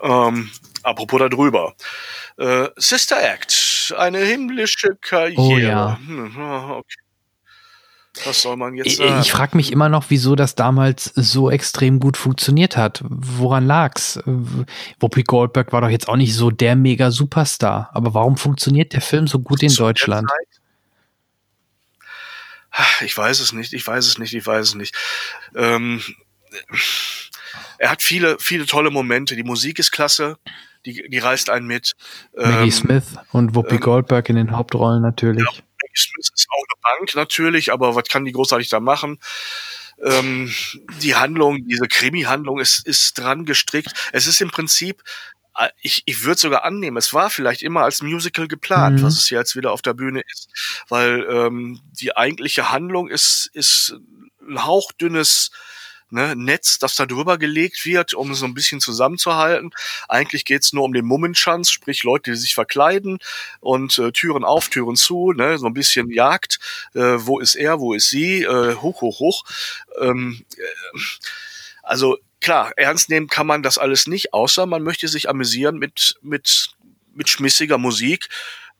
Ähm, apropos darüber. Äh, Sister Act, eine himmlische Karriere. Oh ja. Hm, okay. Was soll man jetzt Ich, sagen? ich frage mich immer noch, wieso das damals so extrem gut funktioniert hat. Woran lag's? Whoopi Goldberg war doch jetzt auch nicht so der mega Superstar. Aber warum funktioniert der Film so gut in Zu Deutschland? Ich weiß es nicht, ich weiß es nicht, ich weiß es nicht. Ähm, er hat viele, viele tolle Momente. Die Musik ist klasse, die, die reißt einen mit. Maggie Ähm, Smith und Whoopi ähm, Goldberg in den Hauptrollen natürlich. Maggie Smith ist auch eine Bank natürlich, aber was kann die großartig da machen? Ähm, die Handlung, diese Krimi-Handlung ist, ist dran gestrickt. Es ist im Prinzip, äh, ich, ich würde sogar annehmen, es war vielleicht immer als Musical geplant, Mhm. was es jetzt wieder auf der Bühne ist. Weil ähm, die eigentliche Handlung ist, ist ein hauchdünnes ne, Netz, das da drüber gelegt wird, um so ein bisschen zusammenzuhalten. Eigentlich geht's nur um den Mummenschanz, sprich Leute, die sich verkleiden und äh, Türen auf, Türen zu, ne, so ein bisschen Jagd. Äh, wo ist er, wo ist sie? Äh, hoch, hoch, hoch. Ähm, äh, also klar, ernst nehmen kann man das alles nicht, außer man möchte sich amüsieren mit, mit, mit schmissiger Musik,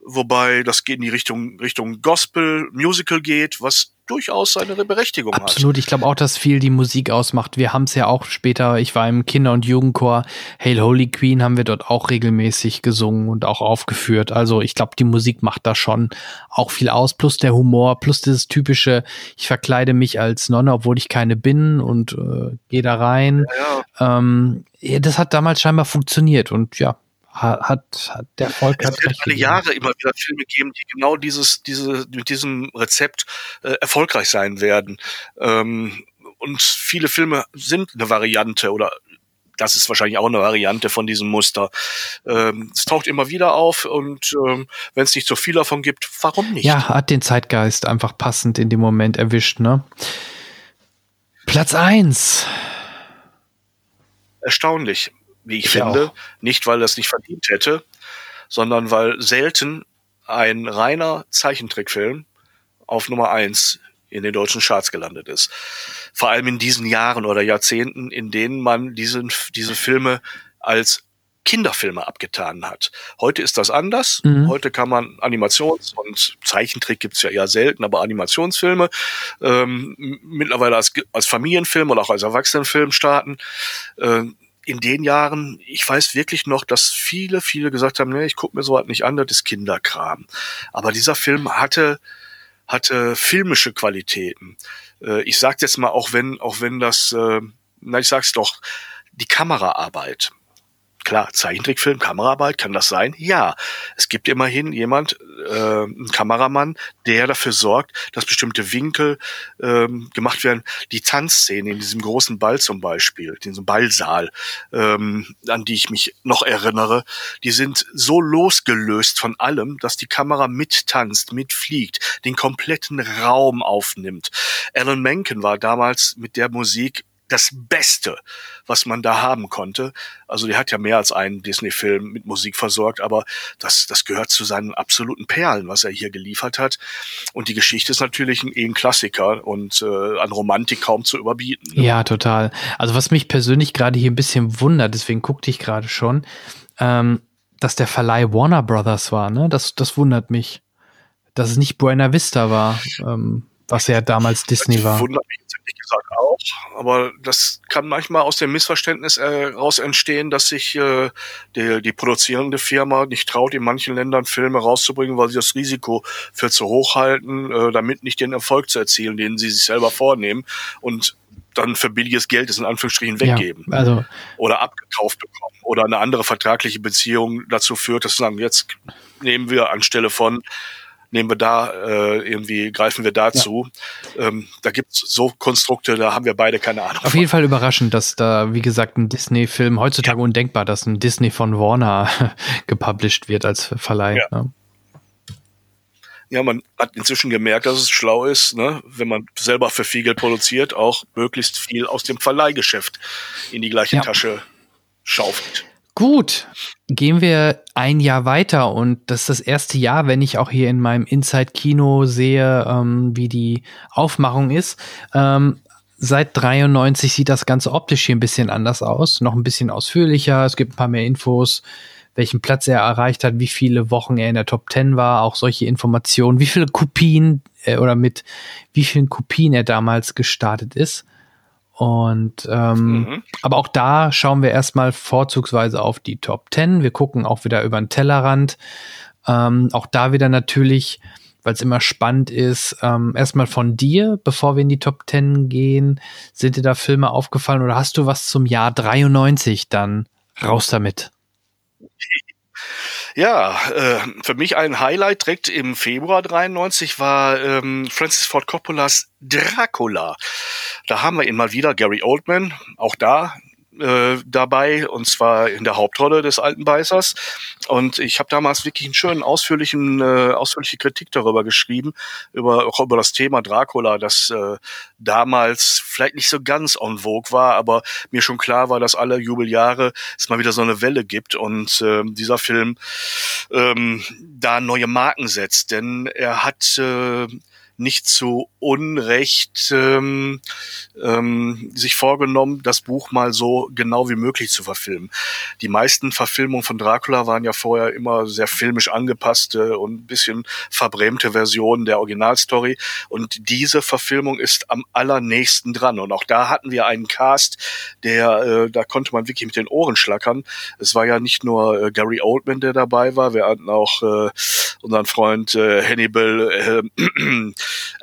wobei das geht in die Richtung, Richtung Gospel, Musical geht, was durchaus seine Berechtigung hat. Absolut, ich glaube auch, dass viel die Musik ausmacht. Wir haben es ja auch später, ich war im Kinder- und Jugendchor, Hail Holy Queen haben wir dort auch regelmäßig gesungen und auch aufgeführt. Also ich glaube, die Musik macht da schon auch viel aus, plus der Humor, plus dieses typische, ich verkleide mich als Nonne, obwohl ich keine bin und äh, gehe da rein. Ja, Ähm, ja, das hat damals scheinbar funktioniert und ja, hat, hat der Volk es hat wird alle. Jahre immer wieder Filme geben, die genau dieses, diese, mit diesem Rezept äh, erfolgreich sein werden. Ähm, und viele Filme sind eine Variante oder das ist wahrscheinlich auch eine Variante von diesem Muster. Ähm, es taucht immer wieder auf und ähm, wenn es nicht so viel davon gibt, warum nicht? Ja, hat den Zeitgeist einfach passend in dem Moment erwischt, ne? Platz eins. Erstaunlich, wie ich, Ich finde. auch. Nicht, weil er es nicht verdient hätte, sondern weil selten ein reiner Zeichentrickfilm auf Nummer eins in den deutschen Charts gelandet ist. Vor allem in diesen Jahren oder Jahrzehnten, in denen man diesen, diese Filme als Kinderfilme abgetan hat. Heute ist das anders. Mhm. Heute kann man Animations- und Zeichentrick gibt's ja eher selten, aber Animationsfilme ähm, mittlerweile als, als Familienfilm oder auch als Erwachsenenfilm starten. Ähm, in den Jahren, ich weiß wirklich noch, dass viele, viele gesagt haben, nee, ich gucke mir so was nicht an, das ist Kinderkram. Aber dieser Film hatte, hatte filmische Qualitäten. Äh, ich sage jetzt mal, auch wenn, auch wenn das, äh, na, ich sag's doch, die Kameraarbeit. Klar, Zeichentrickfilm, Kameraarbeit, kann das sein? Ja. Es gibt immerhin jemand, äh, ein Kameramann, der dafür sorgt, dass bestimmte Winkel ähm, gemacht werden. Die Tanzszene in diesem großen Ball zum Beispiel, in diesem Ballsaal, ähm, an die ich mich noch erinnere, die sind so losgelöst von allem, dass die Kamera mittanzt, mitfliegt, den kompletten Raum aufnimmt. Alan Menken war damals mit der Musik das Beste, was man da haben konnte. Also der hat ja mehr als einen Disney-Film mit Musik versorgt, aber das, das gehört zu seinen absoluten Perlen, was er hier geliefert hat. Und die Geschichte ist natürlich ein, eh ein Klassiker und äh, an Romantik kaum zu überbieten. ne? Ja, total. Also was mich persönlich gerade hier ein bisschen wundert, deswegen guckte ich gerade schon, ähm, dass der Verleih Warner Brothers war, ne? Das, das wundert mich. Dass es nicht Buena Vista war, ähm, was ja damals Disney Das war. wundert mich ehrlich gesagt auch. Aber das kann manchmal aus dem Missverständnis heraus äh, entstehen, dass sich äh, die, die produzierende Firma nicht traut, in manchen Ländern Filme rauszubringen, weil sie das Risiko für zu hoch halten, äh, damit nicht den Erfolg zu erzielen, den sie sich selber vornehmen. Und dann für billiges Geld es in Anführungsstrichen weggeben. Ja, also oder abgekauft bekommen. Oder eine andere vertragliche Beziehung dazu führt, dass sie sagen, jetzt nehmen wir anstelle von nehmen wir da äh, irgendwie, greifen wir dazu. Ja. Ähm, da gibt's so Konstrukte, da haben wir beide keine Ahnung. Auf von. jeden Fall überraschend, dass da, wie gesagt, ein Disney-Film, heutzutage ja. undenkbar, dass ein Disney von Warner gepublished wird als Verleih. Ja. Ne? Ja, man hat inzwischen gemerkt, dass es schlau ist, ne, wenn man selber für viel Geld produziert, auch möglichst viel aus dem Verleihgeschäft in die gleiche ja. Tasche schaufelt. Gut, gehen wir ein Jahr weiter und das ist das erste Jahr, wenn ich auch hier in meinem Inside-Kino sehe, ähm, wie die Aufmachung ist. Ähm, seit 93 sieht das Ganze optisch hier ein bisschen anders aus, noch ein bisschen ausführlicher. Es gibt ein paar mehr Infos, welchen Platz er erreicht hat, wie viele Wochen er in der Top 10 war, auch solche Informationen, wie viele Kopien äh, oder mit wie vielen Kopien er damals gestartet ist. Und ähm, mhm. aber auch da schauen wir erstmal vorzugsweise auf die Top 10. Wir gucken auch wieder über den Tellerrand. Ähm, auch da wieder natürlich, weil es immer spannend ist, ähm, erstmal von dir, bevor wir in die Top 10 gehen, sind dir da Filme aufgefallen oder hast du was zum Jahr 93 dann raus damit? Ja, äh, für mich ein Highlight direkt im Februar 93 war ähm, Francis Ford Coppolas Dracula. Da haben wir ihn mal wieder, Gary Oldman, auch da äh, dabei und zwar in der Hauptrolle des alten Beißers. Und ich habe damals wirklich einen schönen ausführlichen, äh, ausführliche Kritik darüber geschrieben, über auch über das Thema Dracula, das äh, damals vielleicht nicht so ganz on vogue war, aber mir schon klar war, dass alle Jubeljahre es mal wieder so eine Welle gibt und äh, dieser Film ähm, da neue Marken setzt, denn er hat äh, nicht zu Unrecht ähm, ähm, sich vorgenommen, das Buch mal so genau wie möglich zu verfilmen. Die meisten Verfilmungen von Dracula waren ja vorher immer sehr filmisch angepasste und ein bisschen verbrämte Versionen der Originalstory. Und diese Verfilmung ist am allernächsten dran. Und auch da hatten wir einen Cast, der, äh, da konnte man wirklich mit den Ohren schlackern. Es war ja nicht nur äh, Gary Oldman, der dabei war, wir hatten auch äh, unseren Freund äh, Hannibal äh,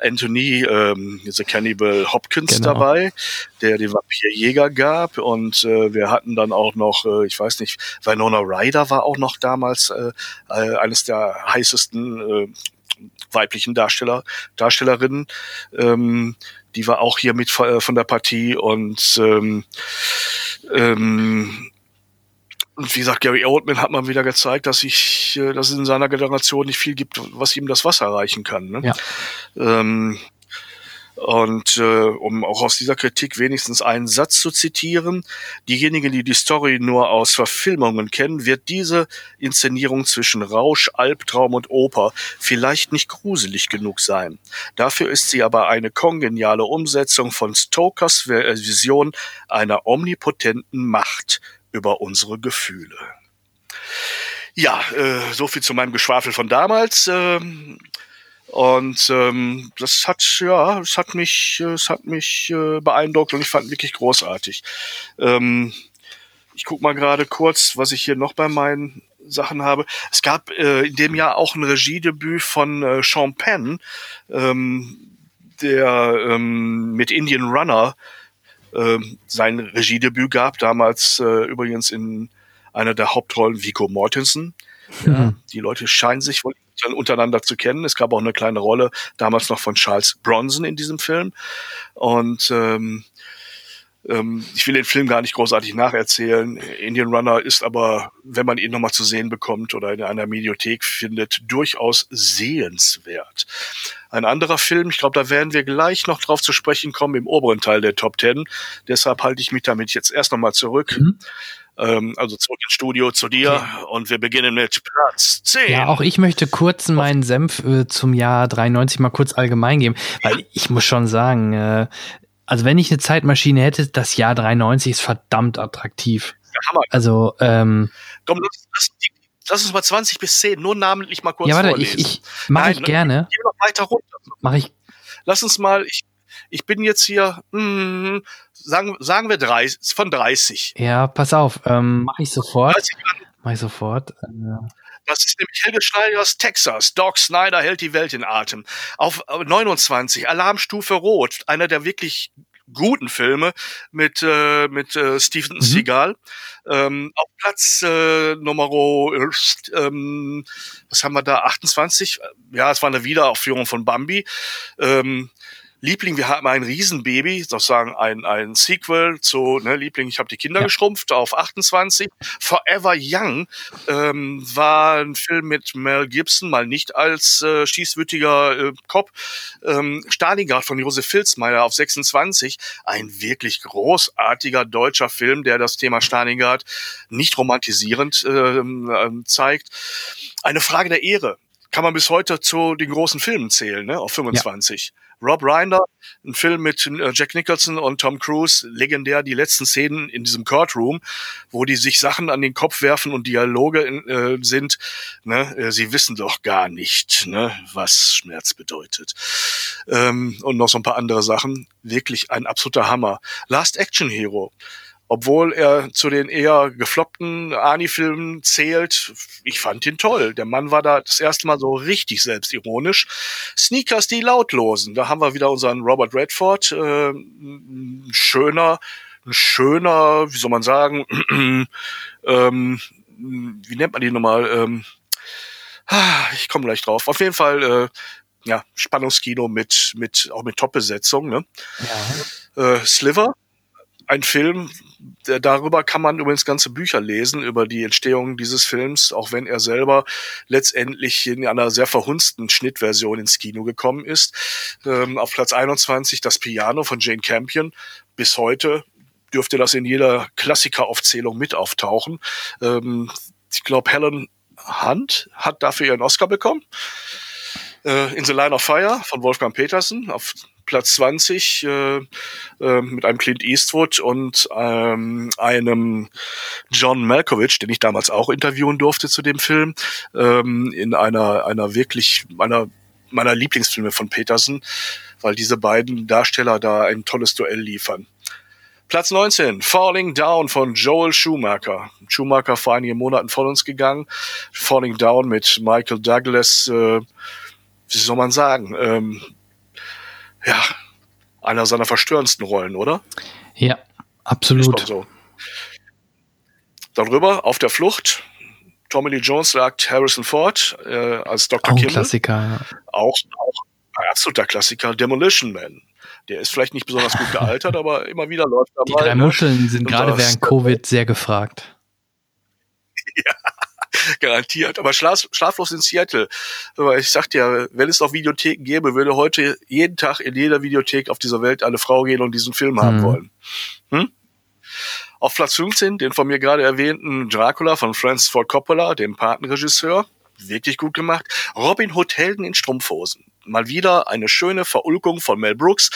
Anthony, ähm, The Cannibal Hopkins genau. dabei, der den Vampirjäger gab. Und äh, wir hatten dann auch noch, äh, ich weiß nicht, Winona Ryder war auch noch damals äh, äh eines der heißesten äh, weiblichen Darsteller, Darstellerinnen. Ähm, die war auch hier mit äh, von der Partie und ähm, ähm, und wie gesagt, Gary Oldman hat mal wieder gezeigt, dass ich, äh, dass es in seiner Generation nicht viel gibt, was ihm das Wasser reichen kann. Ne? Ja. Ähm, und äh, um auch aus dieser Kritik wenigstens einen Satz zu zitieren, diejenigen, die die Story nur aus Verfilmungen kennen, wird diese Inszenierung zwischen Rausch, Albtraum und Oper vielleicht nicht gruselig genug sein. Dafür ist sie aber eine kongeniale Umsetzung von Stokers Vision einer omnipotenten Macht, über unsere Gefühle. Ja, äh, so viel zu meinem Geschwafel von damals. Ähm, und ähm, das hat ja, es hat mich, es hat mich äh, beeindruckt und ich fand wirklich großartig. Ähm, ich guck mal gerade kurz, was ich hier noch bei meinen Sachen habe. Es gab äh, in dem Jahr auch ein Regiedebüt von äh, Sean Penn, ähm, der ähm, mit Indian Runner sein Regiedebüt gab, damals äh, übrigens in einer der Hauptrollen Vico Mortensen. Ja, mhm. Die Leute scheinen sich wohl untereinander zu kennen. Es gab auch eine kleine Rolle damals noch von Charles Bronson in diesem Film. Und ähm, ähm, ich will den Film gar nicht großartig nacherzählen. Indian Runner ist aber, wenn man ihn nochmal zu sehen bekommt oder in einer Mediothek findet, durchaus sehenswert. Ein anderer Film, ich glaube, da werden wir gleich noch drauf zu sprechen kommen im oberen Teil der Top Ten. Deshalb halte ich mich damit jetzt erst nochmal zurück. Mhm ähm, also zurück ins Studio zu dir okay. und wir beginnen mit Platz 10. Ja, auch ich möchte kurz meinen Senf äh, zum Jahr 93 mal kurz allgemein geben, weil ich muss schon sagen, äh, also wenn ich eine Zeitmaschine hätte, das Jahr 93 ist verdammt attraktiv. Ja, Hammer. Also, ähm, Komm, lass, lass, lass, uns mal 20 bis 10 nur namentlich mal kurz Ja, warte, vorlesen. ich, ich mache ich gerne. Geh noch weiter runter. Mach ich. Lass uns mal, ich, Ich bin jetzt hier, mh, sagen, sagen wir 30, von 30. Ja, pass auf, ähm, mach ich sofort. Mach ich sofort. Äh, Das ist nämlich Helge Schneider aus Texas. Doc Snyder hält die Welt in Atem. Auf äh, 29, Alarmstufe Rot, einer der wirklich guten Filme mit, äh, mit äh, Steven Mhm. Seagal. Ähm, auf Platz äh, Nummer, äh, ähm, was haben wir da, 28? Ja, es war eine Wiederaufführung von Bambi. Ähm, Liebling, wir haben ein Riesenbaby, sozusagen ein, ein Sequel zu ne, Liebling, ich habe die Kinder Ja. geschrumpft auf 28. Forever Young ähm, war ein Film mit Mel Gibson, mal nicht als äh, schießwütiger äh, Cop. Ähm, Stalingrad von Josef Filzmeier auf 26. Ein wirklich großartiger deutscher Film, der das Thema Stalingrad nicht romantisierend ähm, zeigt. Eine Frage der Ehre. Kann man bis heute zu den großen Filmen zählen, ne? auf 25. Rob Reiner, ein Film mit äh, Jack Nicholson und Tom Cruise, legendär die letzten Szenen in diesem Courtroom, wo die sich Sachen an den Kopf werfen und Dialoge in, äh, sind. Ne? Äh, sie wissen doch gar nicht, ne? was Schmerz bedeutet. Ähm, und noch so ein paar andere Sachen. Wirklich ein absoluter Hammer. Last Action Hero obwohl er zu den eher gefloppten Ani-Filmen zählt, ich fand ihn toll. Der Mann war da das erste Mal so richtig selbstironisch. Sneakers, die Lautlosen, da haben wir wieder unseren Robert Redford, äh, ein schöner, ein schöner, wie soll man sagen, ähm, wie nennt man die nochmal? Ähm, ah, ich komme gleich drauf. Auf jeden Fall, äh, ja, Spannungskino mit, mit, auch mit Top-Besetzung, ne? ja. Äh, Sliver, ein Film, der, darüber kann man übrigens ganze Bücher lesen, über die Entstehung dieses Films, auch wenn er selber letztendlich in einer sehr verhunzten Schnittversion ins Kino gekommen ist. Ähm, auf Platz 21 das Piano von Jane Campion. Bis heute dürfte das in jeder Klassikeraufzählung mit auftauchen. Ähm, ich glaube, Helen Hunt hat dafür ihren Oscar bekommen. Äh, In the Line of Fire von Wolfgang Petersen auf Platz 20 äh, äh, mit einem Clint Eastwood und ähm, einem John Malkovich, den ich damals auch interviewen durfte zu dem Film, ähm, in einer einer wirklich meiner meiner Lieblingsfilme von Petersen, weil diese beiden Darsteller da ein tolles Duell liefern. Platz 19, Falling Down von Joel Schumacher. Schumacher vor einigen Monaten von uns gegangen. Falling Down mit Michael Douglas, äh, wie soll man sagen, ähm, ja, einer seiner verstörendsten Rollen, oder? Ja, absolut. so. Darüber, auf der Flucht, Tommy Lee Jones sagt Harrison Ford äh, als Dr. Auch ein Kimmel. Klassiker. Ja. Auch, auch ein absoluter Klassiker, Demolition Man. Der ist vielleicht nicht besonders gut gealtert, aber immer wieder läuft er Die mal. drei ne? Muscheln sind Und gerade während Covid sehr gefragt. Garantiert. Aber Schlaf, schlaflos in Seattle. Aber ich sag dir, wenn es noch Videotheken gäbe, würde heute jeden Tag in jeder Videothek auf dieser Welt eine Frau gehen und diesen Film haben Mhm. wollen. Hm? Auf Platz 15, den von mir gerade erwähnten Dracula von Francis Ford Coppola, dem Patenregisseur. Wirklich gut gemacht. Robin Hood Helden in Strumpfhosen. Mal wieder eine schöne Verulkung von Mel Brooks.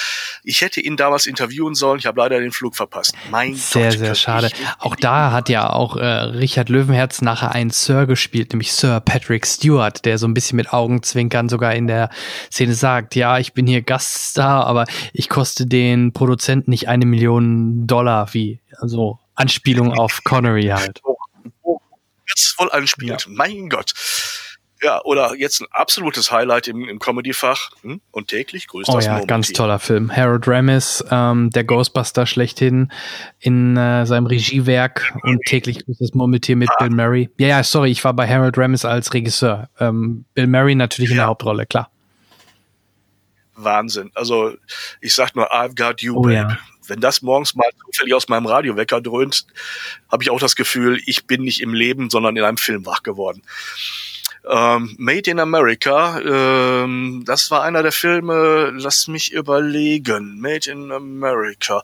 Ich hätte ihn damals interviewen sollen. Ich habe leider den Flug verpasst. Mein Sehr, Gott, sehr schade. Auch da hat ja auch äh, Richard Löwenherz nachher einen Sir gespielt, nämlich Sir Patrick Stewart, der so ein bisschen mit Augenzwinkern sogar in der Szene sagt, ja, ich bin hier Gaststar, aber ich koste den Produzenten nicht eine Million Dollar, wie also Anspielung auf Connery halt. Wohl anspielt. Mein Gott. Ja, oder jetzt ein absolutes Highlight im, im Comedy-Fach. Hm? Und täglich grüßt Oh das ja, Murmeltier. ganz toller Film. Harold Ramis, ähm, der Ghostbuster schlechthin in äh, seinem Regiewerk und täglich grüßt das Murmeltier mit Bill Murray. Ja, ja, sorry, ich war bei Harold Ramis als Regisseur. Ähm, Bill Murray natürlich in der Ja. Hauptrolle, klar. Wahnsinn. Also ich sag nur, I've got you, Oh babe. ja. Wenn das morgens mal zufällig aus meinem Radiowecker dröhnt, habe ich auch das Gefühl, ich bin nicht im Leben, sondern in einem Film wach geworden. Ähm, Made in America, ähm, das war einer der Filme, lass mich überlegen. Made in America.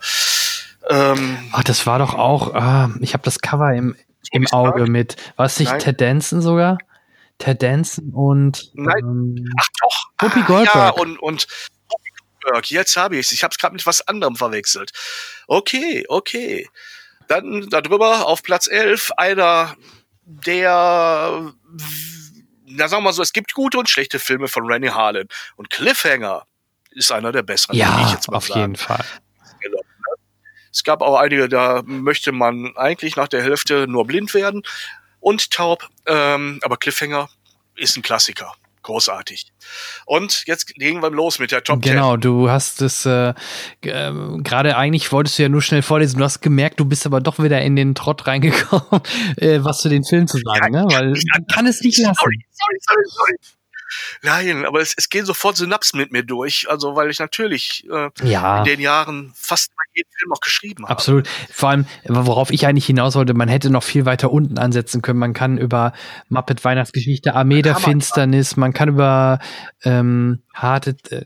Ähm, Ach, das war doch auch, ah, ich habe das Cover im, im? Auge mit, nicht Nein. Ted Danson sogar? Ted Danson und Nein. ähm, Ach doch. Whoopi Ah, Goldberg. Ja, und, und Goldberg. Jetzt habe ich es. Ich habe es gerade mit was anderem verwechselt. Okay, okay. Dann darüber auf Platz 11 einer der, na sagen wir mal so, es gibt gute und schlechte Filme von Rennie Harlan. Und Cliffhanger, ist einer der besseren. Ja, auf sagen. jeden Fall. Genau, ne? Es gab auch einige, da möchte man eigentlich nach der Hälfte nur blind werden und taub. Ähm, aber Cliffhanger ist ein Klassiker. Großartig. Und jetzt legen wir los mit der Top 10. Genau, du hast es äh, äh, gerade eigentlich wolltest du ja nur schnell vorlesen. Du hast gemerkt, du bist aber doch wieder in den Trott reingekommen, äh, was zu den Filmen zu sagen, ne? Weil man kann es nicht lassen. Sorry, sorry, sorry, sorry. Nein, aber es, es gehen sofort Synapsen mit mir durch. Also, weil ich natürlich äh, ja. in den Jahren fast jeden Film auch geschrieben habe. Absolut. Vor allem, worauf ich eigentlich hinaus wollte, man hätte noch viel weiter unten ansetzen können. Man kann über Muppet Weihnachtsgeschichte, Armee der Finsternis, man kann über ähm, harte. Äh,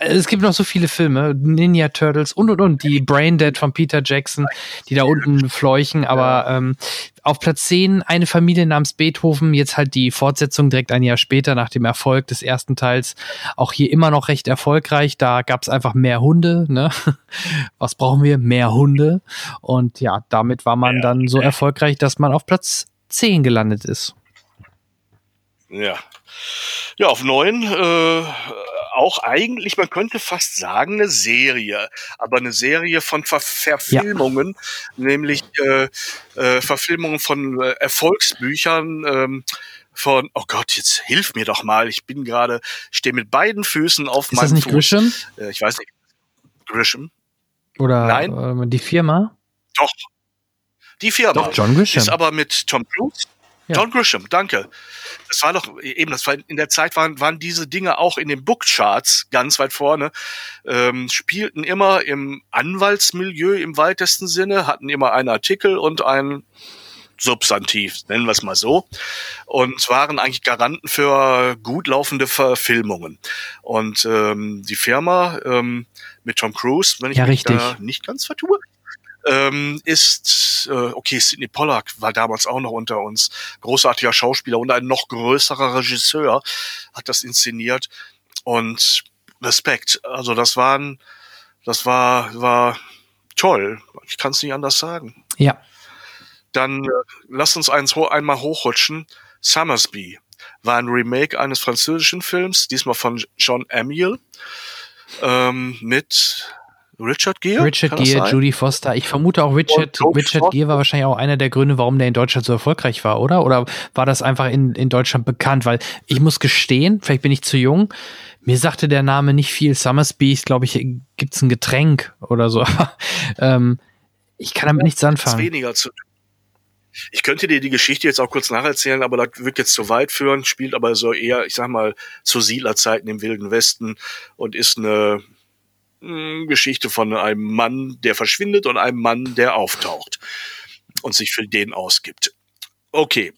es gibt noch so viele Filme, Ninja Turtles und und und, die Brain Dead von Peter Jackson, die da unten fleuchen. Aber ähm, auf Platz 10 eine Familie namens Beethoven, jetzt halt die Fortsetzung direkt ein Jahr später nach dem Erfolg des ersten Teils. Auch hier immer noch recht erfolgreich. Da gab es einfach mehr Hunde. Ne? Was brauchen wir? Mehr Hunde. Und ja, damit war man dann so erfolgreich, dass man auf Platz 10 gelandet ist. Ja. Ja, auf neun äh, auch eigentlich, man könnte fast sagen, eine Serie, aber eine Serie von Ver Verfilmungen, ja. nämlich äh, äh, Verfilmungen von äh, Erfolgsbüchern. Ähm, von, oh Gott, jetzt hilf mir doch mal. Ich bin gerade, stehe mit beiden Füßen auf Ist meinem das nicht Fuß. Grisham? Äh, ich weiß nicht. Grisham? Oder Nein. Äh, die Firma? Doch. Die Firma. Doch, John Grisham. Ist aber mit Tom Cruise. Ja. John Grisham, danke. Das war doch eben, das war in der Zeit waren, waren diese Dinge auch in den Bookcharts ganz weit vorne, ähm, spielten immer im Anwaltsmilieu im weitesten Sinne, hatten immer einen Artikel und ein Substantiv, nennen wir es mal so, und waren eigentlich Garanten für gut laufende Verfilmungen. Und ähm, die Firma ähm, mit Tom Cruise, wenn ich ja, mich richtig. da nicht ganz vertue, ähm, ist, äh, okay, Sidney Pollack war damals auch noch unter uns, großartiger Schauspieler und ein noch größerer Regisseur hat das inszeniert und Respekt. Also das waren, das war, war toll. Ich kann es nicht anders sagen. Ja. Dann äh, lass uns eins einmal hochrutschen. Summersby war ein Remake eines französischen Films, diesmal von John Amiel, ähm, mit Richard Gere? Richard Gere, Judy Foster. Ich vermute auch Richard, Richard Gere war wahrscheinlich auch einer der Gründe, warum der in Deutschland so erfolgreich war, oder? Oder war das einfach in, in Deutschland bekannt? Weil ich muss gestehen, vielleicht bin ich zu jung, mir sagte der Name nicht viel. Summersby ist, glaube ich, gibt's ein Getränk oder so. ähm, ich kann damit nichts anfangen. Weniger zu ich könnte dir die Geschichte jetzt auch kurz nacherzählen, aber das wird jetzt zu weit führen, spielt aber so eher, ich sag mal, zu Siedlerzeiten im Wilden Westen und ist eine Geschichte von einem Mann, der verschwindet und einem Mann, der auftaucht und sich für den ausgibt. Okay.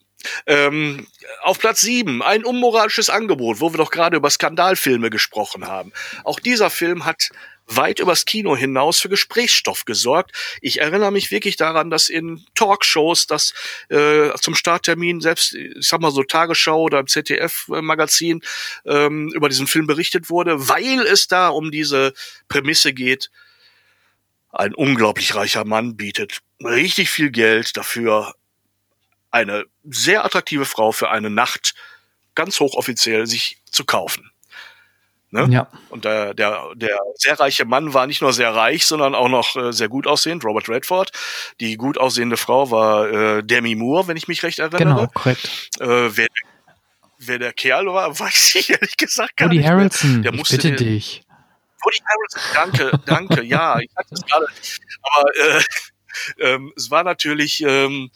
Ähm, auf Platz sieben ein unmoralisches Angebot, wo wir doch gerade über Skandalfilme gesprochen haben. Auch dieser Film hat weit übers Kino hinaus für Gesprächsstoff gesorgt. Ich erinnere mich wirklich daran, dass in Talkshows, dass äh, zum Starttermin selbst, ich sag mal so Tagesschau oder im ZDF-Magazin ähm, über diesen Film berichtet wurde, weil es da um diese Prämisse geht. Ein unglaublich reicher Mann bietet richtig viel Geld dafür, eine sehr attraktive Frau für eine Nacht ganz hochoffiziell sich zu kaufen. Ne? Ja. Und der, der, der sehr reiche Mann war nicht nur sehr reich, sondern auch noch äh, sehr gut aussehend, Robert Redford. Die gut aussehende Frau war äh, Demi Moore, wenn ich mich recht erinnere. Genau, korrekt. Äh, wer, wer der Kerl war, weiß ich ehrlich gesagt gar Woody nicht. Harrelson, der musste bitte den, dich. Woody Harrelson, danke, danke, ja, ich hatte es gerade. Aber äh, ähm, es war natürlich ähm,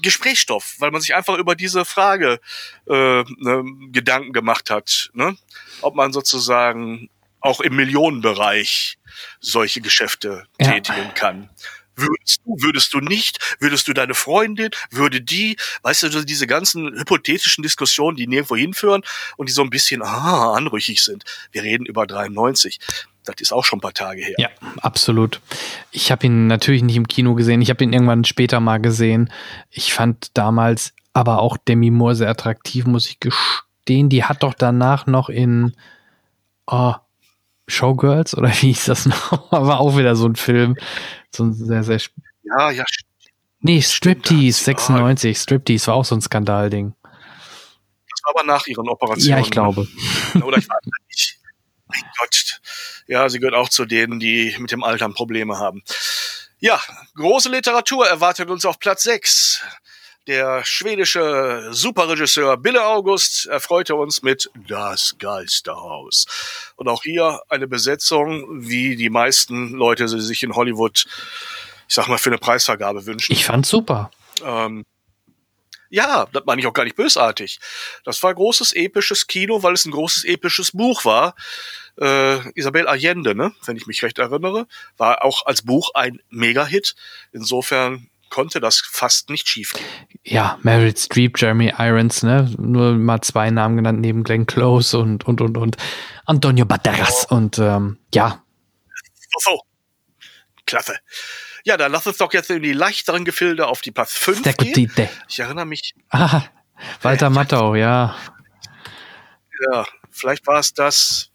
Gesprächsstoff, weil man sich einfach über diese Frage äh, ne, Gedanken gemacht hat, ne? ob man sozusagen auch im Millionenbereich solche Geschäfte ja. tätigen kann. Würdest du, würdest du nicht, würdest du deine Freundin, würde die, weißt du, diese ganzen hypothetischen Diskussionen, die nirgendwo hinführen und die so ein bisschen ah, anrüchig sind. Wir reden über 93 das ist auch schon ein paar Tage her. Ja, absolut. Ich habe ihn natürlich nicht im Kino gesehen. Ich habe ihn irgendwann später mal gesehen. Ich fand damals aber auch Demi Moore sehr attraktiv, muss ich gestehen. Die hat doch danach noch in oh, Showgirls oder wie hieß das noch? War auch wieder so ein Film. So ein sehr, sehr. Ja, ja. Nee, Striptease, 96. Striptease war auch so ein Skandalding. Das war aber nach ihren Operationen. Ja, ich glaube. Oder ich weiß nicht mein Gott. Ja, sie gehört auch zu denen, die mit dem Altern Probleme haben. Ja, große Literatur erwartet uns auf Platz 6. Der schwedische Superregisseur Bille August erfreute uns mit Das Geisterhaus. Und auch hier eine Besetzung, wie die meisten Leute sie sich in Hollywood, ich sag mal, für eine Preisvergabe wünschen. Ich fand's super. Ähm, ja, das meine ich auch gar nicht bösartig. Das war großes episches Kino, weil es ein großes episches Buch war. Äh, Isabel Allende, ne, wenn ich mich recht erinnere, war auch als Buch ein Mega-Hit. Insofern konnte das fast nicht schiefgehen. Ja, Meryl Streep, Jeremy Irons, ne? Nur mal zwei Namen genannt neben Glenn Close und und und und Antonio Banderas oh. und ähm, ja. So, so. Klasse. Ja, dann lass uns doch jetzt in die leichteren Gefilde auf die Platz 5 gehen. Ich erinnere mich. Ah, Walter äh, Matthau, ja. Ja, vielleicht war es das.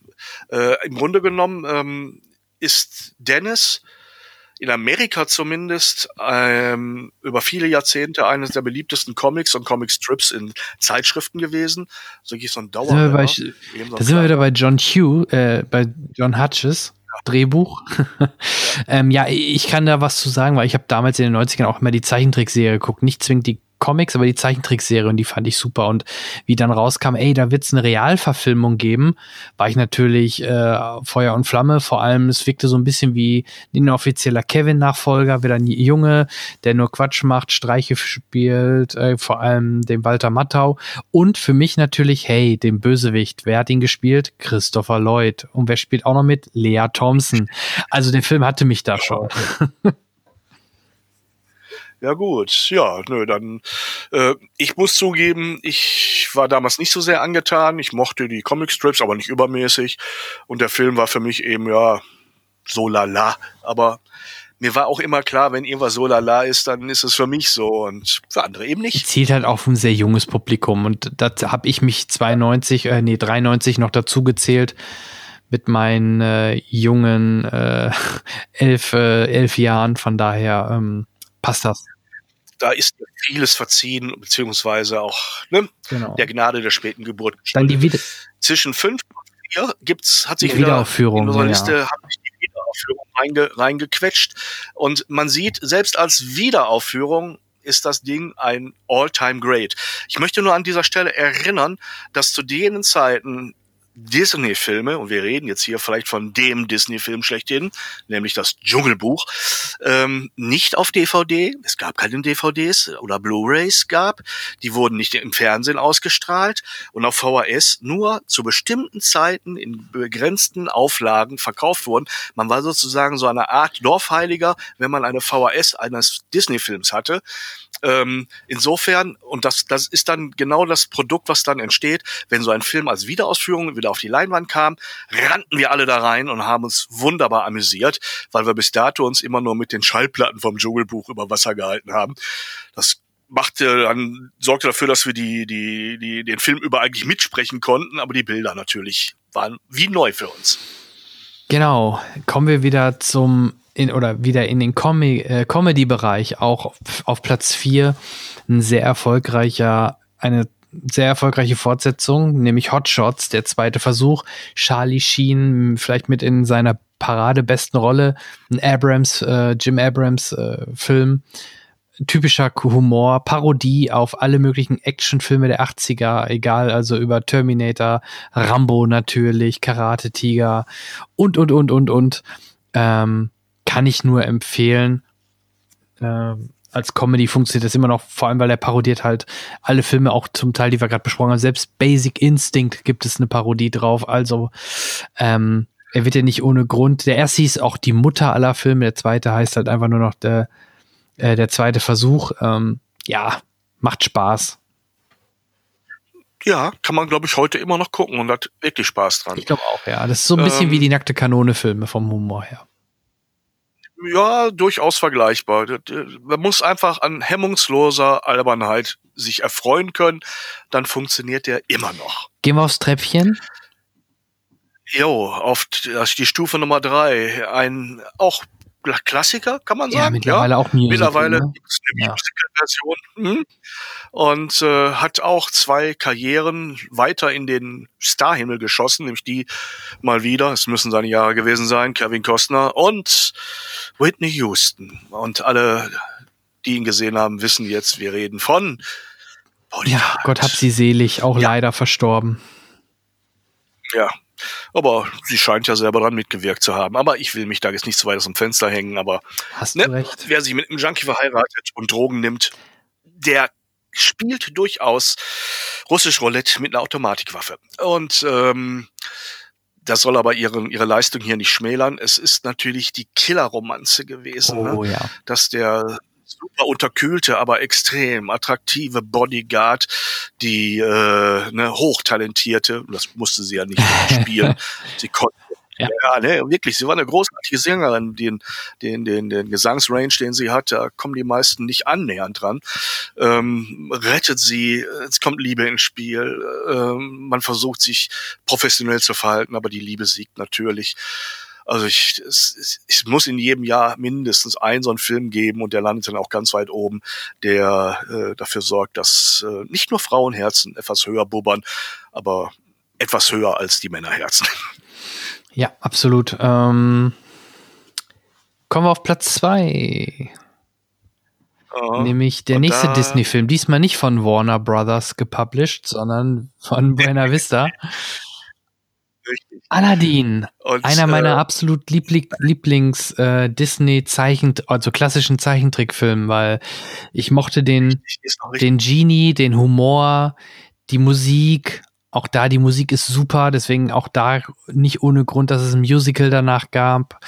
Äh, Im Grunde genommen ähm, ist Dennis in Amerika zumindest ähm, über viele Jahrzehnte eines der beliebtesten Comics und Comic-Strips in Zeitschriften gewesen. So so ein Dauer. Da sind wir wieder bei John Hugh, äh, bei John Hutches. Drehbuch. ähm, ja, ich kann da was zu sagen, weil ich habe damals in den 90ern auch immer die Zeichentrickserie geguckt. Nicht zwingend die Comics, aber die Zeichentrickserie und die fand ich super. Und wie dann rauskam, ey, da wird's eine Realverfilmung geben, war ich natürlich äh, Feuer und Flamme. Vor allem, es wirkte so ein bisschen wie ein offizieller Kevin-Nachfolger, wieder ein Junge, der nur Quatsch macht, Streiche spielt, äh, vor allem den Walter Mattau. Und für mich natürlich, hey, den Bösewicht. Wer hat ihn gespielt? Christopher Lloyd. Und wer spielt auch noch mit? Lea Thompson. Also der Film hatte mich da schon. Ja gut, ja, nö, dann äh, ich muss zugeben, ich war damals nicht so sehr angetan. Ich mochte die Comicstrips, aber nicht übermäßig. Und der Film war für mich eben ja so lala. Aber mir war auch immer klar, wenn irgendwas so lala ist, dann ist es für mich so und für andere eben nicht. Zielt halt auf ein sehr junges Publikum und da habe ich mich 92, äh, nee 93 noch dazu gezählt mit meinen äh, jungen äh, elf, äh, elf Jahren. Von daher ähm, passt das. Da ist vieles verziehen, beziehungsweise auch ne, genau. der Gnade der späten Geburt. Dann die Wieder Zwischen fünf und vier gibt's, hat sich die Wiederaufführung, in unserer Liste ja. hat sich die Wiederaufführung reinge, reingequetscht. Und man sieht, selbst als Wiederaufführung ist das Ding ein All-Time Great. Ich möchte nur an dieser Stelle erinnern, dass zu denen Zeiten Disney-Filme, und wir reden jetzt hier vielleicht von dem Disney-Film schlechthin, nämlich das Dschungelbuch, ähm, nicht auf DVD, es gab keine DVDs oder Blu-rays gab, die wurden nicht im Fernsehen ausgestrahlt und auf VHS nur zu bestimmten Zeiten in begrenzten Auflagen verkauft wurden. Man war sozusagen so eine Art Dorfheiliger, wenn man eine VHS eines Disney-Films hatte. Ähm, insofern, und das, das ist dann genau das Produkt, was dann entsteht, wenn so ein Film als Wiederausführung wieder auf die Leinwand kam, rannten wir alle da rein und haben uns wunderbar amüsiert, weil wir bis dato uns immer nur mit den Schallplatten vom Dschungelbuch über Wasser gehalten haben. Das machte dann sorgte dafür, dass wir die die die den Film über eigentlich mitsprechen konnten, aber die Bilder natürlich waren wie neu für uns. Genau, kommen wir wieder zum in, oder wieder in den Com äh, Comedy-Bereich, auch auf, auf Platz 4 ein sehr erfolgreicher, eine sehr erfolgreiche Fortsetzung, nämlich Hot Shots, der zweite Versuch. Charlie Sheen vielleicht mit in seiner paradebesten Rolle, ein Abrams, äh, Jim Abrams äh, Film. Typischer Humor, Parodie auf alle möglichen Actionfilme der 80er, egal, also über Terminator, Rambo natürlich, Karate Tiger und, und, und, und, und. Ähm, kann ich nur empfehlen. Ähm, als Comedy funktioniert das immer noch, vor allem weil er parodiert halt alle Filme, auch zum Teil, die wir gerade besprochen haben. Selbst Basic Instinct gibt es eine Parodie drauf. Also ähm, er wird ja nicht ohne Grund. Der erste hieß auch die Mutter aller Filme, der zweite heißt halt einfach nur noch der, äh, der zweite Versuch. Ähm, ja, macht Spaß. Ja, kann man, glaube ich, heute immer noch gucken und hat wirklich Spaß dran. Ich glaube auch, ja. Das ist so ein bisschen ähm, wie die nackte Kanone-Filme vom Humor her. Ja, durchaus vergleichbar. Man muss einfach an hemmungsloser Albernheit sich erfreuen können, dann funktioniert der immer noch. Gehen wir aufs Treppchen? Jo, auf die Stufe Nummer drei. Ein auch Klassiker, kann man sagen. Ja, mittlerweile ja. auch Musical. Mittlerweile ne? gibt es eine ja. Musical-Version. Mhm. Und äh, hat auch zwei Karrieren weiter in den Starhimmel geschossen, nämlich die mal wieder, es müssen seine Jahre gewesen sein, Kevin Costner und Whitney Houston. Und alle, die ihn gesehen haben, wissen jetzt, wir reden von Bodyguard. Ja, Gott hab sie selig, auch ja. leider verstorben. Ja, aber sie scheint ja selber dran mitgewirkt zu haben. Aber ich will mich da jetzt nicht zu weit aus dem Fenster hängen. Aber ne, wer sich mit einem Junkie verheiratet und Drogen nimmt, der spielt durchaus russisch Roulette mit einer Automatikwaffe. Und ähm, das soll aber ihre, ihre Leistung hier nicht schmälern. Es ist natürlich die Killerromanze gewesen, oh, ne? ja. dass der super unterkühlte, aber extrem attraktive Bodyguard, die äh, ne, hochtalentierte, das musste sie ja nicht spielen, sie konnte ja. ja, ne, wirklich. Sie war eine großartige Sängerin. Den, den, den, den Gesangsrange, den sie hat, da kommen die meisten nicht annähernd dran. Ähm, rettet sie, es kommt Liebe ins Spiel. Ähm, man versucht sich professionell zu verhalten, aber die Liebe siegt natürlich. Also ich, es, es muss in jedem Jahr mindestens einen so einen Film geben und der landet dann auch ganz weit oben, der äh, dafür sorgt, dass äh, nicht nur Frauenherzen etwas höher bubbern, aber etwas höher als die Männerherzen. Ja, absolut. Ähm, kommen wir auf Platz zwei. Oh, Nämlich der nächste Disney-Film. Diesmal nicht von Warner Brothers gepublished, sondern von Buena Vista. Richtig. Aladdin. Und, einer äh, meiner absolut Liebling, Lieblings äh, also klassischen Zeichentrickfilmen, weil ich mochte den, den Genie, den Humor, die Musik. Auch da, die Musik ist super, deswegen auch da nicht ohne Grund, dass es ein Musical danach gab.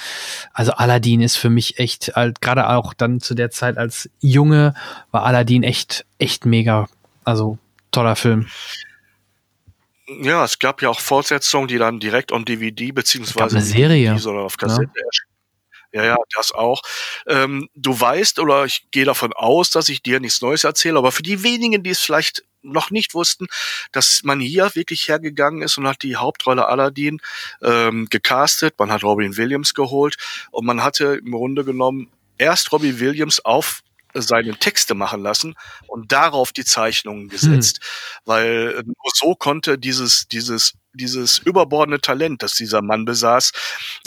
Also Aladdin ist für mich echt, halt, gerade auch dann zu der Zeit als Junge, war Aladdin echt, echt mega. Also toller Film. Ja, es gab ja auch Fortsetzungen, die dann direkt on DVD beziehungsweise eine Serie, DVD, sondern auf Kassette ja. Ja, ja, das auch. Ähm, du weißt, oder ich gehe davon aus, dass ich dir nichts Neues erzähle, aber für die wenigen, die es vielleicht noch nicht wussten, dass man hier wirklich hergegangen ist und hat die Hauptrolle Aladdin ähm, gecastet, man hat Robin Williams geholt und man hatte im Grunde genommen erst Robin Williams auf seine Texte machen lassen und darauf die Zeichnungen gesetzt, hm. weil äh, nur so konnte dieses dieses dieses überbordene Talent, das dieser Mann besaß,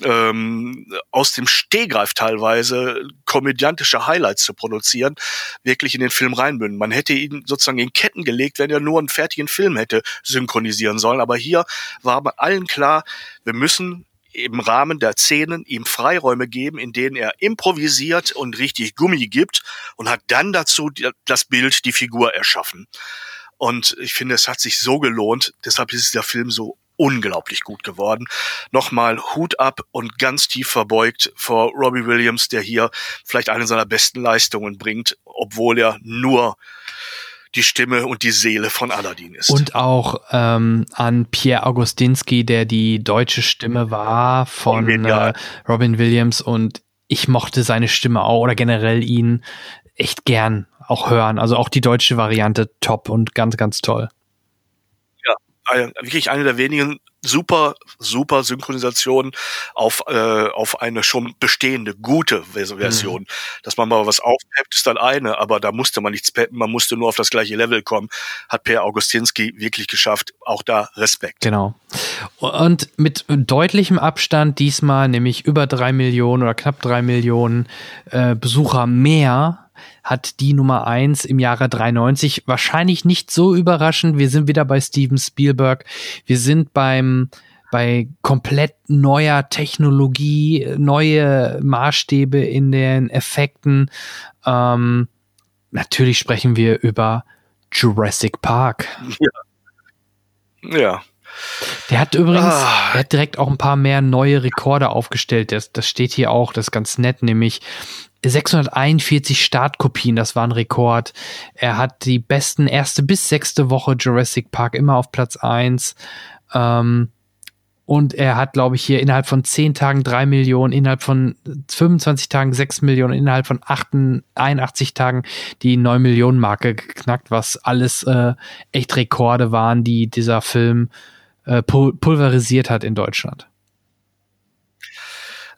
ähm, aus dem Stehgreif teilweise komödiantische Highlights zu produzieren, wirklich in den Film reinbünden. Man hätte ihn sozusagen in Ketten gelegt, wenn er nur einen fertigen Film hätte synchronisieren sollen. Aber hier war bei allen klar, wir müssen im Rahmen der Szenen ihm Freiräume geben, in denen er improvisiert und richtig Gummi gibt und hat dann dazu das Bild, die Figur erschaffen. Und ich finde, es hat sich so gelohnt. Deshalb ist der Film so unglaublich gut geworden. Nochmal Hut ab und ganz tief verbeugt vor Robbie Williams, der hier vielleicht eine seiner besten Leistungen bringt, obwohl er nur die Stimme und die Seele von Aladdin ist. Und auch ähm, an Pierre Augustinski, der die deutsche Stimme war von äh, Robin Williams und ich mochte seine Stimme auch oder generell ihn echt gern auch hören. Also auch die deutsche Variante top und ganz, ganz toll wirklich eine der wenigen super, super Synchronisationen auf, äh, auf eine schon bestehende, gute Version. Mhm. Dass man mal was aufpeppt, ist dann eine, aber da musste man nichts peppen, man musste nur auf das gleiche Level kommen. Hat Per Augustinski wirklich geschafft. Auch da Respekt. Genau. Und mit deutlichem Abstand diesmal, nämlich über drei Millionen oder knapp drei Millionen äh, Besucher mehr hat die Nummer eins im Jahre 93. Wahrscheinlich nicht so überraschend. Wir sind wieder bei Steven Spielberg. Wir sind beim bei komplett neuer Technologie, neue Maßstäbe in den Effekten. Ähm, natürlich sprechen wir über Jurassic Park. Ja. Ja. Der hat übrigens, ah. er hat direkt auch ein paar mehr neue Rekorde aufgestellt. Das, das steht hier auch, das ist ganz nett, nämlich 641 Startkopien, das war ein Rekord. Er hat die besten erste bis sechste Woche Jurassic Park immer auf Platz eins. Ähm, und er hat, glaube ich, hier innerhalb von 10 Tagen 3 Millionen, innerhalb von 25 Tagen 6 Millionen, innerhalb von 81 Tagen die 9 Millionen Marke geknackt, was alles äh, echt Rekorde waren, die dieser Film äh, pulverisiert hat in Deutschland.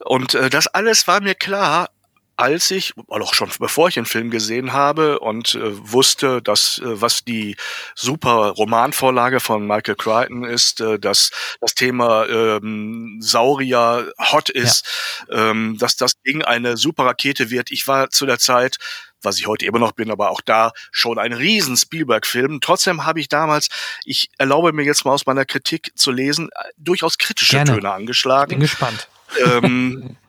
Und äh, das alles war mir klar, als ich, auch schon bevor ich den Film gesehen habe und äh, wusste, dass äh, was die super Romanvorlage von Michael Crichton ist, äh, dass das Thema ähm, Saurier hot ist, ja. ähm, dass das Ding eine super Rakete wird. Ich war zu der Zeit was ich heute immer noch bin, aber auch da schon ein riesen Spielberg-Film. Trotzdem habe ich damals, ich erlaube mir jetzt mal aus meiner Kritik zu lesen, äh, durchaus kritische Gerne. Töne angeschlagen. Bin gespannt. Ähm,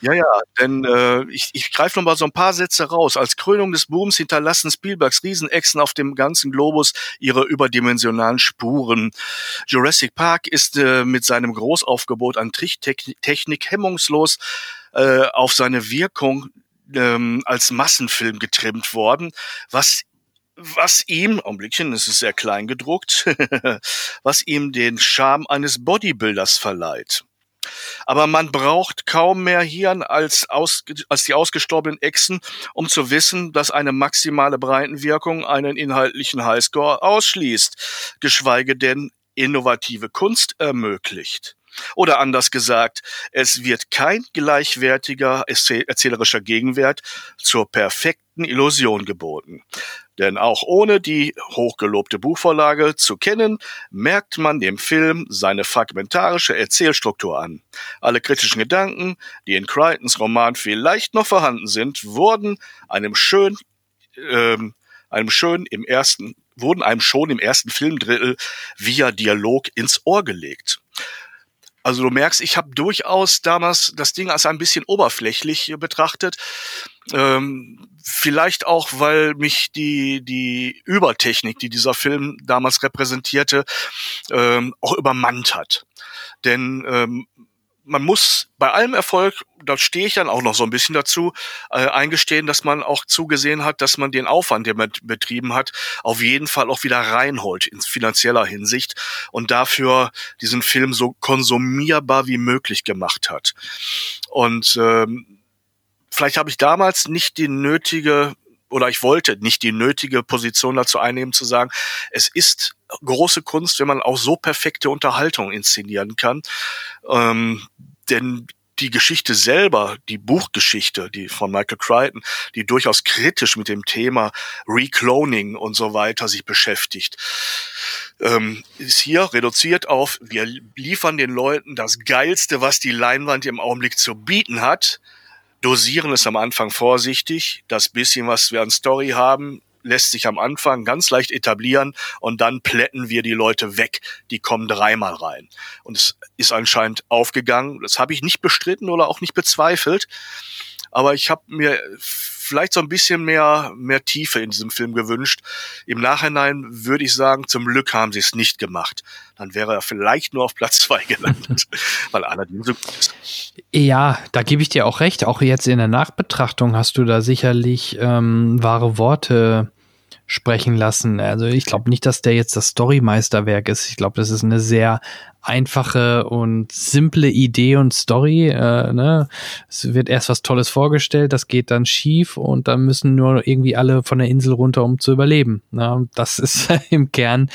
Ja, ja, denn äh, ich, ich greife noch mal so ein paar Sätze raus. Als Krönung des Booms hinterlassen Spielbergs Riesenechsen auf dem ganzen Globus ihre überdimensionalen Spuren. Jurassic Park ist äh, mit seinem Großaufgebot an Tricktechnik hemmungslos äh, auf seine Wirkung ähm, als Massenfilm getrimmt worden, was was ihm, Augenblickchen, es ist sehr klein gedruckt, was ihm den Charme eines Bodybuilders verleiht. Aber man braucht kaum mehr Hirn als, aus, als die ausgestorbenen Echsen, um zu wissen, dass eine maximale Breitenwirkung einen inhaltlichen Highscore ausschließt, geschweige denn innovative Kunst ermöglicht. Oder anders gesagt, es wird kein gleichwertiger erzählerischer Gegenwert zur perfekten Illusion geboten. Denn auch ohne die hochgelobte Buchvorlage zu kennen, merkt man dem Film seine fragmentarische Erzählstruktur an. Alle kritischen Gedanken, die in Crichtons Roman vielleicht noch vorhanden sind, wurden einem schön, ähm, einem schön im ersten, wurden einem schon im ersten Filmdrittel via Dialog ins Ohr gelegt. Also du merkst, ich habe durchaus damals das Ding als ein bisschen oberflächlich betrachtet. Ähm, vielleicht auch, weil mich die, die Übertechnik, die dieser Film damals repräsentierte, ähm, auch übermannt hat. Denn ähm, man muss bei allem Erfolg, da stehe ich dann auch noch so ein bisschen dazu, äh, eingestehen, dass man auch zugesehen hat, dass man den Aufwand, den man betrieben hat, auf jeden Fall auch wieder reinholt in finanzieller Hinsicht und dafür diesen Film so konsumierbar wie möglich gemacht hat. Und ähm, vielleicht habe ich damals nicht die nötige oder ich wollte nicht die nötige Position dazu einnehmen, zu sagen, es ist große Kunst, wenn man auch so perfekte Unterhaltung inszenieren kann. Ähm, denn die Geschichte selber, die Buchgeschichte, die von Michael Crichton, die durchaus kritisch mit dem Thema Recloning und so weiter sich beschäftigt, ähm, ist hier reduziert auf, wir liefern den Leuten das Geilste, was die Leinwand im Augenblick zu bieten hat, dosieren es am Anfang vorsichtig, das bisschen, was wir an Story haben, lässt sich am Anfang ganz leicht etablieren und dann plätten wir die Leute weg. Die kommen dreimal rein. Und es ist anscheinend aufgegangen. Das habe ich nicht bestritten oder auch nicht bezweifelt. Aber ich habe mir vielleicht so ein bisschen mehr, mehr Tiefe in diesem Film gewünscht. Im Nachhinein würde ich sagen, zum Glück haben sie es nicht gemacht. Dann wäre er vielleicht nur auf Platz zwei gelandet, weil Aladdin so gut ist. Ja, da gebe ich dir auch recht. Auch jetzt in der Nachbetrachtung hast du da sicherlich ähm, wahre Worte sprechen lassen. Also ich glaube nicht, dass der jetzt das Story-Meisterwerk ist. Ich glaube, das ist eine sehr einfache und simple Idee und Story. Äh, ne? Es wird erst was Tolles vorgestellt, das geht dann schief und dann müssen nur irgendwie alle von der Insel runter, um zu überleben. Ne? Das ist im Kern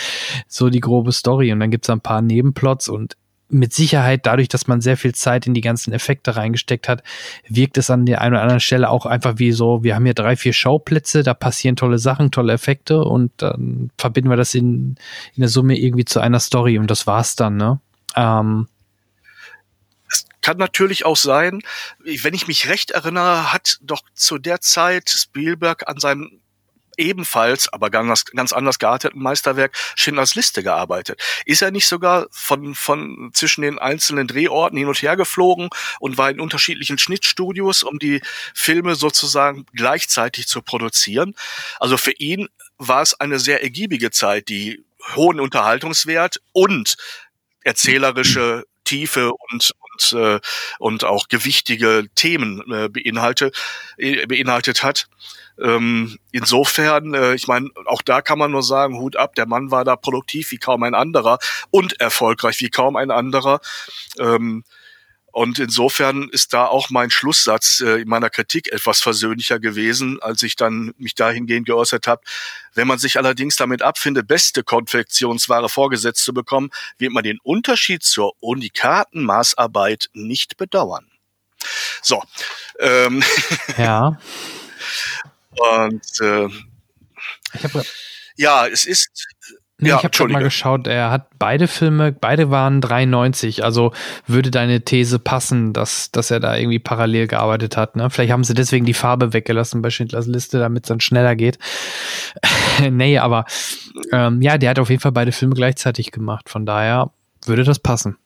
so die grobe Story. Und dann gibt's ein paar Nebenplots und mit Sicherheit, dadurch, dass man sehr viel Zeit in die ganzen Effekte reingesteckt hat, wirkt es an der einen oder anderen Stelle auch einfach wie so, wir haben hier drei, vier Schauplätze, da passieren tolle Sachen, tolle Effekte und dann verbinden wir das in, in der Summe irgendwie zu einer Story und das war's dann, ne? Ähm, es kann natürlich auch sein, wenn ich mich recht erinnere, hat doch zu der Zeit Spielberg an seinem ebenfalls, aber ganz, ganz anders gearteten Meisterwerk Schindlers Liste gearbeitet. Ist er nicht sogar von, von zwischen den einzelnen Drehorten hin und her geflogen und war in unterschiedlichen Schnittstudios, um die Filme sozusagen gleichzeitig zu produzieren? Also für ihn war es eine sehr ergiebige Zeit, die hohen Unterhaltungswert und erzählerische Tiefe und und, äh, und auch gewichtige Themen äh, beinhalte, äh, beinhaltet hat. Ähm, insofern, äh, ich meine, auch da kann man nur sagen, Hut ab, der Mann war da produktiv wie kaum ein anderer und erfolgreich wie kaum ein anderer. Ähm, und insofern ist da auch mein Schlusssatz äh, in meiner Kritik etwas versöhnlicher gewesen, als ich dann mich dahingehend geäußert habe. Wenn man sich allerdings damit abfindet, beste Konfektionsware vorgesetzt zu bekommen, wird man den Unterschied zur unikaten Maßarbeit nicht bedauern. So. Ähm, ja. Und äh, ich hab, ja, es ist Nee, ja, ich habe schon mal geschaut, er hat beide Filme, beide waren 93, also würde deine These passen, dass, dass er da irgendwie parallel gearbeitet hat. Ne? Vielleicht haben sie deswegen die Farbe weggelassen bei Schindlers Liste, damit es dann schneller geht. nee, aber ähm, ja, der hat auf jeden Fall beide Filme gleichzeitig gemacht, von daher würde das passen.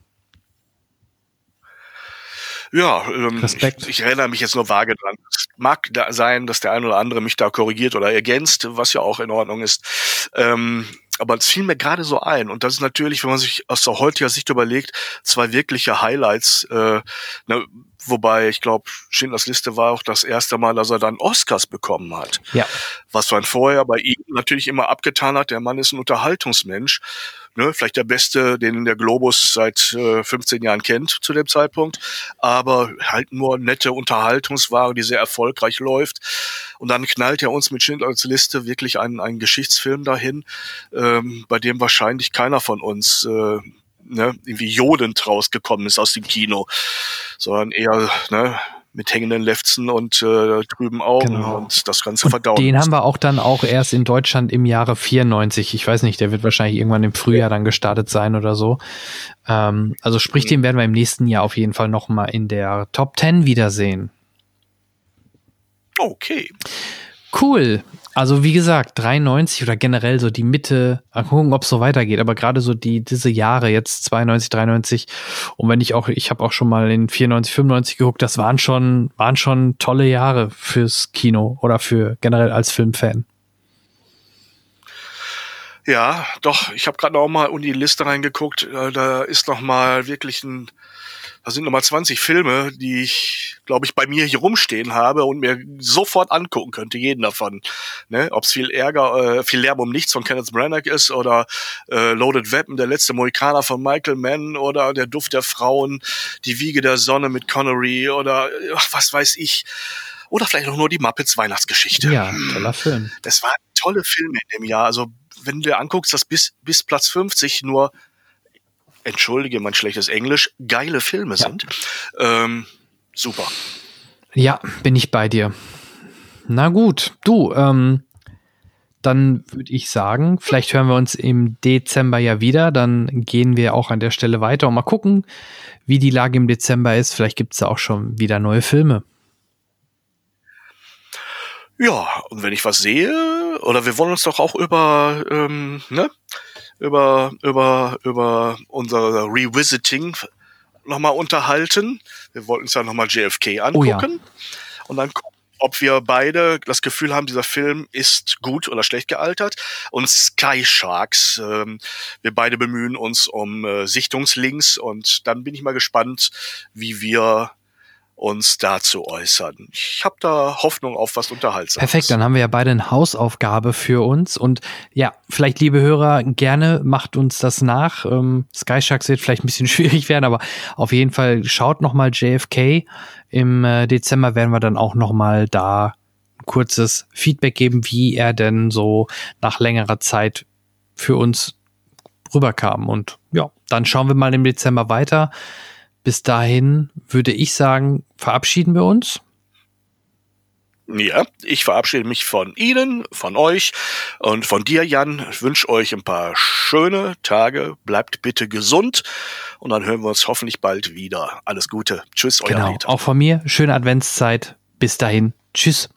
Ja, ähm, Respekt. Ich, ich, erinnere mich jetzt nur vage dran. Es mag da sein, dass der ein oder andere mich da korrigiert oder ergänzt, was ja auch in Ordnung ist. Ähm, aber es fiel mir gerade so ein. Und das ist natürlich, wenn man sich aus der heutiger Sicht überlegt, zwei wirkliche Highlights. Äh, ne, wobei, ich glaube, Schindlers Liste war auch das erste Mal, dass er dann Oscars bekommen hat. Ja. Was man vorher bei ihm natürlich immer abgetan hat, der Mann ist ein Unterhaltungsmensch ne, vielleicht der beste, den der Globus seit äh, 15 Jahren kennt zu dem Zeitpunkt, aber halt nur nette Unterhaltungsware, die sehr erfolgreich läuft. Und dann knallt er uns mit Schindlers Liste wirklich einen, einen Geschichtsfilm dahin, ähm, bei dem wahrscheinlich keiner von uns äh, ne, irgendwie jodend rausgekommen ist aus dem Kino, sondern eher ne, mit hängenden Lefzen und äh, trüben Augen genau. und das Ganze verdauen. Den haben wir auch dann auch erst in Deutschland im Jahre 94. Ich weiß nicht, der wird wahrscheinlich irgendwann im Frühjahr dann gestartet sein oder so. Ähm, also sprich, mhm. den werden wir im nächsten Jahr auf jeden Fall noch mal in der Top 10 wiedersehen. Okay. Cool. Also wie gesagt, 93 oder generell so die Mitte, mal gucken, ob es so weitergeht, aber gerade so die diese Jahre jetzt 92, 93 und wenn ich auch ich habe auch schon mal in 94, 95 geguckt, das waren schon waren schon tolle Jahre fürs Kino oder für generell als Filmfan. Ja, doch, ich habe gerade noch mal in die Liste reingeguckt, äh, da ist noch mal wirklich ein da sind nochmal 20 Filme, die ich, glaube ich, bei mir hier rumstehen habe und mir sofort angucken könnte, jeden davon. Ne? Ob es viel Ärger, äh, viel Lärm um nichts von Kenneth Branagh ist oder äh, Loaded Weapon, der letzte Mohikaner von Michael Mann oder Der Duft der Frauen, Die Wiege der Sonne mit Connery oder ach, was weiß ich. Oder vielleicht auch nur die Muppets Weihnachtsgeschichte. Ja, toller Film. Das waren tolle Filme in dem Jahr. Also wenn du dir anguckst, dass bis, bis Platz 50 nur entschuldige mein schlechtes Englisch, geile Filme ja. sind. Ähm, super. Ja, bin ich bei dir. Na gut, du, ähm, dann würde ich sagen, vielleicht hören wir uns im Dezember ja wieder. Dann gehen wir auch an der Stelle weiter und mal gucken, wie die Lage im Dezember ist. Vielleicht gibt es da auch schon wieder neue Filme. Ja, und wenn ich was sehe, oder wir wollen uns doch auch über, ähm, ne, über, über, über unser Revisiting nochmal unterhalten. Wir wollten uns ja nochmal JFK angucken. Oh ja. Und dann gucken, ob wir beide das Gefühl haben, dieser Film ist gut oder schlecht gealtert. Und Sky Sharks, ähm, wir beide bemühen uns um äh, Sichtungslinks und dann bin ich mal gespannt, wie wir uns dazu äußern. Ich habe da Hoffnung auf was Unterhaltsames. Perfekt, dann haben wir ja beide eine Hausaufgabe für uns. Und ja, vielleicht, liebe Hörer, gerne macht uns das nach. Ähm, Sky Sharks wird vielleicht ein bisschen schwierig werden, aber auf jeden Fall schaut nochmal JFK. Im äh, Dezember werden wir dann auch nochmal da ein kurzes Feedback geben, wie er denn so nach längerer Zeit für uns rüberkam. Und ja, dann schauen wir mal im Dezember weiter bis dahin würde ich sagen, verabschieden wir uns. Ja, ich verabschiede mich von Ihnen, von euch und von dir, Jan. Ich wünsche euch ein paar schöne Tage. Bleibt bitte gesund und dann hören wir uns hoffentlich bald wieder. Alles Gute. Tschüss, euer genau. Auch von mir schöne Adventszeit. Bis dahin. Tschüss.